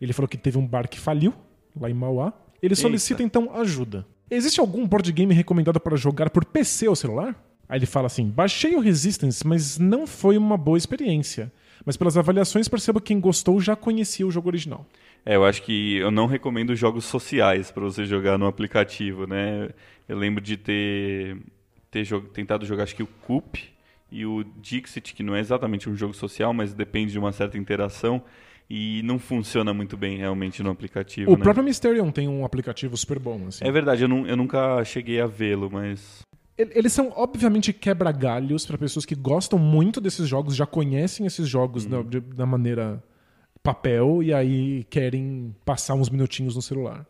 ele falou que teve um bar que faliu lá em Mauá. Ele solicita Eita. então ajuda. Existe algum board game recomendado para jogar por PC ou celular? Aí ele fala assim: baixei o Resistance, mas não foi uma boa experiência. Mas pelas avaliações percebo que quem gostou já conhecia o jogo original. É, eu acho que eu não recomendo jogos sociais para você jogar no aplicativo, né? Eu lembro de ter, ter jog... tentado jogar, acho que o Coop e o Dixit, que não é exatamente um jogo social, mas depende de uma certa interação. E não funciona muito bem realmente no aplicativo. O né? próprio Mysterion tem um aplicativo super bom. Assim. É verdade, eu, não, eu nunca cheguei a vê-lo, mas. Eles são, obviamente, quebra-galhos para pessoas que gostam muito desses jogos, já conhecem esses jogos da, de, da maneira papel e aí querem passar uns minutinhos no celular.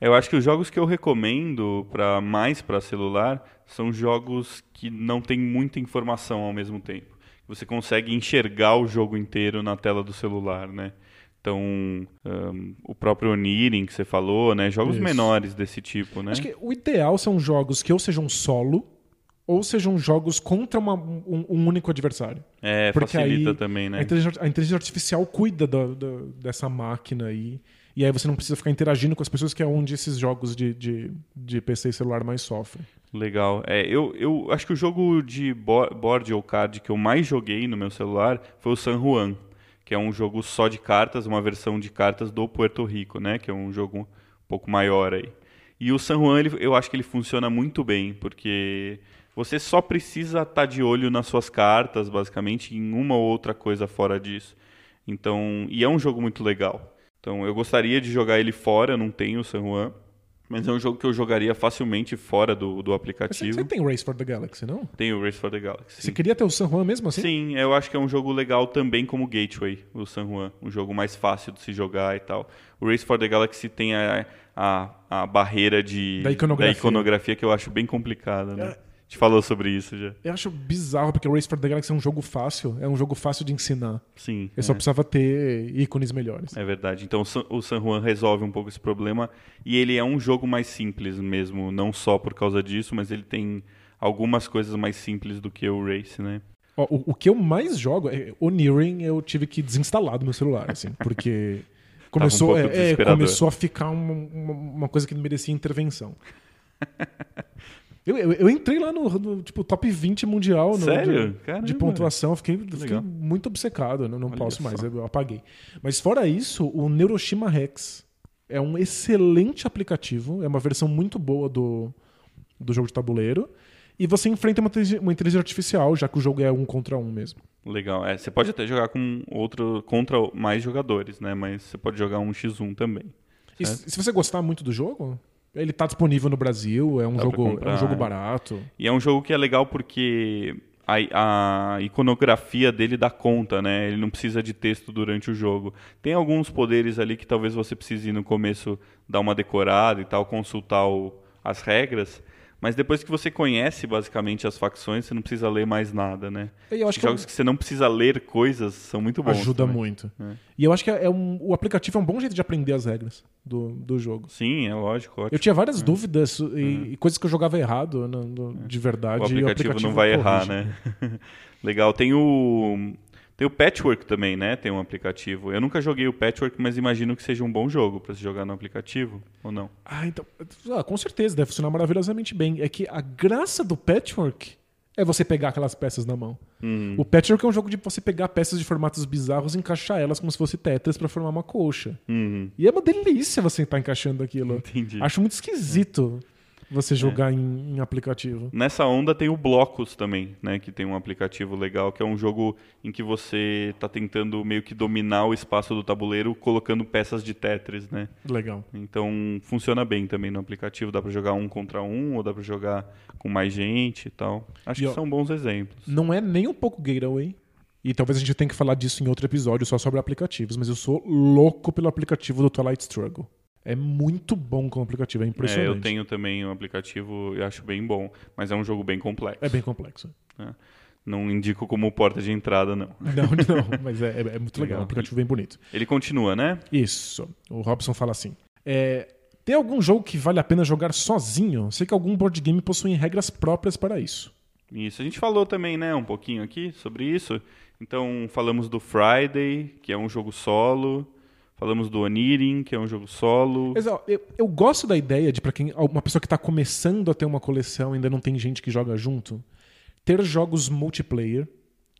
Eu acho que os jogos que eu recomendo para mais para celular são jogos que não tem muita informação ao mesmo tempo. Você consegue enxergar o jogo inteiro na tela do celular, né? Então, um, o próprio Onirin que você falou, né? Jogos Isso. menores desse tipo, né? Acho que o ideal são jogos que ou sejam solo ou sejam jogos contra uma, um, um, único adversário. É, Porque facilita também, né? A inteligência, a inteligência artificial cuida do, do, dessa máquina aí. E aí você não precisa ficar interagindo com as pessoas, que é onde esses jogos de, de, de PC e celular mais sofrem. Legal. É, eu, eu acho que o jogo de board ou card que eu mais joguei no meu celular foi o San Juan, que é um jogo só de cartas, uma versão de cartas do Puerto Rico, né? Que é um jogo um pouco maior aí. E o San Juan, ele, eu acho que ele funciona muito bem, porque você só precisa estar tá de olho nas suas cartas, basicamente, em uma ou outra coisa fora disso. Então, e é um jogo muito legal. Então eu gostaria de jogar ele fora, não tenho o San Juan. Mas é um jogo que eu jogaria facilmente fora do, do aplicativo. Você, você tem Race for the Galaxy, não? Tem o Race for the Galaxy. Você queria ter o San Juan mesmo assim? Sim, eu acho que é um jogo legal também como Gateway, o San Juan. Um jogo mais fácil de se jogar e tal. O Race for the Galaxy tem a, a, a barreira de, da iconografia. da, iconografia. que eu acho bem complicada, né? Gente falou sobre isso já. Eu acho bizarro, porque o Race for the Galaxy é um jogo fácil, é um jogo fácil de ensinar. Sim. Eu é. só precisava ter ícones melhores. É verdade. Então o San Juan resolve um pouco esse problema. E ele é um jogo mais simples mesmo, não só por causa disso, mas ele tem algumas coisas mais simples do que o Race, né? o, o, que eu mais jogo, é, o Nearing eu tive que desinstalar do meu celular, assim, [LAUGHS] porque começou, um é, é, começou a ficar uma, uma, uma coisa que merecia intervenção. [LAUGHS] Eu, eu, eu, entrei lá no, no, tipo, top 20 mundial no, Sério? De, de pontuação. Fiquei, fiquei muito obcecado. Não, não posso mais, eu apaguei. Mas fora isso, o Neuroshima Rex é um excelente aplicativo. É uma versão muito boa do, do jogo de tabuleiro. E você enfrenta uma, uma inteligência artificial, já que o jogo é um contra um mesmo. Legal. É, você pode até jogar com outro contra mais jogadores, né? Mas você pode jogar um x1 também. Se você gostar muito do jogo, ele está disponível no Brasil, é um, jogo, é um jogo barato. E é um jogo que é legal porque a, a, iconografia dele dá conta, né? Ele não precisa de texto durante o jogo. Tem alguns poderes ali que talvez você precise no começo dar uma decorada e tal, consultar o, as regras, Mas depois que você conhece basicamente as facções, você não precisa ler mais nada, né? Eu acho que Jogos que você não precisa ler coisas são muito bons. ajuda também. muito. É. E eu acho que é um- o aplicativo é um bom jeito de aprender as regras do, do jogo. Sim, é lógico. Ótimo. Eu tinha várias dúvidas e, e coisas que eu jogava errado no- no- de verdade. É. O e aplicativo, não vai errar, corrige. né? [LAUGHS] Legal. Tem o. Tem o Patchwork também, né? Tem um aplicativo. Eu nunca joguei o Patchwork, mas imagino que seja um bom jogo pra se jogar no aplicativo, ou não? Ah, então. ah, com certeza, deve funcionar maravilhosamente bem. É que a graça do patchwork é você pegar aquelas peças na mão. Hum. O patchwork é um jogo de você pegar peças de formatos bizarros e encaixar elas como se fosse Tetris pra formar uma colcha. Uhum. E é uma delícia você estar encaixando aquilo. Entendi. Acho muito esquisito você jogar em, em aplicativo. Nessa onda tem o Blocos também, né? Que tem um aplicativo legal, que é um jogo em que você tá tentando meio que dominar o espaço do tabuleiro colocando peças de Tetris, né? Legal. Então funciona bem também no aplicativo. Dá pra jogar um contra um, ou dá pra jogar com mais gente e tal. Acho E, que ó, são bons exemplos. Não é nem um pouco gateway. E talvez a gente tenha que falar disso em outro episódio só sobre aplicativos, mas eu sou louco pelo aplicativo do Twilight Struggle. É muito bom como aplicativo, é É, impressionante. eu tenho também um aplicativo e acho bem bom, mas é um jogo bem complexo. É bem complexo. Não indico como porta de entrada, não. [LAUGHS] Não, não, mas é, é- é muito legal. Legal. É um aplicativo bem bonito. Ele continua, né? Isso. O Robson fala assim: é, tem algum jogo que vale a pena jogar sozinho? Sei que algum board game possui regras próprias para isso. Isso. A gente falou também, né, um pouquinho aqui sobre isso. Então, falamos do Friday, que é um jogo solo. Falamos do Onirin, que é um jogo solo. Ó, eu, eu gosto da ideia de, para quem uma pessoa que tá começando a ter uma coleção ainda não tem gente que joga junto, ter jogos multiplayer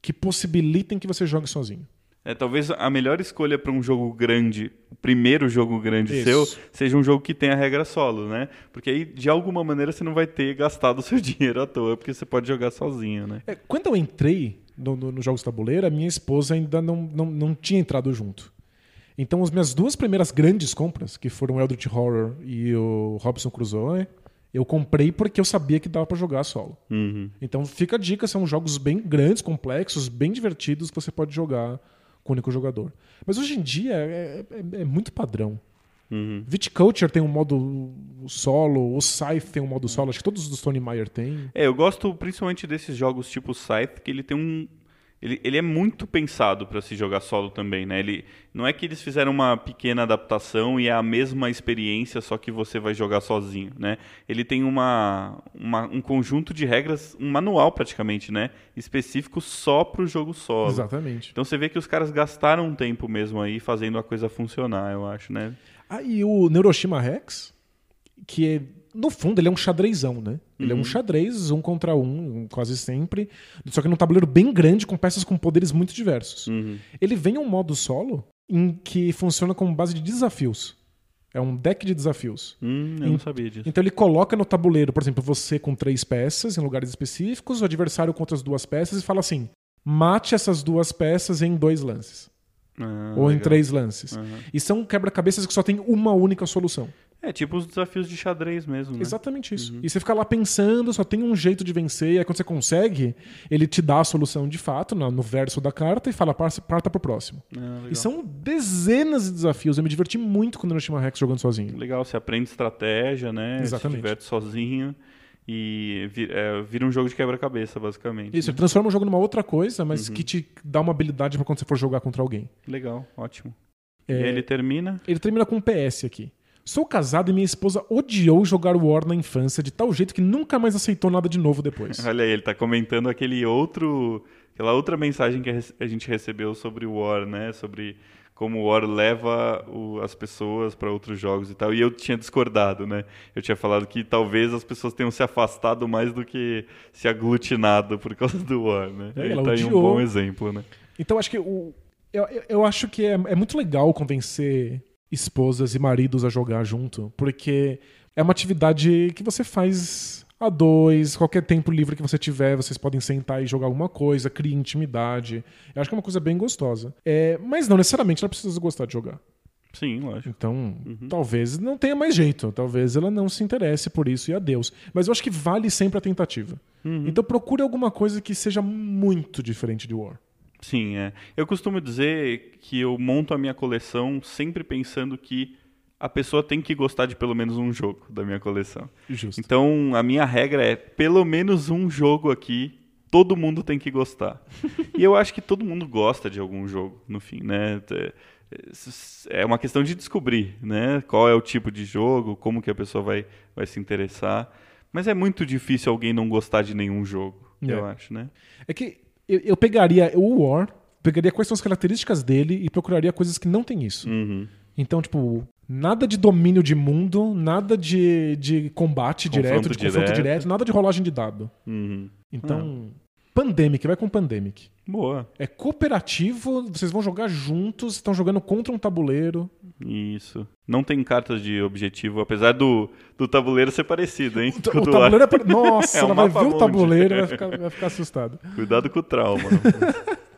que possibilitem que você jogue sozinho. É, talvez a melhor escolha para um jogo grande, o primeiro jogo grande Isso. seu, seja um jogo que tenha regra solo, né? Porque aí, de alguma maneira, você não vai ter gastado o seu [LAUGHS] dinheiro à toa, porque você pode jogar sozinho, né? É, quando eu entrei no, no, nos jogos tabuleiro, a minha esposa ainda não, não, não tinha entrado junto. Então, as minhas duas primeiras grandes compras, que foram o Eldritch Horror e o Robson Crusoe, eu comprei porque eu sabia que dava pra jogar solo. Uhum. Então, fica a dica, são jogos bem grandes, complexos, bem divertidos que você pode jogar com o único jogador. Mas hoje em dia é, é- é muito padrão. Uhum. Viticulture tem um modo solo, o Scythe tem um modo solo, acho que todos os do Stone Meyer têm. É, eu gosto principalmente desses jogos tipo Scythe, que ele tem um. Ele, ele é muito pensado para se jogar solo também, né? Ele, não é que eles fizeram uma pequena adaptação e é a mesma experiência, só que você vai jogar sozinho, né? Ele tem uma, uma- um conjunto de regras, um manual praticamente, né? Específico só para o jogo solo. Exatamente. Então você vê que os caras gastaram um tempo mesmo aí fazendo a coisa funcionar, eu acho, né? Ah, e o Neuroshima Rex, que é, no fundo ele é um xadrezão, né? Ele é um xadrez, um contra um, quase sempre. Só que num tabuleiro bem grande, com peças com poderes muito diversos. Uhum. Ele vem em um modo solo em que funciona como base de desafios. É um deck de desafios. Hum, eu não sabia disso. Então ele coloca no tabuleiro, por exemplo, você com três peças em lugares específicos, o adversário com outras duas peças e fala assim: mate essas duas peças em dois lances. Ah, ou em legal. três lances. Aham. E são quebra-cabeças que só tem uma única solução. É tipo os desafios de xadrez mesmo, né? Exatamente isso. E você fica lá pensando, só tem um jeito de vencer, e aí quando você consegue, ele te dá a solução de fato no, verso da carta e fala, "Parta- parta pro próximo. Ah. E são dezenas de desafios. Eu me diverti muito quando eu Hiroshima Rex jogando sozinho. Legal, você aprende estratégia, né? Exatamente. Se diverte sozinho e é, vira um jogo de quebra-cabeça, basicamente. Isso, né? ele transforma o jogo numa outra coisa, mas que te dá uma habilidade pra quando você for jogar contra alguém. Legal, ótimo. É, E aí ele termina. Ele termina com um PS aqui. Sou casado e minha esposa odiou jogar War na infância de tal jeito que nunca mais aceitou nada de novo depois. [LAUGHS] Olha aí, ele tá comentando aquele outro. Aquela outra mensagem que a gente recebeu sobre o War, né? Sobre como o War leva o- as pessoas para outros jogos e tal. E eu tinha discordado, né? Eu tinha falado que talvez as pessoas tenham se afastado mais do que se aglutinado por causa do War, né? É, ela tá aí um bom exemplo, né? Então acho que o, eu, eu- eu acho que é, é muito legal convencer esposas e maridos a jogar junto, porque é uma atividade que você faz a dois, qualquer tempo livre que você tiver, vocês podem sentar e jogar alguma coisa, cria intimidade. Eu acho que é uma coisa bem gostosa. É, mas não necessariamente ela precisa gostar de jogar. Sim, lógico. Então, talvez não tenha mais jeito. Talvez ela não se interesse por isso e adeus. Mas eu acho que vale sempre a tentativa. Então procure alguma coisa que seja muito diferente de War. Sim, é. Eu costumo dizer que eu monto a minha coleção sempre pensando que a pessoa tem que gostar de pelo menos um jogo da minha coleção. Justo. Então, a minha regra é pelo menos um jogo aqui, todo mundo tem que gostar. e eu acho que todo mundo gosta de algum jogo, no fim, né? É uma questão de descobrir, né? Qual é o tipo de jogo, como que a pessoa vai, vai se interessar. Mas é muito difícil alguém não gostar de nenhum jogo, É. eu acho, né? É que eu, eu pegaria o War, pegaria quais são as características dele e procuraria coisas que não tem isso. Uhum. Então, tipo, nada de domínio de mundo, nada de, de combate Confronto direto, de confronto direto. direto, nada de rolagem de dado. Uhum. Então, Pandemic, vai com Pandemic. Boa. É cooperativo, vocês vão jogar juntos, estão jogando contra um tabuleiro. Isso. Não tem cartas de objetivo, apesar do, do tabuleiro ser parecido, hein? O, o tabuleiro é. ar. pra- Nossa, [LAUGHS] É um ela vai ver o tabuleiro e vai ficar, vai ficar assustada. [LAUGHS] Cuidado com o trauma.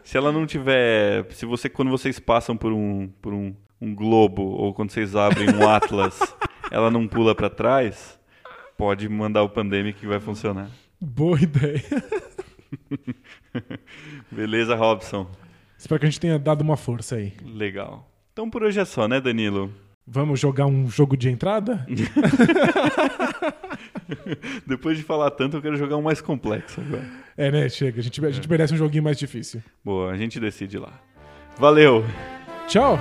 se ela não tiver. Se você, quando vocês passam por um, por um, um globo, ou quando vocês abrem um Atlas, [LAUGHS] ela não pula pra trás, pode mandar o Pandemic que vai funcionar. Boa ideia. [LAUGHS] Beleza, Robson? Espero que a gente tenha dado uma força aí. Legal. Então por hoje é só, né, Danilo? Vamos jogar um jogo de entrada? [LAUGHS] Depois de falar tanto, eu quero jogar um mais complexo agora. É, né? Chega. A gente, a gente merece um joguinho mais difícil. Boa, a gente decide lá. Valeu! Tchau!